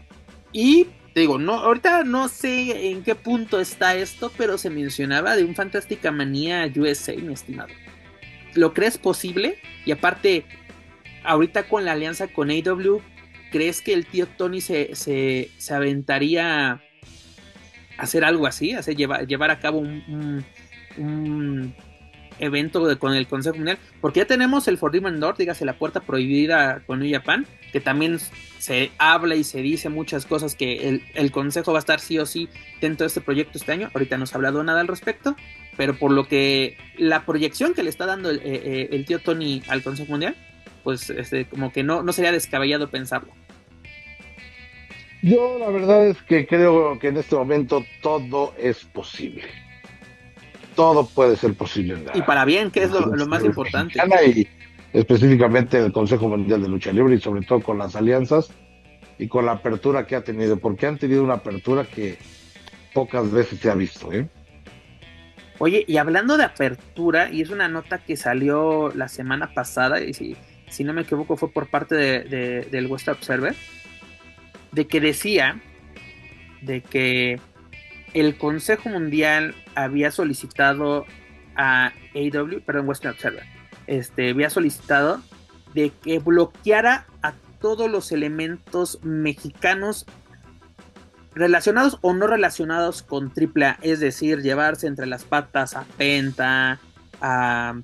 Y te digo, no, ahorita no sé en qué punto está esto, pero se mencionaba de un Fantástica Manía USA, mi estimado. ¿Lo crees posible? Y aparte, ahorita con la alianza con AW, ¿crees que el tío Tony se, se, aventaría a hacer algo así? Hacer, llevar, llevar a cabo un evento con el Consejo Mundial, porque ya tenemos el Forbidden Door, dígase la puerta prohibida con New Japan, que también se habla y se dice muchas cosas que el, Consejo va a estar sí o sí dentro de este proyecto este año. Ahorita no se ha hablado nada al respecto, pero por lo que la proyección que le está dando el, eh, eh, tío Tony al Consejo Mundial, pues este, como que no, no sería descabellado pensarlo. Yo la verdad es que creo que en este momento todo es posible todo puede ser posible. y para bien, que es lo, más importante. Y específicamente el Consejo Mundial de Lucha Libre y sobre todo con las alianzas y con la apertura que ha tenido, porque han tenido una apertura que pocas veces se ha visto. ¿eh? Oye, y hablando de apertura, y es una nota que salió la semana pasada, y si, si no me equivoco fue por parte de, del West Observer, de que decía de que el Consejo Mundial había solicitado a AW, perdón, Western Observer, este, había solicitado de que bloqueara a todos los elementos mexicanos relacionados o no relacionados con AAA, es decir, llevarse entre las patas a Penta, a,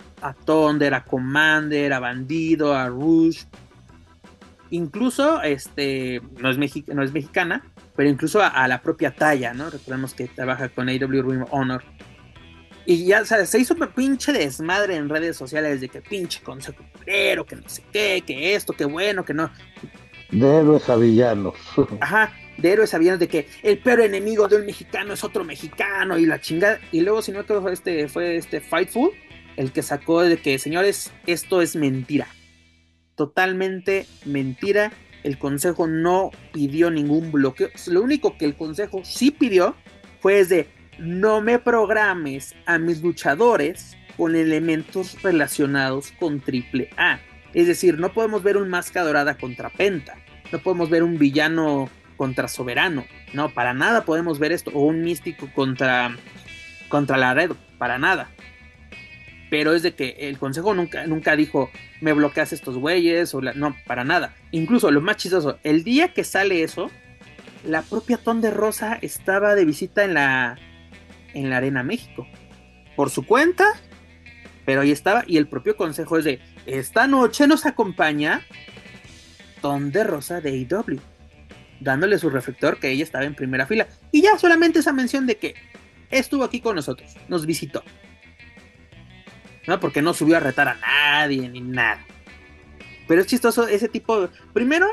Thunder, a Commander, a Bandido, a Rush. Incluso, este, no es, no es mexicana, pero incluso a, la propia talla, ¿no? Recordemos que trabaja con AW Ring Honor. Y ya, o sea, se hizo un pinche desmadre en redes sociales de que pinche consejo pero que no sé qué, que esto, que bueno, que no. De héroes a villanos. Ajá, de héroes a villanos, de que el peor enemigo de un mexicano es otro mexicano y la chingada. Y luego, si no fue este, fue este Fightful el que sacó de que, señores, esto es mentira. Totalmente mentira el Consejo no pidió ningún bloqueo. Lo único que el Consejo sí pidió fue de no me programes a mis luchadores con elementos relacionados con triple A. Es decir, no podemos ver un Máscara Dorada contra Penta. No podemos ver un villano contra Soberano. No, para nada podemos ver esto. O un místico contra, contra Laredo. Para nada pero es de que el consejo nunca, nunca dijo, me bloqueas estos güeyes, o no, para nada. Incluso lo más chistoso, el día que sale eso, la propia Ton de Rosa estaba de visita en la, en la Arena México. Por su cuenta, pero ahí estaba. Y el propio consejo es de, esta noche nos acompaña Tom de Rosa de AEW, dándole su reflector que ella estaba en primera fila. Y ya solamente esa mención de que estuvo aquí con nosotros, nos visitó. ¿No? Porque no subió a retar a nadie ni nada. Pero es chistoso ese tipo. Primero,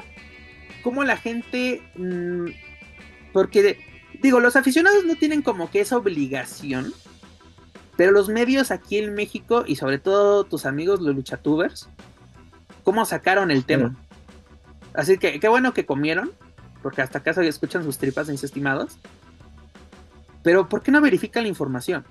como la gente. Mm, porque, digo, los aficionados no tienen como que esa obligación. Pero los medios aquí en México y sobre todo tus amigos los luchatubers, ¿cómo sacaron el tema? Así que qué bueno que comieron, porque hasta acá se escuchan sus tripas, mis estimados. Pero ¿por qué no verifican la información?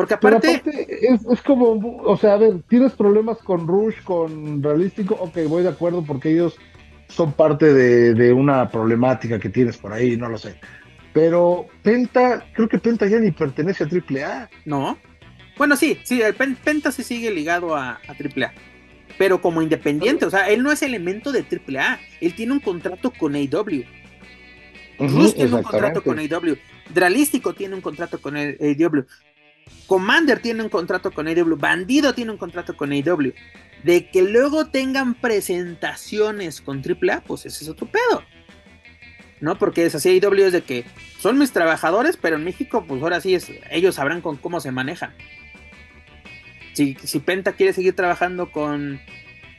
Porque aparte... es, como, o sea, a ver, tienes problemas con Rush, con Realístico, ok, voy de acuerdo porque ellos son parte de, una problemática que tienes por ahí, no lo sé. Pero Penta, creo que Penta ya ni pertenece a AAA. No. Bueno, sí, sí, Penta sí sigue ligado a, a AAA. Pero como independiente, o sea, él no es elemento de AAA. Él tiene un contrato con AW. Rush tiene un contrato con AW. Dralístico tiene un contrato con AW. Commander tiene un contrato con AW, Bandido tiene un contrato con AW. De que luego tengan presentaciones con AAA, pues ese es otro pedo. ¿No? Porque es así, AW es de que son mis trabajadores, pero en México, pues ahora sí es, ellos sabrán con cómo se manejan. Si, si Penta quiere seguir trabajando con,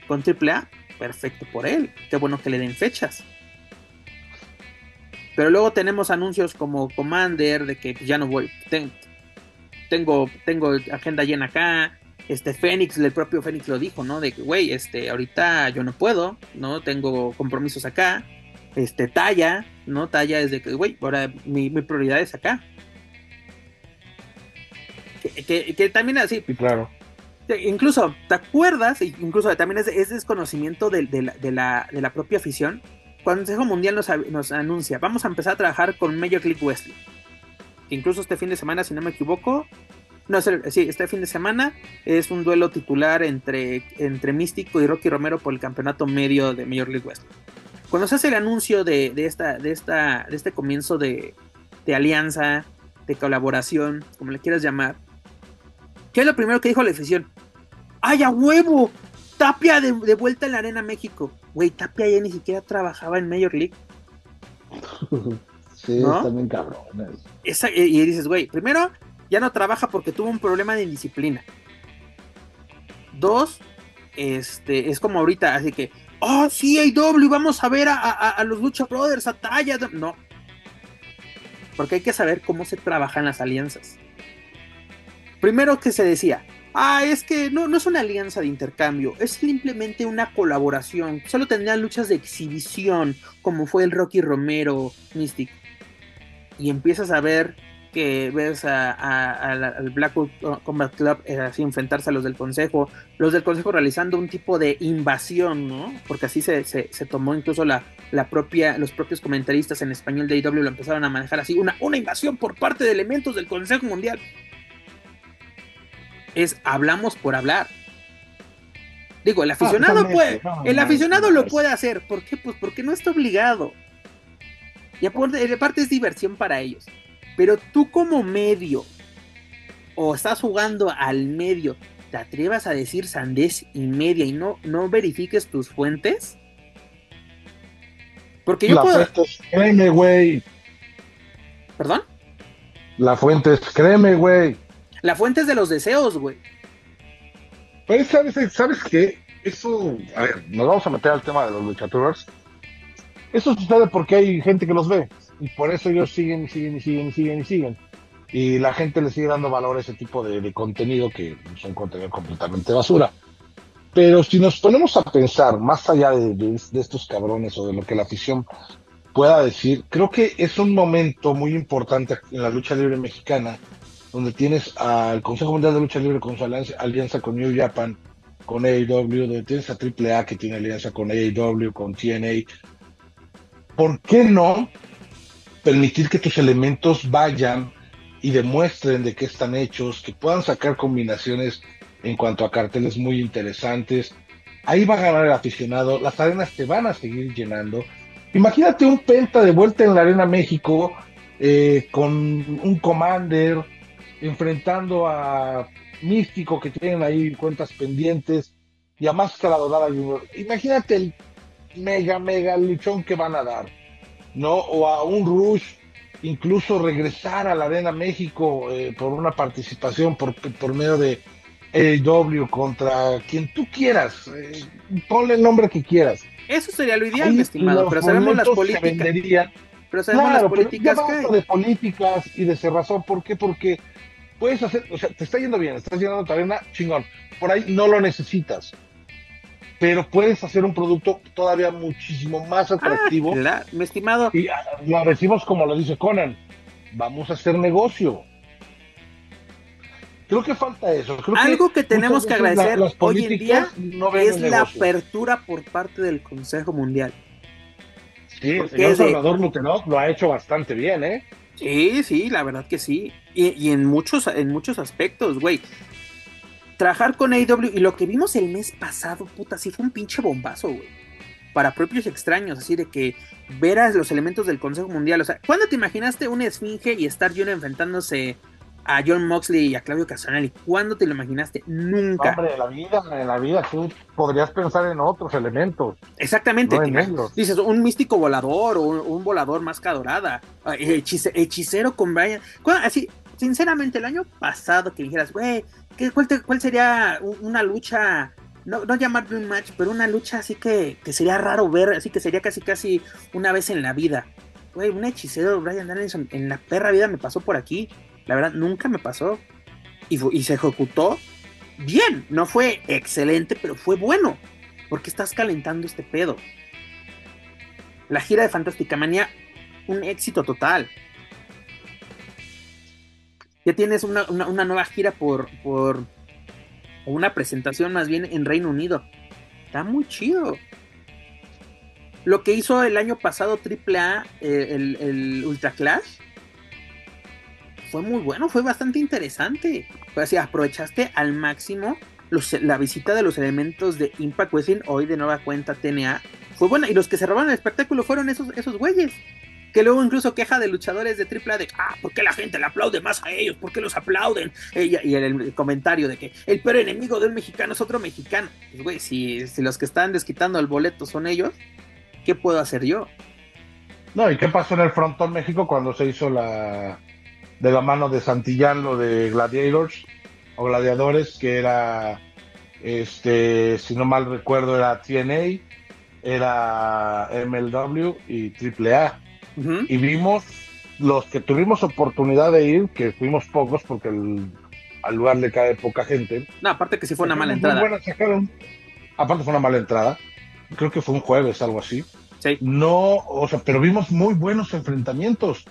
con AAA, perfecto por él. Qué bueno que le den fechas. Pero luego tenemos anuncios como Commander de que ya no voy tengo, tengo agenda llena acá. Este Fénix, el propio Fénix lo dijo, ¿no? De que, güey, este, ahorita yo no puedo, ¿no? Tengo compromisos acá. Este, talla, ¿no? Talla es de que, güey, ahora mi, prioridad es acá. Que, también así. Sí, claro. Incluso, ¿te acuerdas? Incluso también es, desconocimiento de, la, de, la, propia afición. Cuando el Consejo Mundial nos, nos anuncia, vamos a empezar a trabajar con Major Click Wesley incluso este fin de semana, si no me equivoco, no, sí, este fin de semana es un duelo titular entre, entre Místico y Rocky Romero por el campeonato medio de Major League West. Cuando se hace el anuncio de, esta, de, esta, de este comienzo de, alianza, de colaboración, como le quieras llamar, ¿qué es lo primero que dijo la afición? ¡Ay, a huevo! Tapia de, de vuelta en la Arena México. Güey, Tapia ya ni siquiera trabajaba en Major League. Sí, ¿no? están cabrón. y dices, güey, primero, ya no trabaja porque tuvo un problema de indisciplina. Dos, este, es como ahorita, así que, oh, sí, hay doble, vamos a ver a, los Lucha Brothers, a Talla. No. Porque hay que saber cómo se trabajan las alianzas. Primero que se decía, ah, es que no, no es una alianza de intercambio, es simplemente una colaboración. Solo tendrían luchas de exhibición, como fue el Rocky Romero Mystic y empiezas a ver que ves al Blackwood Combat Club eh, así enfrentarse a los del consejo, los del consejo realizando un tipo de invasión, ¿no? Porque así se, tomó incluso la, la, propia, los propios comentaristas en español de IW lo empezaron a manejar así, una, una invasión por parte de elementos del Consejo Mundial. Es hablamos por hablar. Digo, el aficionado puede, el aficionado lo puede hacer. ¿Por qué? Pues porque no está obligado. Y aparte, es diversión para ellos. Pero tú como medio, o estás jugando al medio, te atrevas a decir sandez y media y no, no verifiques tus fuentes. Porque yo La puedo... fuente es créeme, güey. ¿Perdón? La fuente es créeme, güey. La fuente es de los deseos, güey. Pues, ¿sabes, ¿sabes qué? Eso, a ver, nos vamos a meter al tema de los luchadores eso sucede porque hay gente que los ve y por eso ellos siguen y siguen y siguen y siguen y siguen. Y la gente le sigue dando valor a ese tipo de, contenido que son contenido completamente basura. Pero si nos ponemos a pensar más allá de, estos cabrones o de lo que la afición pueda decir, creo que es un momento muy importante en la lucha libre mexicana, donde tienes al Consejo Mundial de Lucha Libre con su alianza, con New Japan, con AEW, donde tienes a AAA que tiene alianza con AEW, con TNA, ¿por qué no permitir que tus elementos vayan y demuestren de qué están hechos, que puedan sacar combinaciones en cuanto a carteles muy interesantes? Ahí va a ganar el aficionado, las arenas te van a seguir llenando. Imagínate un Penta de vuelta en la Arena México eh, con un Commander, enfrentando a Místico que tienen ahí cuentas pendientes y a Máscara Dorada Junior. Imagínate el mega, mega luchón que van a dar, ¿no? O a un Rush, incluso regresar a la Arena México eh, por una participación por, por medio de AEW contra quien tú quieras, eh, ponle el nombre que quieras. Eso sería lo ideal, mi estimado, pero sabemos las políticas. Pero sabemos las políticas que de políticas y de cerrazón, ¿por qué? Porque puedes hacer, o sea, te está yendo bien, estás llenando tu arena, chingón. Por ahí no lo necesitas pero puedes hacer un producto todavía muchísimo más ah, atractivo. Ah, mi estimado. Y lo decimos como lo dice Conan, vamos a hacer negocio. Creo que falta eso. Algo que, tenemos que agradecer hoy en día es la apertura por parte del Consejo Mundial. Sí, el señor Salvador Lutenot lo ha hecho bastante bien, ¿eh? Sí, sí, la verdad que sí. Y, y en muchos, en muchos aspectos, güey trabajar con AEW y lo que vimos el mes pasado, puta, sí fue un pinche bombazo, güey. Para propios extraños, así de que veras los elementos del Consejo Mundial. O sea, ¿cuándo te imaginaste una esfinge y estar Junior enfrentándose a John Moxley y a Claudio Casanelli? ¿Cuándo te lo imaginaste? Nunca. Hombre, en la vida, en la vida tú podrías pensar en otros elementos. Exactamente. dices, un místico volador o un, volador máscara dorada, hechicero con Brian. Así, sinceramente, el año pasado que dijeras, güey, cuál, sería una lucha? No, no llamarle un match, pero una lucha así que, que sería raro ver, así que sería casi casi una vez en la vida. Güey, un hechicero Brian Danielson en la perra vida me pasó por aquí. La verdad, nunca me pasó. Y, y se ejecutó bien. No fue excelente, pero fue bueno. Porque estás calentando este pedo. La gira de Fantástica Manía, un éxito total ya tienes una, nueva gira por, por, o una presentación más bien en Reino Unido. Está muy chido. Lo que hizo el año pasado AAA, eh, el, el Ultra Clash, fue muy bueno, fue bastante interesante. Pues así, aprovechaste al máximo la visita de los elementos de Impact Wrestling, hoy de nueva cuenta TNA. Fue buena, y los que robaron el espectáculo fueron esos, esos güeyes que luego incluso queja de luchadores de AAA de, ah, ¿por qué la gente le aplaude más a ellos? ¿Por qué los aplauden? y, en el comentario de que el peor enemigo del mexicano es otro mexicano. Pues, güey, si, si los que están desquitando el boleto son ellos, ¿qué puedo hacer yo? No, ¿y qué pasó en el Frontón México cuando se hizo la de la mano de Santillán lo de Gladiators o Gladiadores, que era, este, si no mal recuerdo, era TNA, era MLW y AAA y vimos los que tuvimos oportunidad de ir, que fuimos pocos porque al lugar le cae poca gente. No, aparte que sí fue una mala entrada. aparte fue una mala entrada. Creo que fue un jueves, algo así. No, o sea, pero vimos muy buenos enfrentamientos.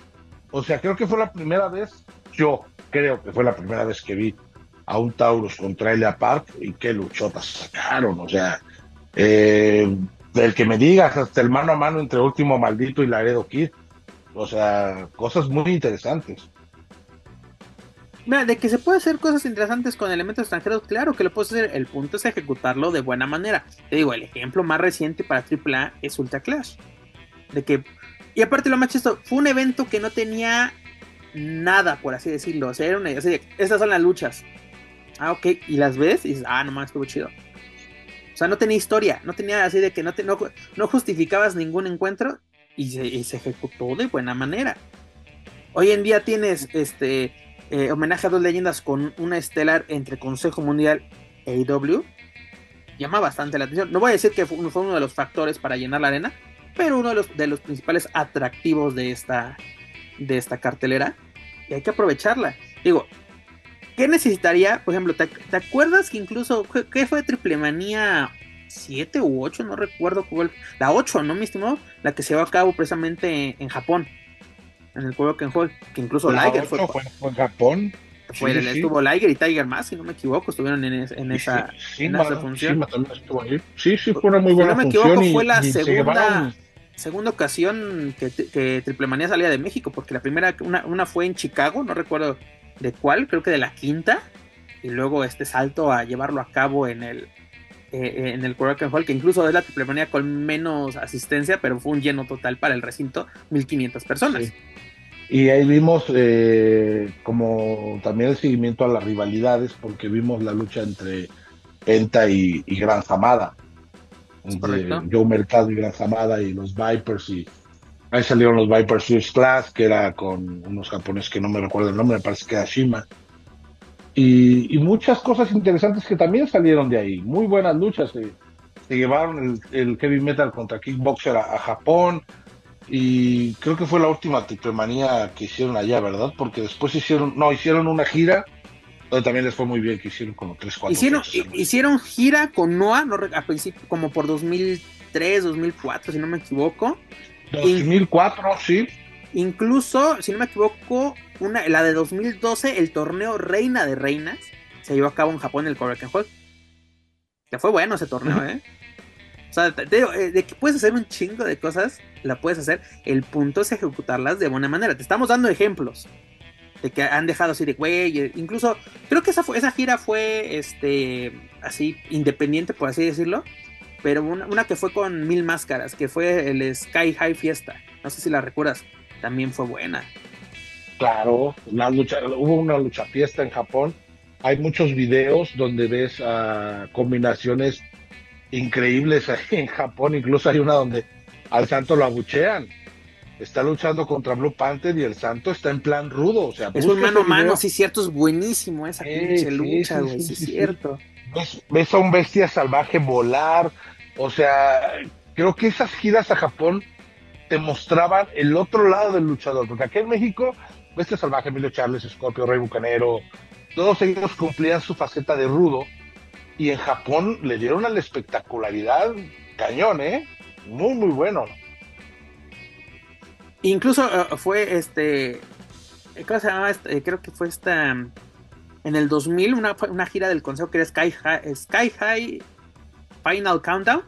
O sea, creo que fue la primera vez, yo creo que fue la primera vez que vi a un Taurus contra Elia Park y qué luchotas sacaron. O sea, eh, del que me digas, hasta el mano a mano entre Último Maldito y Laredo Kid. O sea, cosas muy interesantes. Mira, de que se puede hacer cosas interesantes con elementos extranjeros, claro que lo puedes hacer. El punto es ejecutarlo de buena manera. Te digo, el ejemplo más reciente para AAA es Ultra Clash. De que. Y aparte, lo más chistoso, fue un evento que no tenía nada, por así decirlo. O sea, era una, estas son las luchas. Ah, ok. Y las ves y dices, ah, nomás estuvo chido. Sea, no tenía historia, no tenía así de que no, te, no, justificabas ningún encuentro y se, ejecutó de buena manera. Hoy en día tienes este eh, homenaje a dos leyendas con una estelar entre Consejo Mundial e IW. Llama bastante la atención. No voy a decir que fue, uno de los factores para llenar la arena, pero uno de los, de los principales atractivos de esta, de esta cartelera. Y hay que aprovecharla. Digo, ¿Qué necesitaría? Por ejemplo, ¿te, acuerdas que incluso, ¿qué fue Triple Manía 7 u 8? No recuerdo cuál. La 8, ¿no, mi estimado? La que se llevó a cabo precisamente en Japón. En el juego Hall. Que incluso Liger fue, fue, en Japón. Fue, Estuvo Liger y Tiger más, si no me equivoco, estuvieron en, en esa, en esa función. Sí, sí, fue una muy buena función. Si no me equivoco, fue la segunda, segunda ocasión que, que Triple Manía salía de México, porque la primera, una, una fue en Chicago, no recuerdo de cuál, creo que de la quinta, y luego este salto a llevarlo a cabo en el eh, en el Korakuen Hall, que incluso es la triplemanía con menos asistencia, pero fue un lleno total para el recinto, 1500 personas. Y ahí vimos eh, como también el seguimiento a las rivalidades, porque vimos la lucha entre Penta y, Gran Zamada. Entre Joe Mercado y Gran Zamada y los Vipers. Y ahí salieron los Vipers First Class, que era con unos japoneses que no me recuerdo el nombre, me parece que era Shima. Y, muchas cosas interesantes que también salieron de ahí. Muy buenas luchas. Se, llevaron el, heavy metal contra kickboxer a, Japón. Y creo que fue la última triplemanía que hicieron allá, ¿verdad? Porque después hicieron, no, hicieron una gira donde también les fue muy bien, que hicieron como 3, 4 Hicieron, hicieron gira con Noah, no, a principio, como por 2003, 2004, si no me equivoco. 2004, sí. Incluso, si no me equivoco, una, la de 2012, el torneo Reina de Reinas, se llevó a cabo en Japón, el Korakuen Hall. Que fue bueno ese torneo, ¿eh? O sea, te digo, eh, de que puedes hacer un chingo de cosas, la puedes hacer. El punto es ejecutarlas de buena manera. Te estamos dando ejemplos de que han dejado así de güey. Eh, incluso, creo que esa, fue, esa gira fue este así independiente, por así decirlo. Pero una, una, que fue con mil máscaras, que fue el Sky High Fiesta. No sé si la recuerdas también fue buena. Claro, la lucha, hubo una lucha fiesta en Japón. Hay muchos videos donde ves uh, combinaciones increíbles ahí en Japón. Incluso hay una donde al santo lo abuchean. Está luchando contra Blue Panther y el santo está en plan rudo. O sea, es un mano a mano, sí, cierto, es buenísimo esa pinche lucha, güey, sí, cierto. Ves, a un bestia salvaje volar. O sea, creo que esas giras a Japón te mostraban el otro lado del luchador, porque aquí en México, Bestia Salvaje, Emilio Charles, Scorpio, Rey Bucanero, todos ellos cumplían su faceta de rudo, y en Japón le dieron a la espectacularidad cañón, ¿eh? Muy, muy bueno. Incluso eh, fue este, ¿cómo se llama? Este, creo que fue esta, en el 2000, una, una gira del consejo que era Sky Sky High Final Countdown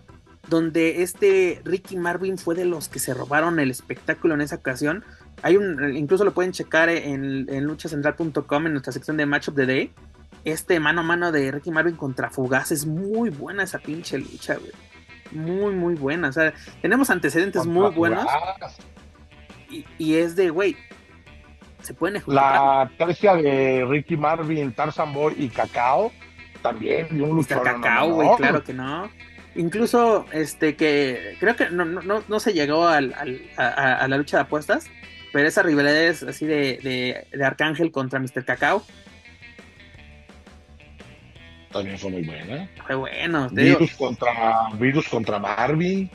donde este Ricky Marvin fue de los que se robaron el espectáculo en esa ocasión. Hay un, incluso lo pueden checar en, luchacentral.com en nuestra sección de Match of the Day. Este mano a mano de Ricky Marvin contra Fugaz es muy buena esa pinche lucha, güey. Muy, muy buena. O sea, tenemos antecedentes muy buenos. Y, es de, güey, se pueden ejecutar. La tercia de Ricky Marvin, Tarzan Boy y Cacao también. un luchador. Cacao, güey, claro que no. Incluso, este, que creo que no, no, no se llegó al, a, la lucha de apuestas, pero esa rivalidad es así de, de, Arcángel contra Mr. Cacao. También fue muy buena. Fue bueno. Virus contra, Virus contra Marvin.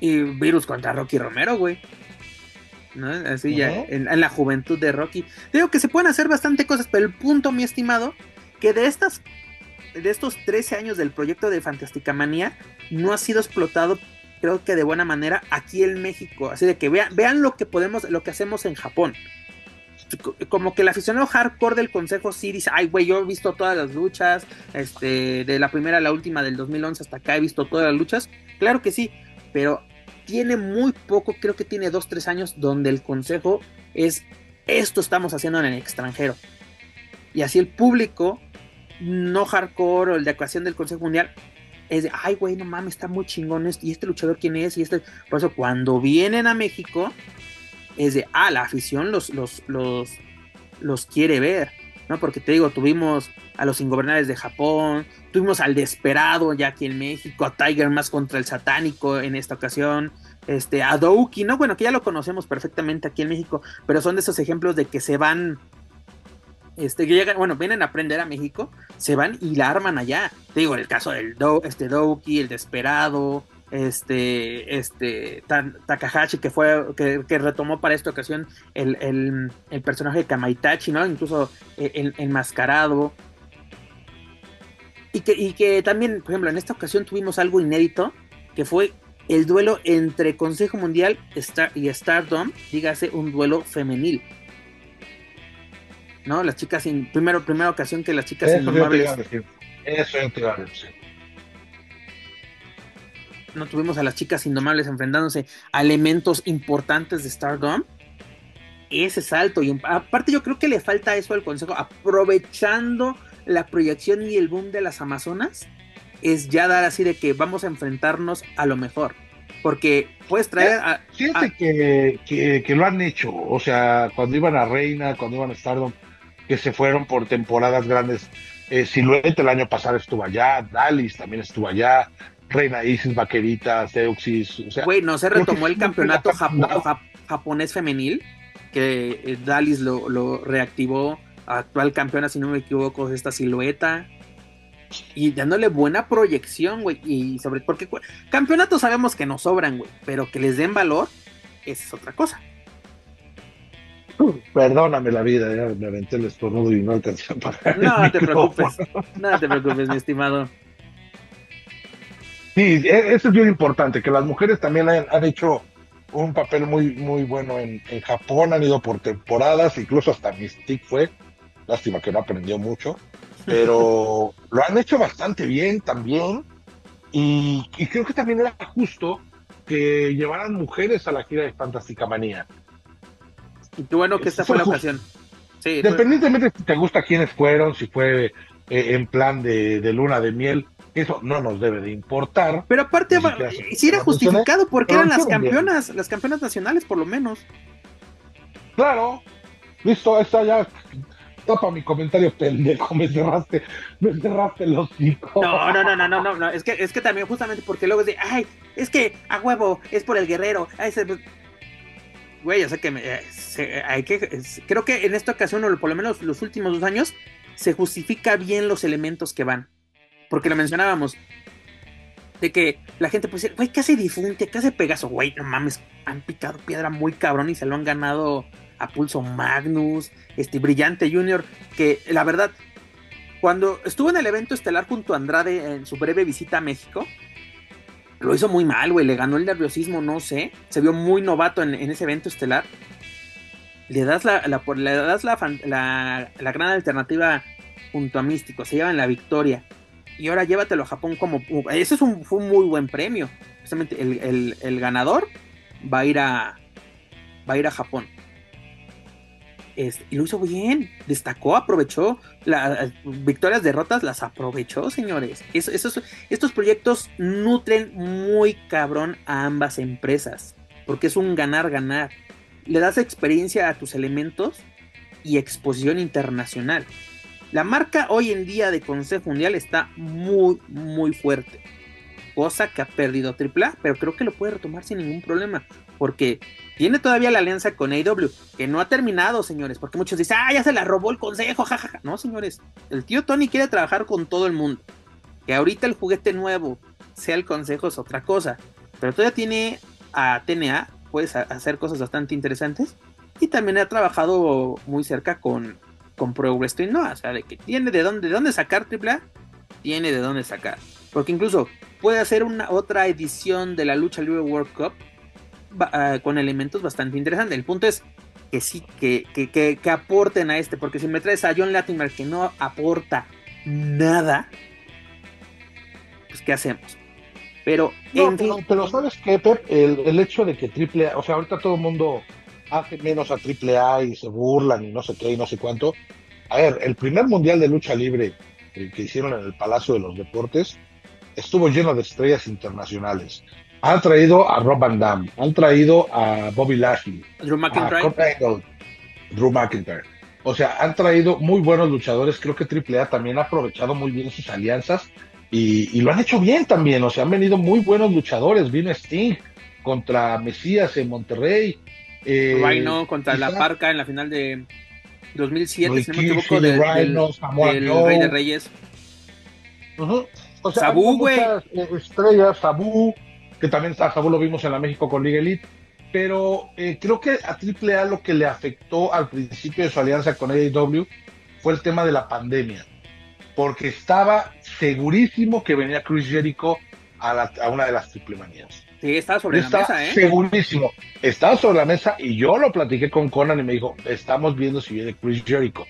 Y Virus contra Rocky Romero, güey. ¿No? Así ya, en, en, la juventud de Rocky. Digo que se pueden hacer bastante cosas, pero el punto, mi estimado, que de estas de estos 13 años del proyecto de Fantástica Manía, no ha sido explotado, creo que de buena manera, aquí en México. Así de que vean, vean lo que podemos, lo que hacemos en Japón. Como que el aficionado hardcore del Consejo sí dice, ay, güey, yo he visto todas las luchas, este, de la primera a la última del 2011 hasta acá he visto todas las luchas. Claro que sí, pero tiene muy poco, creo que tiene 2, 3 años, donde el Consejo es, esto estamos haciendo en el extranjero. Y así el público no hardcore o el de actuación del Consejo Mundial es de, ay, güey, no mames, está muy chingón y este luchador quién es, y este, por eso cuando vienen a México, es de, ah, la afición los, los, los, los quiere ver, ¿no? Porque te digo, tuvimos a los ingobernables de Japón, tuvimos al Desperado ya aquí en México, a Tiger más contra el satánico en esta ocasión, este, a Douki, ¿no? Bueno, que ya lo conocemos perfectamente aquí en México, pero son de esos ejemplos de que se van este, que llegan, bueno, vienen a aprender a México, se van y la arman allá. Te digo, el caso del Do, este Doki, el Desperado, este, este, Takahashi, que fue, que, retomó para esta ocasión el, personaje de Kamaitachi, ¿no? Incluso el, enmascarado. Y que, y que también, por ejemplo, en esta ocasión tuvimos algo inédito, que fue el duelo entre Consejo Mundial y Stardom, dígase un duelo femenil. ¿no? Las chicas, sin, primero, primera ocasión que las chicas Eso indomables. Eso te iba a decir. No tuvimos a las chicas indomables enfrentándose a elementos importantes de Stardom. Ese salto. Y aparte, yo creo que le falta eso al consejo. Aprovechando la proyección y el boom de las Amazonas, es ya dar así de que vamos a enfrentarnos a lo mejor. Porque puedes traer a. Fíjate que, que, lo han hecho. O sea, cuando iban a Reina, cuando iban a Stardom, que se fueron por temporadas grandes. Eh, Silueta el año pasado estuvo allá, Dalis también estuvo allá, Reina Isis, Vaquerita, Zeuxis. O sea, Güey, no se retomó el campeonato japonés femenil, que eh, Dalis lo, lo reactivó, actual campeona, si no me equivoco, esta silueta y dándole buena proyección, güey. Y sobre porque campeonatos sabemos que nos sobran, güey, pero que les den valor, esa es otra cosa. Perdóname la vida, ya me aventé el estornudo y no alcancé a pagar. No te preocupes, no te preocupes, mi estimado. Sí, e, eso es bien importante, que las mujeres también han, hecho un papel muy, muy bueno en, en, Japón, han ido por temporadas, incluso hasta Mystique fue, lástima que no aprendió mucho, pero lo han hecho bastante bien también. Y, creo que también era justo que llevaran mujeres a la gira de Fantástica Manía. Y qué bueno que esta fue, la ocasión. Sí, Independientemente si te gusta quiénes fueron, si fue eh, en plan de, luna de miel, eso no nos debe de importar. Pero aparte, si era justificado porque eran las campeonas, las campeonas nacionales por lo menos. Claro, listo, está ya para mi comentario pendejo, me cerraste, me cerraste los hocico. No, no, no, no, no, no, es que, es que también justamente porque luego es de, ay, es que a huevo, es por el guerrero, ay, se... güey, o sea que, eh, hay que, creo que en esta ocasión, o por lo menos los últimos dos años, se justifica bien los elementos que van, porque lo mencionábamos, de que la gente puede decir, güey, ¿qué hace Difunte? ¿Qué hace Pegaso? Güey, no mames, han picado piedra muy cabrón y se lo han ganado a Pulso Magnus, este Brillante Junior, que la verdad, cuando estuvo en el evento estelar junto a Andrade en su breve visita a México, lo hizo muy mal, güey, le ganó el nerviosismo, no sé, se vio muy novato en, ese evento estelar. Le das la, le das la, la, gran alternativa junto a Místico, se llevan la victoria. Y ahora llévatelo a Japón como... Ese es un, fue un muy buen premio. Justamente el, el ganador va a ir a, va a ir a Japón y lo hizo bien, destacó, aprovechó las victorias, derrotas, las aprovechó, señores. estos proyectos nutren muy cabrón a ambas empresas, porque es un ganar-ganar. Le das experiencia a tus elementos y exposición internacional. La marca hoy en día de Consejo Mundial está muy, muy fuerte. Cosa que ha perdido AAA, pero creo que lo puede retomar sin ningún problema porque tiene todavía la alianza con AW, que no ha terminado, señores, porque muchos dicen, ah, ya se la robó el consejo, jajaja. No, señores, el tío Tony quiere trabajar con todo el mundo. Que ahorita el juguete nuevo sea el consejo es otra cosa, pero todavía tiene a TNA, puedes hacer cosas bastante interesantes, y también ha trabajado muy cerca con, con Pro Wrestling, no, o sea, de que tiene de dónde, de dónde sacar AAA, tiene de dónde sacar. Porque incluso puede hacer una otra edición de la Lucha Libre World Cup Ah, con elementos bastante interesantes. El punto es que sí, que, que, aporten a este, porque si me traes a John Latimer que no aporta nada, pues ¿qué hacemos? Pero, pero, ¿sabes qué, Pep? El, hecho de que Triple A, o sea, ahorita todo el mundo hace menos a Triple A y se burlan y no sé qué y no sé cuánto. A ver, el primer mundial de lucha libre que hicieron en el Palacio de los Deportes estuvo lleno de estrellas internacionales. Han traído a Rob Van Damme, han traído a Bobby Lashley, Drew McIntyre. Drew McIntyre. O sea, han traído muy buenos luchadores. Creo que AAA también ha aprovechado muy bien sus alianzas y, lo han hecho bien también. O sea, han venido muy buenos luchadores. Vino Sting contra Mesías en Monterrey. Eh, Rhino contra La Parca en la final de 2007, si no me equivoco, del, Rey de Reyes. o sea, Sabu, güey. Eh, estrellas, Sabu, que también a Sabu lo vimos en la México con Liga Elite, pero eh, creo que a AAA lo que le afectó al principio de su alianza con AEW fue el tema de la pandemia, porque estaba segurísimo que venía Chris Jericho a, una de las triple manías. Sí, estaba sobre la mesa, ¿eh? Segurísimo. Estaba sobre la mesa y yo lo platiqué con Conan y me dijo, estamos viendo si viene Chris Jericho.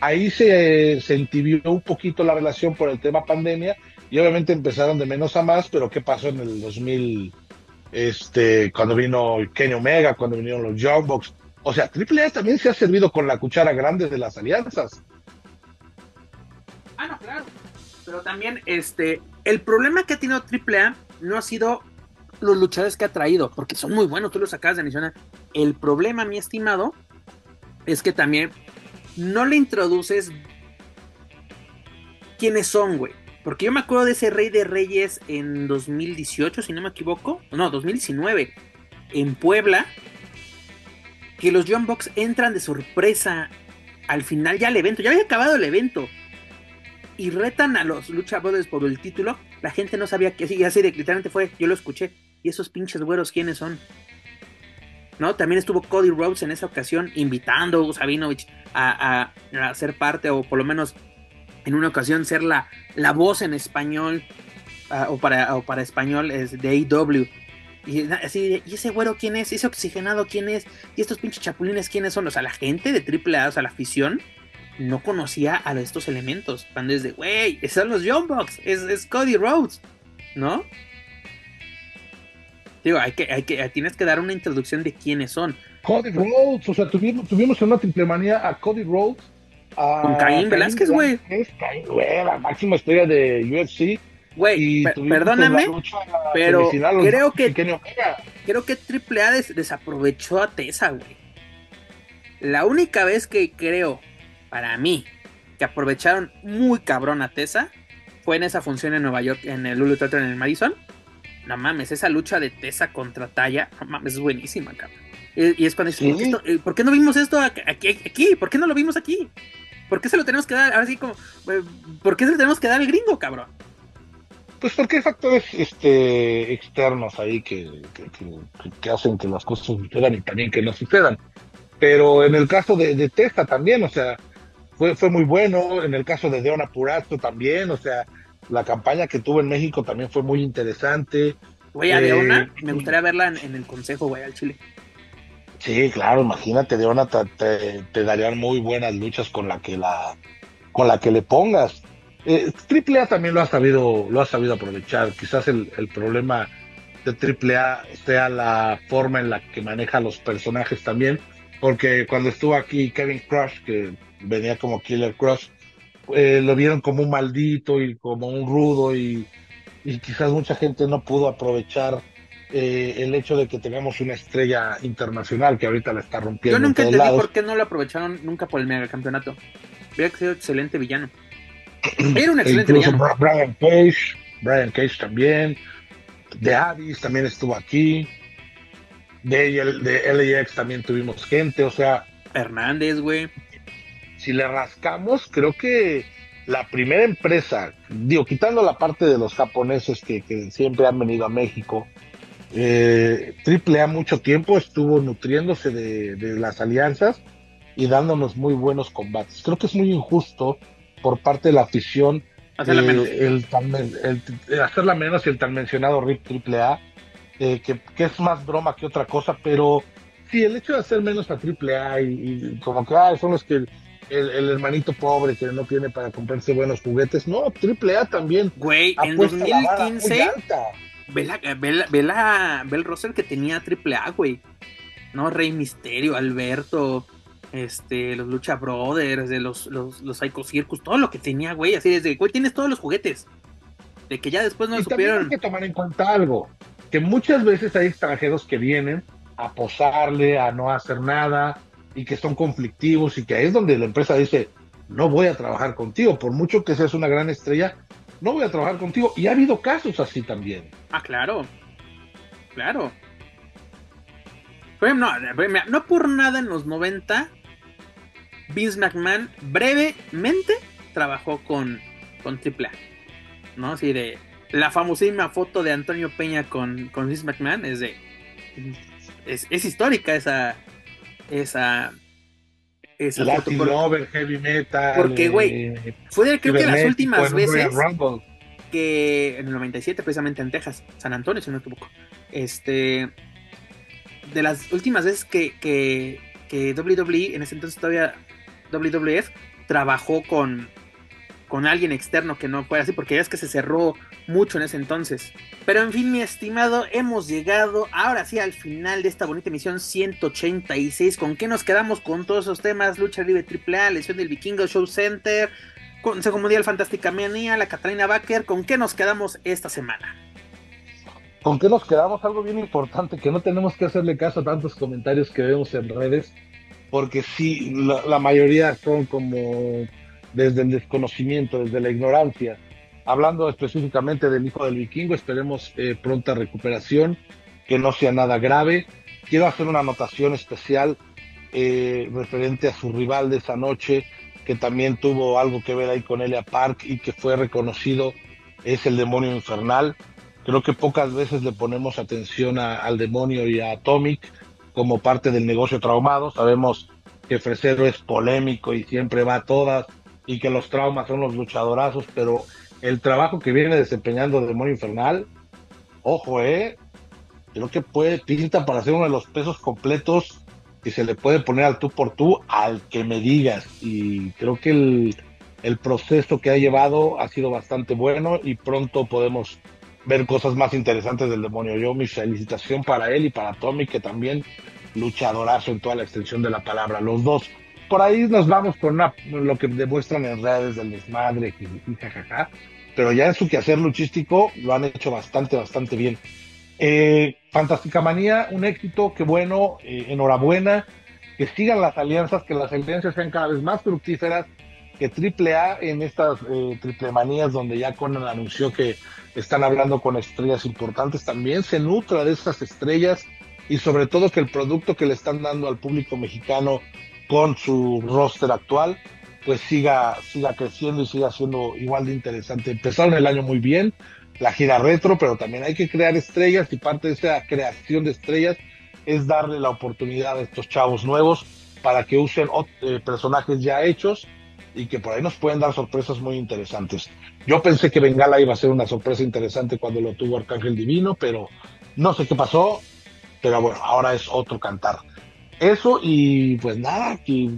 Ahí se, se entibió un poquito la relación por el tema pandemia y obviamente empezaron de menos a más, pero ¿qué pasó en el 2000? Este, cuando vino Kenny Omega, cuando vinieron los Young Bucks. O sea, AAA también se ha servido con la cuchara grande de las alianzas. Ah, no, claro. Pero también, este, el problema que ha tenido AAA no ha sido los luchadores que ha traído, porque son muy buenos, tú los acabas de mencionar. El problema, mi estimado, es que también no le introduces quiénes son, güey. Porque yo me acuerdo de ese Rey de Reyes en 2018, si no me equivoco. No, 2019. En Puebla. Que los John Box entran de sorpresa al final ya el evento. Ya había acabado el evento. Y retan a los Lucha Brothers por el título. La gente no sabía que así, así de literalmente fue. Yo lo escuché. ¿Y esos pinches güeros quiénes son? ¿No? También estuvo Cody Rhodes en esa ocasión invitando a Sabinovich a, a ser parte o por lo menos en una ocasión ser la, la voz en español uh, o, para, o para español es de AEW. Y así, ¿y ese güero quién es? ¿Y ese oxigenado quién es? ¿Y estos pinches chapulines quiénes son? O sea, la gente de AAA, o sea, la afición, no conocía a estos elementos. Van desde, güey, son los Young Bucks, es, es, Cody Rhodes, ¿no? Digo, hay que, hay que, tienes que dar una introducción de quiénes son. Cody Rhodes, o sea, tuvimos, tuvimos en una triple manía a Cody Rhodes con Caín Velázquez, güey. Caín, güey, la máxima estrella de UFC. Güey, perdóname, pero creo que creo que Triple A desaprovechó a Tessa, güey. La única vez que creo, para mí, que aprovecharon muy cabrón a Tessa fue en esa función en Nueva York, en el Lulu Theater en el Madison. No mames, esa lucha de Tessa contra Talla, no mames, es buenísima, cabrón. Y, es cuando dices, eh, ¿por, qué no vimos esto aquí, aquí? ¿Por qué no lo vimos aquí? ¿Por qué se lo tenemos que dar? Ahora sí, como, eh, ¿por qué se lo tenemos que dar al gringo, cabrón? Pues porque hay factores este, externos ahí que, que, hacen que las cosas sucedan y también que no sucedan. Pero en el caso de, de Testa también, o sea, fue, fue muy bueno. En el caso de Deona Purato también, o sea, la campaña que tuvo en México también fue muy interesante. Güey, a Deona, eh, me gustaría verla en, en el consejo, güey, al Chile. Sí, claro, imagínate, de te, te, darían muy buenas luchas con la que la con la que le pongas. Eh, Triple A también lo ha sabido, lo ha sabido aprovechar. Quizás el, problema de Triple A sea la forma en la que maneja los personajes también, porque cuando estuvo aquí Kevin Crush, que venía como Killer Crush, eh, lo vieron como un maldito y como un rudo y, y quizás mucha gente no pudo aprovechar eh, el hecho de que tengamos una estrella internacional que ahorita la está rompiendo. Yo nunca entendí por qué no lo aprovecharon nunca por el mega campeonato. Hubiera sido excelente villano. Era un excelente villano. Brian Cage, Brian Cage también. De Addis también estuvo aquí. De, de LAX también tuvimos gente, o sea. Hernández, güey. Si le rascamos, creo que la primera empresa, digo, quitando la parte de los japoneses que, que siempre han venido a México, eh, Triple A mucho tiempo estuvo nutriéndose de, las alianzas y dándonos muy buenos combates. Creo que es muy injusto por parte de la afición hacerla eh, menos. El, hacerla menos y el tan mencionado RIP Triple A, eh, que, es más broma que otra cosa, pero sí, el hecho de hacer menos a Triple A y, como que ah, son los que el, hermanito pobre que no tiene para comprarse buenos juguetes, no, Triple A también. Güey, en 2015 Ve la, ve la, el roster que tenía AAA, güey. ¿No? Rey Misterio, Alberto, este, los Lucha Brothers, de los, los, los Psycho Circus, todo lo que tenía, güey. Así desde, güey, tienes todos los juguetes. De que ya después no y supieron. Hay que tomar en cuenta algo: que muchas veces hay extranjeros que vienen a posarle, a no hacer nada, y que son conflictivos, y que ahí es donde la empresa dice: No voy a trabajar contigo, por mucho que seas una gran estrella, no voy a trabajar contigo. Y ha habido casos así también. Ah, claro. Claro. No, no por nada en los 90, Vince McMahon brevemente trabajó con, con AAA. ¿No? Así de. La famosísima foto de Antonio Peña con, con Vince McMahon es de. Es, es histórica esa. Esa. Esa Latin foto. heavy metal. Porque, güey, eh, fue creo que las últimas veces que en el 97, precisamente en Texas, San Antonio, si no me equivoco, este, de las últimas veces que, que, que WWE, en ese entonces todavía WWF, trabajó con, con alguien externo que no fuera así, porque ya es que se cerró mucho en ese entonces. Pero en fin, mi estimado, hemos llegado ahora sí al final de esta bonita emisión 186. ¿Con qué nos quedamos con todos esos temas? Lucha libre AAA, lesión del Vikingo Show Center, Consejo Mundial Fantástica Manía, la Catalina Baker. ¿Con qué nos quedamos esta semana? ¿con qué nos quedamos? Algo bien importante, que no tenemos que hacerle caso a tantos comentarios que vemos en redes, porque sí, la, mayoría son como desde el desconocimiento, desde la ignorancia. Hablando específicamente del hijo del vikingo, esperemos eh, pronta recuperación, que no sea nada grave. Quiero hacer una anotación especial eh, referente a su rival de esa noche, que también tuvo algo que ver ahí con Elia Park y que fue reconocido, es el demonio infernal. Creo que pocas veces le ponemos atención al demonio y a Atomic como parte del negocio traumado. Sabemos que Fresero es polémico y siempre va a todas y que los traumas son los luchadorazos, pero el trabajo que viene desempeñando Demonio Infernal, ojo, eh, creo que puede pinta para ser uno de los pesos completos que se le puede poner al tú por tú al que me digas. Y creo que el, proceso que ha llevado ha sido bastante bueno y pronto podemos ver cosas más interesantes del demonio. Yo mi felicitación para él y para Tommy, que también luchadorazo en toda la extensión de la palabra. Los dos. Por ahí nos vamos con lo que demuestran en redes del desmadre, jajaja. Pero ya en su quehacer luchístico lo han hecho bastante, bastante bien. Eh, Fantástica Manía, un éxito, qué bueno, eh, enhorabuena, que sigan las alianzas, que las alianzas sean cada vez más fructíferas, que AAA en estas eh, triple manías donde ya Conan anunció que están hablando con estrellas importantes, también se nutra de estas estrellas y sobre todo que el producto que le están dando al público mexicano con su roster actual, pues siga, siga creciendo y siga siendo igual de interesante. Empezaron el año muy bien, la gira retro, pero también hay que crear estrellas y parte de esa creación de estrellas es darle la oportunidad a estos chavos nuevos para que usen eh, personajes ya hechos y que por ahí nos pueden dar sorpresas muy interesantes. Yo pensé que Bengala iba a ser una sorpresa interesante cuando lo tuvo Arcángel Divino, pero no sé qué pasó, pero bueno, ahora es otro cantar. Eso y pues nada, que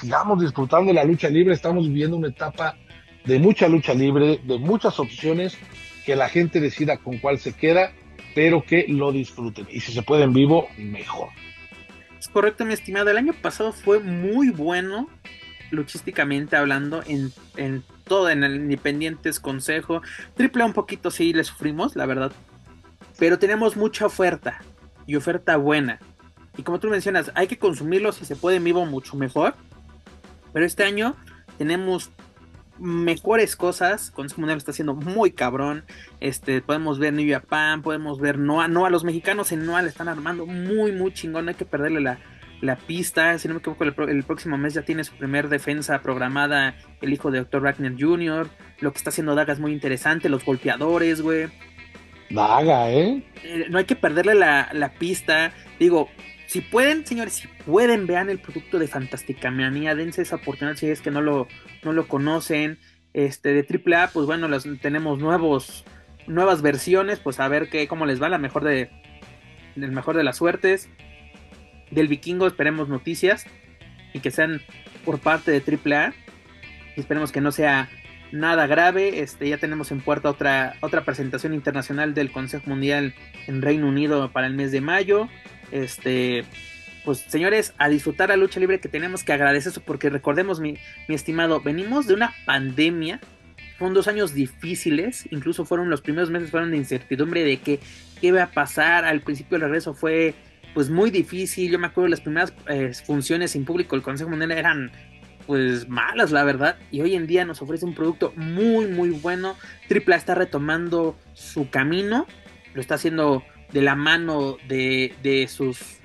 sigamos disfrutando de la lucha libre, estamos viviendo una etapa de mucha lucha libre, de muchas opciones que la gente decida con cuál se queda, pero que lo disfruten. Y si se puede en vivo, mejor. Es correcto, mi estimado. El año pasado fue muy bueno, luchísticamente hablando, en, todo, en el Independientes Consejo. Triple un poquito sí le sufrimos, la verdad. Pero tenemos mucha oferta y oferta buena. Y como tú mencionas, hay que consumirlo si se puede en vivo mucho mejor. Pero este año tenemos mejores cosas. Consejo Mundial está haciendo muy cabrón. Este, podemos ver New Japan, podemos ver Noah. Noah, los mexicanos en Noah le están armando muy, muy chingón. hay que perderle la, la pista. Si no me equivoco, el, próximo mes ya tiene su primer defensa programada el hijo de Dr. Ragnar Jr. Lo que está haciendo Daga es muy interesante. Los golpeadores, güey. Daga, ¿eh? ¿eh? No hay que perderle la, la pista. Digo, si pueden, señores, si pueden, vean el producto de Fantástica Manía, dense esa oportunidad si es que no lo, no lo conocen. Este, de AAA, pues bueno, tenemos nuevos, nuevas versiones, pues a ver qué, cómo les va, la mejor de, el mejor de las suertes. Del vikingo esperemos noticias y que sean por parte de AAA. Y esperemos que no sea nada grave. Este, ya tenemos en puerta otra, otra presentación internacional del Consejo Mundial en Reino Unido para el mes de mayo. Este, pues señores, a disfrutar la lucha libre que tenemos que agradecer eso, porque recordemos, mi, estimado, venimos de una pandemia, fueron dos años difíciles, incluso fueron los primeros meses fueron de incertidumbre de que qué iba a pasar, al principio el regreso fue pues muy difícil, yo me acuerdo las primeras eh, funciones sin público del Consejo Mundial eran pues malas la verdad y hoy en día nos ofrece un producto muy muy bueno, AAA está retomando su camino, lo está haciendo de la mano de, de sus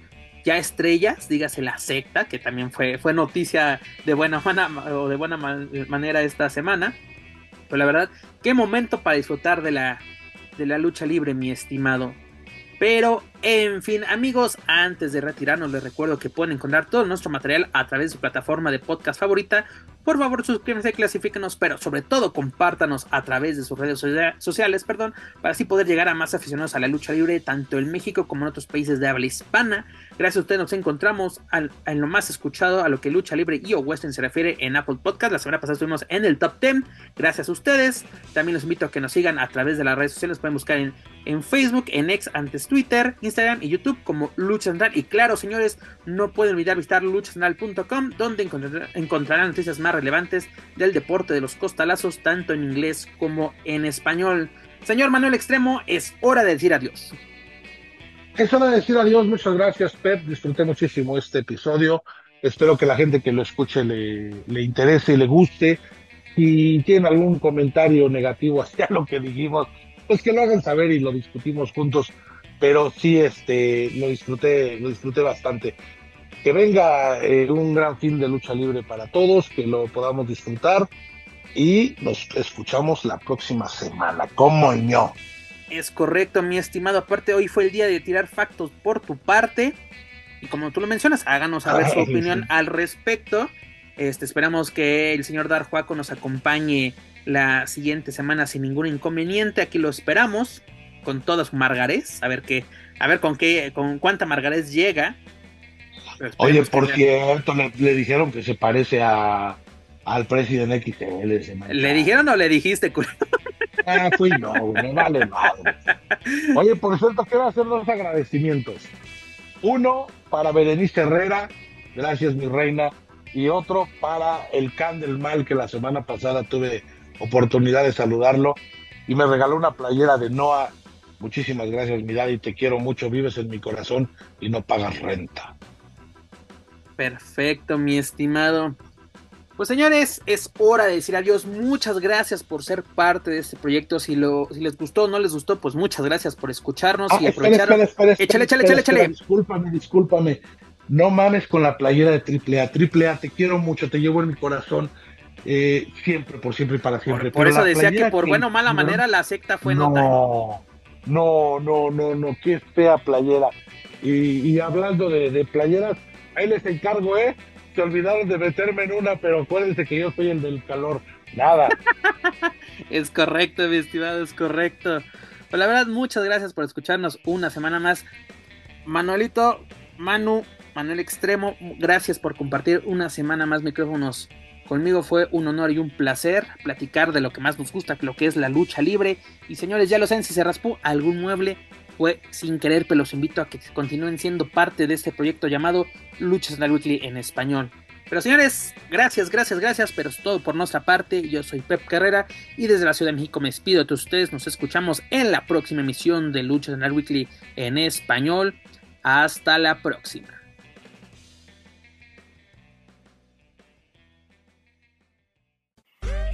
ya estrellas, dígase la secta, que también fue, fue noticia de buena, o de buena manera esta semana. Pero la verdad, qué momento para disfrutar de la, de la lucha libre, mi estimado. Pero, en fin, amigos, antes de retirarnos, les recuerdo que pueden encontrar todo nuestro material a través de su plataforma de podcast favorita. Por favor, suscríbanse, clasifíquenos, pero sobre todo compártanos a través de sus redes sociales, perdón, para así poder llegar a más aficionados a la lucha libre, tanto en México como en otros países de habla hispana. Gracias a ustedes nos encontramos en lo más escuchado a lo que lucha libre y o western se refiere en Apple Podcast. La semana pasada estuvimos en el top 10. Gracias a ustedes. También los invito a que nos sigan a través de las redes sociales. Pueden buscar en, en Facebook, en X, antes Twitter, Instagram y YouTube como Lucha Central. Y claro, señores, no pueden olvidar visitar luchacentral.com, donde encontrarán noticias más relevantes del deporte de los costalazos, tanto en inglés como en español. Señor Manuel Extremo, es hora de decir adiós. Es hora de decir adiós. Muchas gracias, Pep. Disfruté muchísimo este episodio. Espero que la gente que lo escuche le, le interese y le guste. Si tienen algún comentario negativo hacia lo que dijimos, pues que lo hagan saber y lo discutimos juntos. Pero sí, este, lo disfruté, lo disfruté bastante. Que venga eh, un gran fin de lucha libre para todos, que lo podamos disfrutar y nos escuchamos la próxima semana. como yo? Es correcto, mi estimado. Aparte, hoy fue el día de tirar factos por tu parte. Y como tú lo mencionas, háganos saber su opinión al respecto. Este, esperamos que el señor Dar Juaco nos acompañe la siguiente semana sin ningún inconveniente. Aquí lo esperamos con toda su margarés. A ver qué, a ver con qué, con cuánta margarés llega. Oye, por cierto, le, dijeron que se parece a al presidente XL. ¿Le dijeron o le dijiste, Ah, fui no, me vale madre. Oye, por cierto, quiero hacer dos agradecimientos. Uno para Berenice Herrera, gracias mi reina, y otro para el Can del Mal, que la semana pasada tuve oportunidad de saludarlo y me regaló una playera de Noah. Muchísimas gracias, mi y te quiero mucho, vives en mi corazón y no pagas renta. Perfecto, mi estimado. Pues señores, es hora de decir adiós. Muchas gracias por ser parte de este proyecto. Si lo, si les gustó o no les gustó, pues muchas gracias por escucharnos y aprovechar. échale, échale, échale, échale. Discúlpame, discúlpame. No mames con la playera de triple A. Triple A, te quiero mucho, te llevo en mi corazón. Eh, siempre, por siempre y para siempre. Por, eso decía que por buena o mala manera la secta fue no, No, no, no, no, qué fea playera. Y, hablando de, de playeras, ahí les encargo, ¿eh? se olvidaron de meterme en una, pero acuérdense que yo soy el del calor. Nada. es correcto, mi estimado, es correcto. Pues la verdad, muchas gracias por escucharnos una semana más. Manuelito, Manu, Manuel Extremo, gracias por compartir una semana más micrófonos conmigo. Fue un honor y un placer platicar de lo que más nos gusta, lo que es la lucha libre. Y señores, ya lo saben, si se raspó algún mueble, fue sin querer, pero los invito a que continúen siendo parte de este proyecto llamado Luchas la Weekly en español. Pero señores, gracias, gracias, gracias, pero es todo por nuestra parte. Yo soy Pep Carrera y desde la Ciudad de México me despido de ustedes. Nos escuchamos en la próxima emisión de Luchas la Weekly en español. Hasta la próxima.